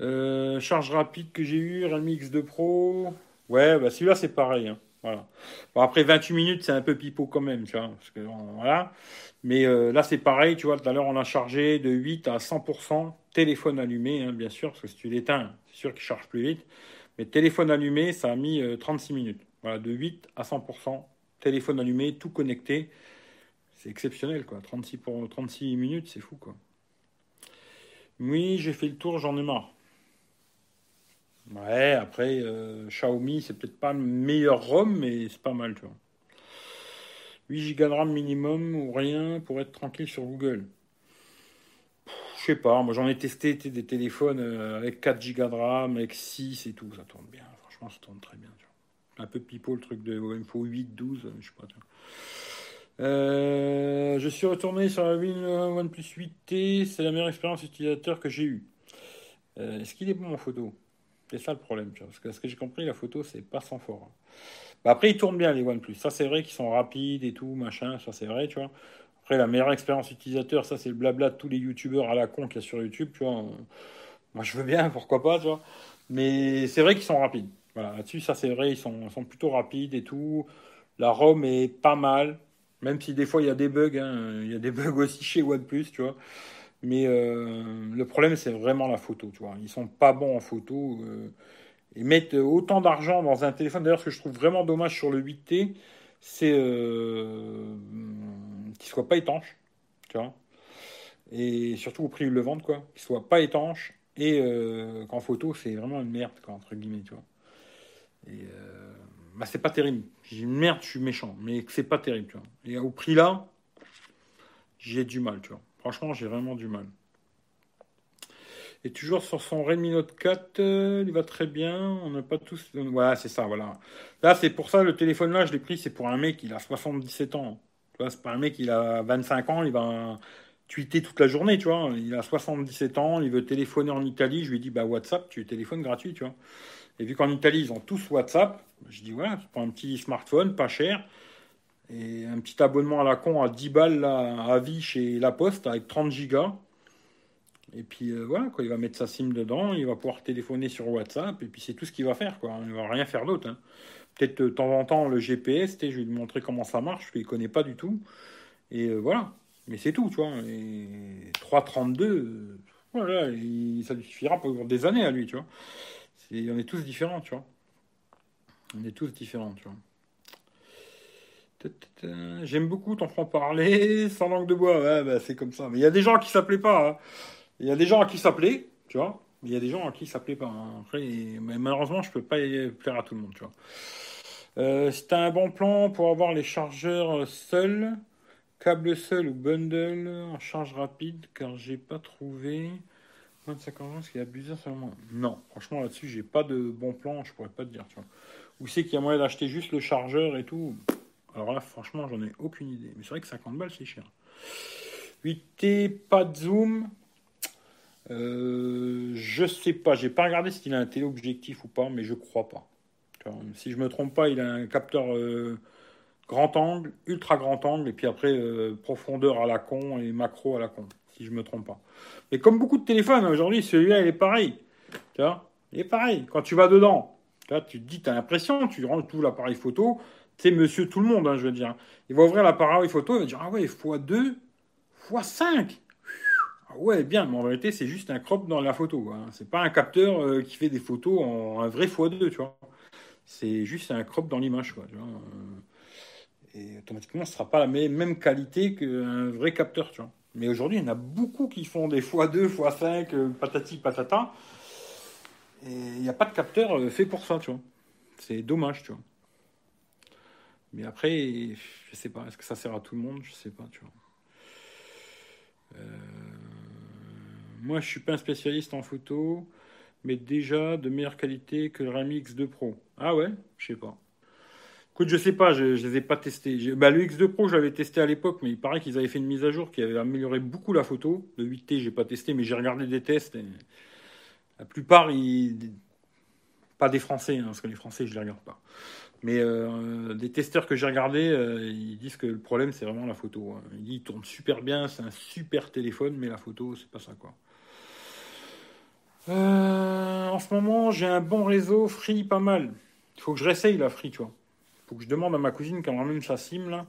Euh, charge rapide que j'ai eu, Realme X2 Pro. Ouais, bah celui-là c'est pareil. Hein. Voilà. Bon, après 28 minutes, c'est un peu pipeau quand même, tu vois. Voilà. Mais euh, là, c'est pareil, tu vois. Tout à l'heure, on a chargé de 8 à 100%, téléphone allumé, hein, bien sûr, parce que si tu l'éteins, c'est sûr qu'il charge plus vite. Mais téléphone allumé, ça a mis 36 euh, minutes. Voilà, de 8 à 100%, téléphone allumé, tout connecté. C'est exceptionnel, quoi. 36, pour, 36 minutes, c'est fou, quoi. Oui, j'ai fait le tour, j'en ai marre. Ouais, après, euh, Xiaomi, c'est peut-être pas le meilleur ROM, mais c'est pas mal, tu vois. 8 Go de RAM minimum ou rien pour être tranquille sur Google. Je sais pas, moi j'en ai testé des téléphones euh, avec 4 Go de RAM, avec 6 et tout, ça tourne bien. Franchement, ça tourne très bien. Tu vois. Un peu pipeau le truc de faut 8, 12, je sais pas. Euh, je suis retourné sur la OnePlus 8T, c'est la meilleure expérience utilisateur que j'ai eue. Est-ce qu'il est bon en photo? C'est ça le problème. Parce que ce que j'ai compris, la photo, c'est pas sans fort. Hein. Bah, après, ils tournent bien les OnePlus. Ça, c'est vrai qu'ils sont rapides et tout, machin. Ça, c'est vrai, tu vois. Après, la meilleure expérience utilisateur, ça, c'est le blabla de tous les youtubeurs à la con qu'il y a sur YouTube, tu vois. Moi, je veux bien, pourquoi pas, tu vois. Mais c'est vrai qu'ils sont rapides. Voilà, là-dessus, ça, c'est vrai, ils sont, sont plutôt rapides et tout. La ROM est pas mal, même si des fois, il y a des bugs. Hein. Il y a des bugs aussi chez OnePlus, tu vois. Mais euh, le problème, c'est vraiment la photo, tu vois. Ils sont pas bons en photo. Euh, ils mettent autant d'argent dans un téléphone. D'ailleurs, ce que je trouve vraiment dommage sur le 8T, c'est euh, qu'il soit pas étanche, tu vois. Et surtout au prix où le vendent, quoi. Qu'il soit pas étanche et euh, qu'en photo, c'est vraiment une merde, entre guillemets, tu vois. Et bah, c'est pas terrible. J'ai une merde, je suis méchant, mais c'est pas terrible, tu vois. Et au prix là, j'ai du mal, tu vois. Franchement, j'ai vraiment du mal. Et toujours sur son Redmi Note 4, euh, il va très bien. On n'a pas tous. Voilà, c'est ça, voilà. Là, c'est pour ça, le téléphone là, je l'ai pris, c'est pour un mec, il a 77 ans. Tu vois, c'est pas un mec, il a 25 ans, il va tweeter toute la journée, tu vois. Il a 77 ans, il veut téléphoner en Italie. Je lui dis, bah, WhatsApp, tu téléphones gratuit, tu vois. Et vu qu'en Italie, ils ont tous WhatsApp, je dis, voilà, prends un petit smartphone, pas cher. Et un petit abonnement à la con à 10 balles à vie chez La Poste avec 30 gigas. Et puis euh, voilà, quoi, il va mettre sa SIM dedans, il va pouvoir téléphoner sur WhatsApp, et puis c'est tout ce qu'il va faire. Quoi. Il va rien faire d'autre. Hein. Peut-être de temps en temps le GPS, je vais lui montrer comment ça marche, parce qu'il ne connaît pas du tout. Et euh, voilà. Mais c'est tout, tu vois. Et 3,32, euh, voilà, ça lui suffira pour des années à lui, tu vois. on est tous différents, tu vois. On est tous différents, tu vois. J'aime beaucoup ton franc-parler, sans langue de bois. Bah, c'est comme ça. Mais il y a des gens qui s'appelaient pas. Hein. Il y a des gens à qui s'appelaient, tu vois. Il y a des gens à qui s'appelaient pas. Hein. Mais malheureusement, je peux pas plaire à tout le monde, tu vois. Euh, c'est un bon plan pour avoir les chargeurs seuls, câble seul ou bundle en charge rapide, car j'ai pas trouvé 25 ans ce qui est abusé seulement. Non, franchement là-dessus, j'ai pas de bon plan, je pourrais pas te dire, tu vois. Où c'est qu'il y a moyen d'acheter juste le chargeur et tout alors là, franchement, j'en ai aucune idée. Mais c'est vrai que 50 balles, c'est cher. 8T, pas de zoom. Euh, je sais pas, j'ai pas regardé s'il a un téléobjectif ou pas, mais je crois pas. Si je me trompe pas, il a un capteur euh, grand angle, ultra grand angle, et puis après euh, profondeur à la con et macro à la con, si je me trompe pas. Mais comme beaucoup de téléphones aujourd'hui, celui-là il est pareil. Il est pareil. Quand tu vas dedans, tu, tu te dis, tu as l'impression, tu rentres tout l'appareil photo, c'est monsieur tout le monde, hein, je veux dire. Il va ouvrir l'appareil photo, il va dire Ah ouais, x2, x5. Ah ouais, bien, mais en vérité, c'est juste un crop dans la photo. Hein. C'est pas un capteur euh, qui fait des photos en un vrai x2, tu vois. C'est juste un crop dans l'image, quoi. Et automatiquement, ce sera pas la même qualité qu'un vrai capteur, tu vois. Mais aujourd'hui, il y en a beaucoup qui font des x2, x5, euh, patati patata. Et il n'y a pas de capteur euh, fait pour ça, tu vois. C'est dommage, tu vois. Mais après, je sais pas, est-ce que ça sert à tout le monde? Je sais pas, tu vois. Euh, moi, je suis pas un spécialiste en photo, mais déjà de meilleure qualité que le Rami X2 Pro. Ah ouais? Je sais pas. Écoute, je sais pas, je, ne les ai pas testés. Bah, le X2 Pro, je l'avais testé à l'époque, mais il paraît qu'ils avaient fait une mise à jour qui avait amélioré beaucoup la photo. Le 8T, j'ai pas testé, mais j'ai regardé des tests. La plupart, ils... pas des Français, hein, parce que les Français, je les regarde pas. Mais euh, des testeurs que j'ai regardés, euh, ils disent que le problème, c'est vraiment la photo. Hein. Ils disent il tourne super bien, c'est un super téléphone, mais la photo, c'est pas ça, quoi. Euh, en ce moment, j'ai un bon réseau free, pas mal. Il faut que je réessaye la free, tu vois faut que je demande à ma cousine quand même sa sim là.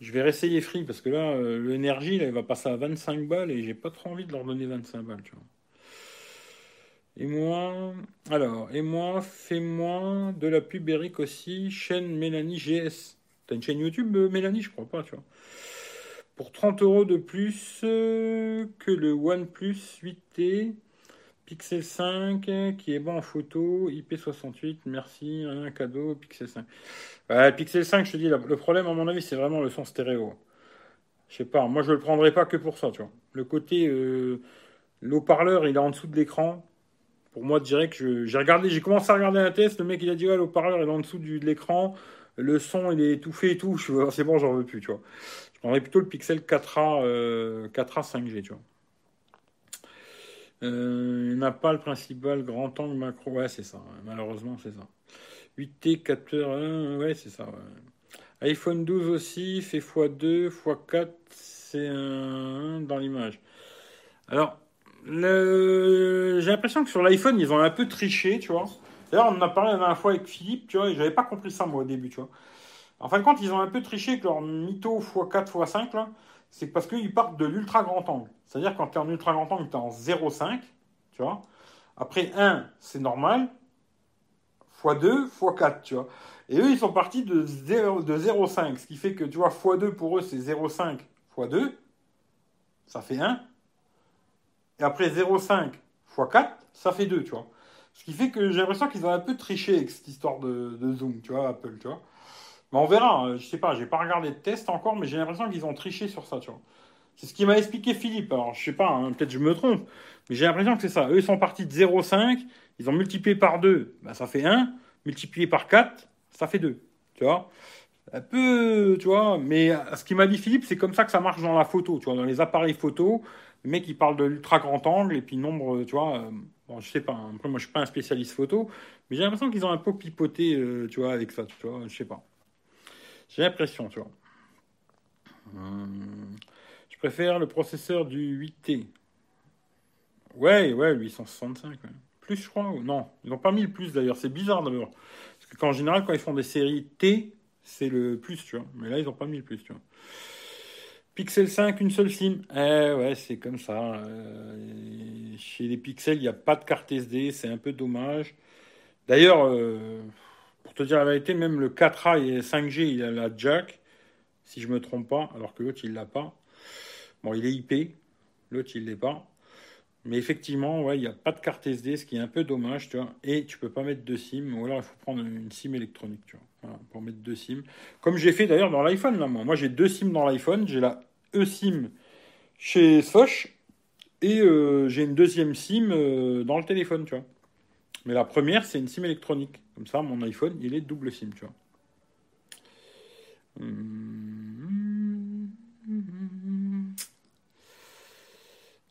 Je vais réessayer Free parce que là, euh, l'énergie, là, il va passer à 25 balles et j'ai pas trop envie de leur donner 25 balles, tu vois. Et moi, alors, et moi, fais-moi de la pub aussi, chaîne Mélanie GS. T'as une chaîne YouTube, euh, Mélanie, je crois pas, tu vois. Pour 30 euros de plus euh, que le OnePlus 8T, Pixel 5 qui est bon en photo, IP68, merci, un cadeau, Pixel 5. Ouais, Pixel 5, je te dis, le problème à mon avis, c'est vraiment le son stéréo. Je sais pas, moi je le prendrais pas que pour ça, tu vois. Le côté, euh, l'eau-parleur, il est en dessous de l'écran. Pour moi, direct, j'ai regardé, j'ai commencé à regarder un test, le mec il a dit, ouais, l'eau-parleur il est en dessous de l'écran, le son il est étouffé et tout, c'est bon, j'en veux plus, tu vois. Je prendrais plutôt le Pixel 4A, 4A 5G, tu vois. Euh, il n'a pas le principal grand angle macro. Ouais, c'est ça. Malheureusement, c'est ça. 8T capteur 1, ouais, c'est ça. iPhone 12 aussi, fait x2, x4, c'est un dans l'image. Alors, j'ai l'impression que sur l'iPhone, ils ont un peu triché, tu vois. D'ailleurs, on en a parlé la dernière fois avec Philippe, tu vois, et j'avais pas compris ça, moi, au début, tu vois. En fin de compte, ils ont un peu triché avec leur Mytho x4, x5, là c'est parce qu'ils partent de l'ultra grand angle. C'est-à-dire quand tu es en ultra grand angle, tu es en 0,5, tu vois. Après 1, c'est normal, x2, x4, tu vois. Et eux, ils sont partis de 0,5, ce qui fait que, tu vois, x2 pour eux, c'est 0,5 x2, ça fait 1. Et après 0,5 x4, ça fait 2, tu vois. Ce qui fait que j'ai l'impression qu'ils ont un peu triché avec cette histoire de, zoom, tu vois, Apple, tu vois. Mais on verra, hein. je sais pas, j'ai pas regardé de test encore, mais j'ai l'impression qu'ils ont triché sur ça, tu vois. C'est ce qui m'a expliqué Philippe. Alors, je sais pas, hein, peut-être je me trompe, mais j'ai l'impression que c'est ça. Eux, ils sont partis de 0,5, ils ont multiplié par 2, bah, ça fait 1, multiplié par 4, ça fait 2, tu vois. Un peu, tu vois, mais ce qu'il m'a dit Philippe, c'est comme ça que ça marche dans la photo, tu vois, dans les appareils photo. Le mec, il parle de l'ultra grand angle et puis nombre, tu vois. Euh, bon, je sais pas, hein. après, moi, je suis pas un spécialiste photo, mais j'ai l'impression qu'ils ont un peu pipoté, euh, tu vois, avec ça, tu vois, je sais pas. J'ai l'impression, tu vois. Hum, je préfère le processeur du 8T. Ouais, ouais, 865. Plus, je crois. Non, ils n'ont pas mis le plus d'ailleurs. C'est bizarre d'abord. Parce qu'en général, quand ils font des séries T, c'est le plus, tu vois. Mais là, ils n'ont pas mis le plus, tu vois. Pixel 5, une seule SIM. Eh ouais, c'est comme ça. Euh, chez les Pixels, il n'y a pas de carte SD. C'est un peu dommage. D'ailleurs, euh, pour te dire la vérité, même le 4A et 5G, il a la jack, si je me trompe pas, alors que l'autre, il l'a pas. Bon, il est IP, l'autre, il l'est pas. Mais effectivement, ouais, il n'y a pas de carte SD, ce qui est un peu dommage, tu vois. Et tu peux pas mettre deux SIM, ou alors il faut prendre une SIM électronique, tu vois, pour mettre deux SIM. Comme j'ai fait d'ailleurs dans l'iPhone, là, moi. Moi, j'ai deux SIM dans l'iPhone. J'ai la eSIM chez Soch, et euh, j'ai une deuxième SIM euh, dans le téléphone, tu vois. Mais la première, c'est une SIM électronique. Comme ça, mon iPhone, il est double SIM, tu vois.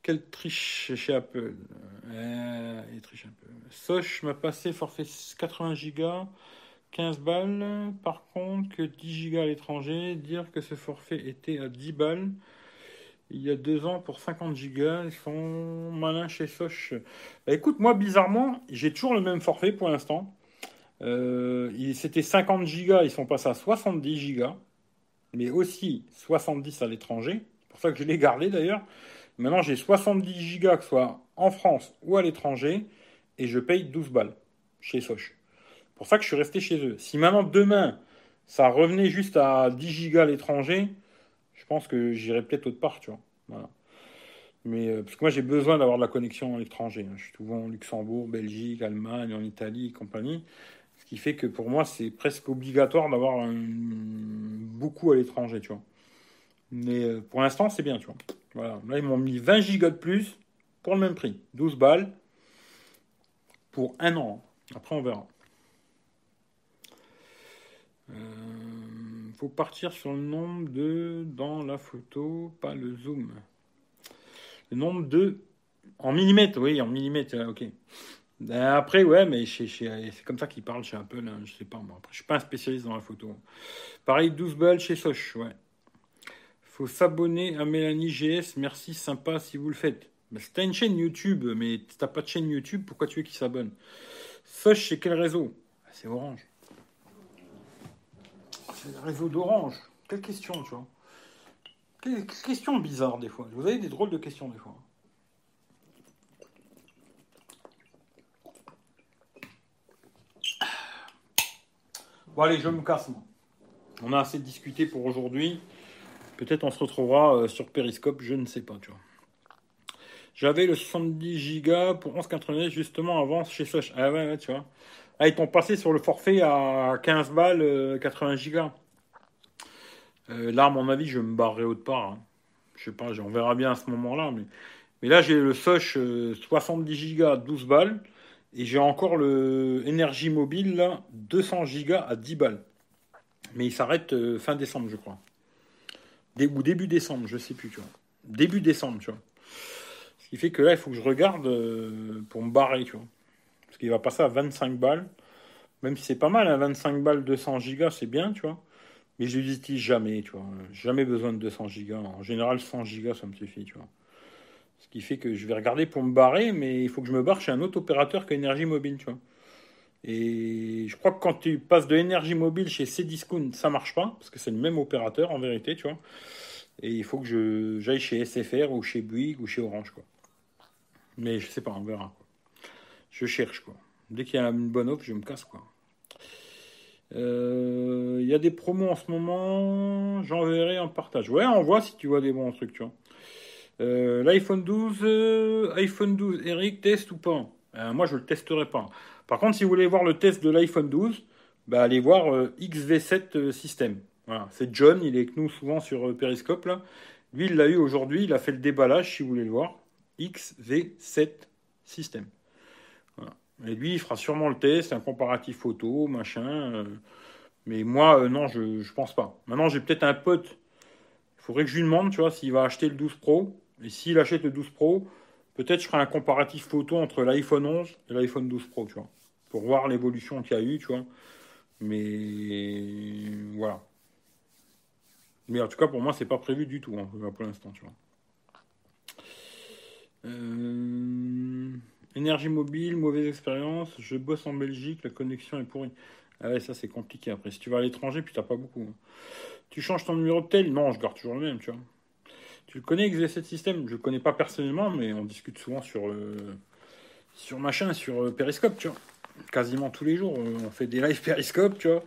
Quelle triche chez Apple. Euh. Soch m'a passé forfait 80 Go, 15 balles. Par contre, que 10 Go à l'étranger, dire que ce forfait était à 10 balles il y a deux ans pour 50 gigas. Ils sont malins chez Soch. Bah, écoute, moi, bizarrement, j'ai toujours le même forfait pour l'instant. Euh, C'était 50 gigas, ils sont passés à 70 gigas, mais aussi 70 à l'étranger. C'est pour ça que je l'ai gardé d'ailleurs. Maintenant, j'ai 70 gigas, que ce soit en France ou à l'étranger, et je paye 12 balles chez Soch. Pour ça que je suis resté chez eux. Si maintenant, demain, ça revenait juste à 10 gigas à l'étranger, je pense que j'irais peut-être autre part, tu vois. Mais euh, parce que moi j'ai besoin d'avoir de la connexion à l'étranger. Hein. Je suis souvent en Luxembourg, Belgique, Allemagne, en Italie, compagnie. Ce qui fait que pour moi c'est presque obligatoire d'avoir beaucoup à l'étranger, tu vois. Mais euh, pour l'instant c'est bien, tu vois. Voilà. Là ils m'ont mis 20 gigas de plus pour le même prix, 12 balles pour un an. Après on verra. Euh, faut partir sur le nombre de dans la photo, pas le zoom. Le nombre de. En millimètres, oui, en millimètres, ok. Ben, après, ouais, mais c'est comme ça qu'il parle chez Apple, hein, je sais pas moi. Après, je suis pas un spécialiste dans la photo. Pareil, 12 balles chez Soch, ouais. Faut s'abonner à Mélanie GS, merci, sympa si vous le faites. Ben, c'est une chaîne YouTube, mais t'as pas de chaîne YouTube, pourquoi tu veux qu'il s'abonne Soch, c'est quel réseau? Ah, C'est Orange. Réseau d'Orange. Quelle question, tu vois Question bizarre des fois. Vous avez des drôles de questions des fois. Bon allez, je me casse moi. On a assez discuté pour aujourd'hui. Peut-être on se retrouvera euh, sur Periscope, je ne sais pas, tu vois. J'avais le 70 Go pour 11,99 justement avant chez Soch. Ah ouais, ouais, tu vois. Ah, ils t'ont passé sur le forfait à 15 balles, 80 Go. Euh, là, à mon avis, je me barrerai autre part. Hein. Je sais pas, on verra bien à ce moment-là. Mais, là, j'ai le Soch 70 Go 12 balles. Et j'ai encore le Mobile, là, 200 Go à 10 balles. Mais il s'arrête euh, fin décembre, je crois. ou début décembre, je sais plus. Début décembre, tu vois. Ce qui fait que là, il faut que je regarde euh, pour me barrer, tu vois. Parce qu'il va passer à 25 balles. Même si c'est pas mal, 25 hein, balles, 200 Go, c'est bien, tu vois. Mais je l'utilise jamais, tu vois. Jamais besoin de 200 gigas. En général, 100 gigas, ça me suffit, tu vois. Ce qui fait que je vais regarder pour me barrer, mais il faut que je me barre chez un autre opérateur qu'Énergie Mobile, tu vois. Et je crois que quand tu passes de énergie mobile chez Cdiscount, ça marche pas, parce que c'est le même opérateur en vérité, tu vois. Et il faut que j'aille chez SFR ou chez Bouygues ou chez Orange, quoi. Mais je sais pas, on verra. Je cherche, quoi. Dès qu'il y a une bonne offre, je me casse, quoi. Euh, il y a des promos en ce moment, j'enverrai en partage. Ouais, on voit si tu vois des bons trucs. Euh, L'iPhone 12, euh, iPhone 12, Eric, teste ou pas? Moi, je le testerai pas. Par contre, si vous voulez voir le test de l'iPhone 12, bah, allez voir XV7 System. Voilà, c'est John, il est avec nous souvent sur Periscope. Là. Lui, il l'a eu aujourd'hui, il a fait le déballage, si vous voulez le voir. XV7 System. Et lui, il fera sûrement le test, un comparatif photo, machin. Euh. mais moi, euh, non, je ne pense pas. Maintenant, j'ai peut-être un pote. Il faudrait que je lui demande, tu vois, s'il va acheter le 12 Pro. Et s'il achète le 12 Pro, peut-être je ferai un comparatif photo entre l'iPhone 11 et l'iPhone 12 Pro, tu vois. Pour voir l'évolution qu'il y a eu, tu vois. Mais voilà. Mais en tout cas, pour moi, c'est pas prévu du tout, hein, pour l'instant, tu vois. Euh... Énergie mobile, mauvaise expérience. Je bosse en Belgique, la connexion est pourrie. Ah ouais, ça c'est compliqué après. Si tu vas à l'étranger, puis t'as pas beaucoup. Hein. Tu changes ton numéro de tel? Non, je garde toujours le même, tu vois. Tu le connais, XV7 System Je le connais pas personnellement, mais on discute souvent sur, euh, sur machin, sur euh, Periscope, tu vois. Quasiment tous les jours, on fait des lives Periscope, tu vois.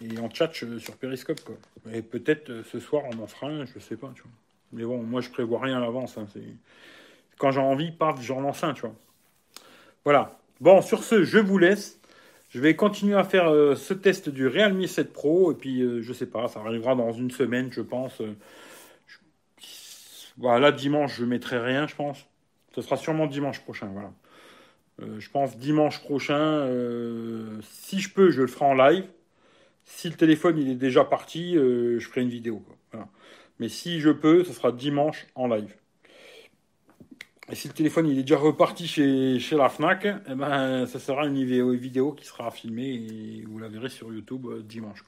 Et on chat euh, sur Periscope, quoi. Et peut-être ce soir, on en fera un, je sais pas, tu vois. Mais bon, moi, je prévois rien à l'avance. Hein, Quand j'ai envie, paf, j'en lance tu vois. Voilà. Bon, sur ce, je vous laisse. Je vais continuer à faire euh, ce test du Realme 7 Pro. Et puis, euh, je sais pas, ça arrivera dans une semaine, je pense. Euh, voilà, dimanche, je mettrai rien, je pense. Ce sera sûrement dimanche prochain, voilà. je pense dimanche prochain, si je peux, je le ferai en live. Si le téléphone il est déjà parti, je ferai une vidéo. Mais si je peux, ce sera dimanche en live. Et si le téléphone il est déjà reparti chez, chez la FNAC, eh ben, ça sera une vidéo, qui sera filmée et vous la verrez sur YouTube euh, dimanche.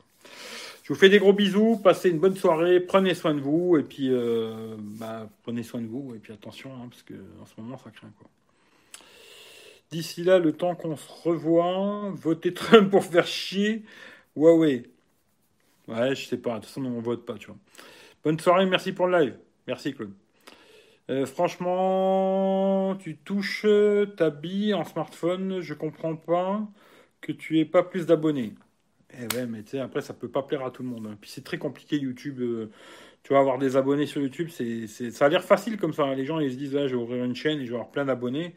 Je vous fais des gros bisous, passez une bonne soirée, prenez soin de vous et puis euh, bah, prenez soin de vous et puis attention hein, parce que en ce moment ça craint quoi. D'ici là, le temps qu'on se revoit, votez Trump pour faire chier Huawei. Ouais, je sais pas, de toute façon on vote pas, tu vois. Bonne soirée, merci pour le live. Merci Claude. Euh, franchement, tu touches ta bille en smartphone, je comprends pas que tu aies pas plus d'abonnés. Eh ouais, mais tu sais, après, ça peut pas plaire à tout le monde. hein. Puis c'est très compliqué, YouTube. euh, tu vas avoir des abonnés sur YouTube, c'est, ça a l'air facile comme ça. hein. Les gens, ils se disent, ah, je vais ouvrir une chaîne et je vais avoir plein d'abonnés.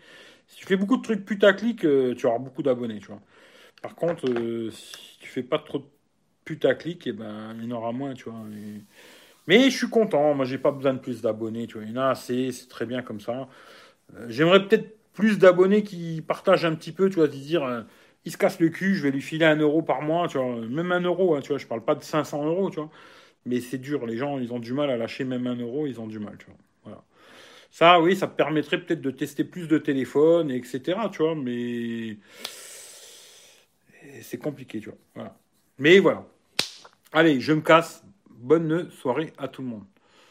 Si tu fais beaucoup de trucs putaclic, euh, tu vas avoir beaucoup d'abonnés, tu vois. Par contre, si tu fais pas trop de putaclic, eh ben, il y en aura moins, tu vois. Et- Mais je suis content. Moi, j'ai pas besoin de plus d'abonnés, tu vois. Il y en a assez, c'est très bien comme ça. Euh, J'aimerais peut-être plus d'abonnés qui partagent un petit peu, tu vois, dire, euh, il se casse le cul, je vais lui filer un euro par mois, tu vois, même un euro, hein, tu vois, je parle pas de 500 euros, tu vois, mais c'est dur, les gens, ils ont du mal à lâcher même un euro, ils ont du mal, tu vois, voilà. Ça, oui, ça permettrait peut-être de tester plus de téléphones, etc., tu vois, mais c'est compliqué, tu vois, voilà. Mais voilà. Allez, je me casse. Bonne soirée à tout le monde.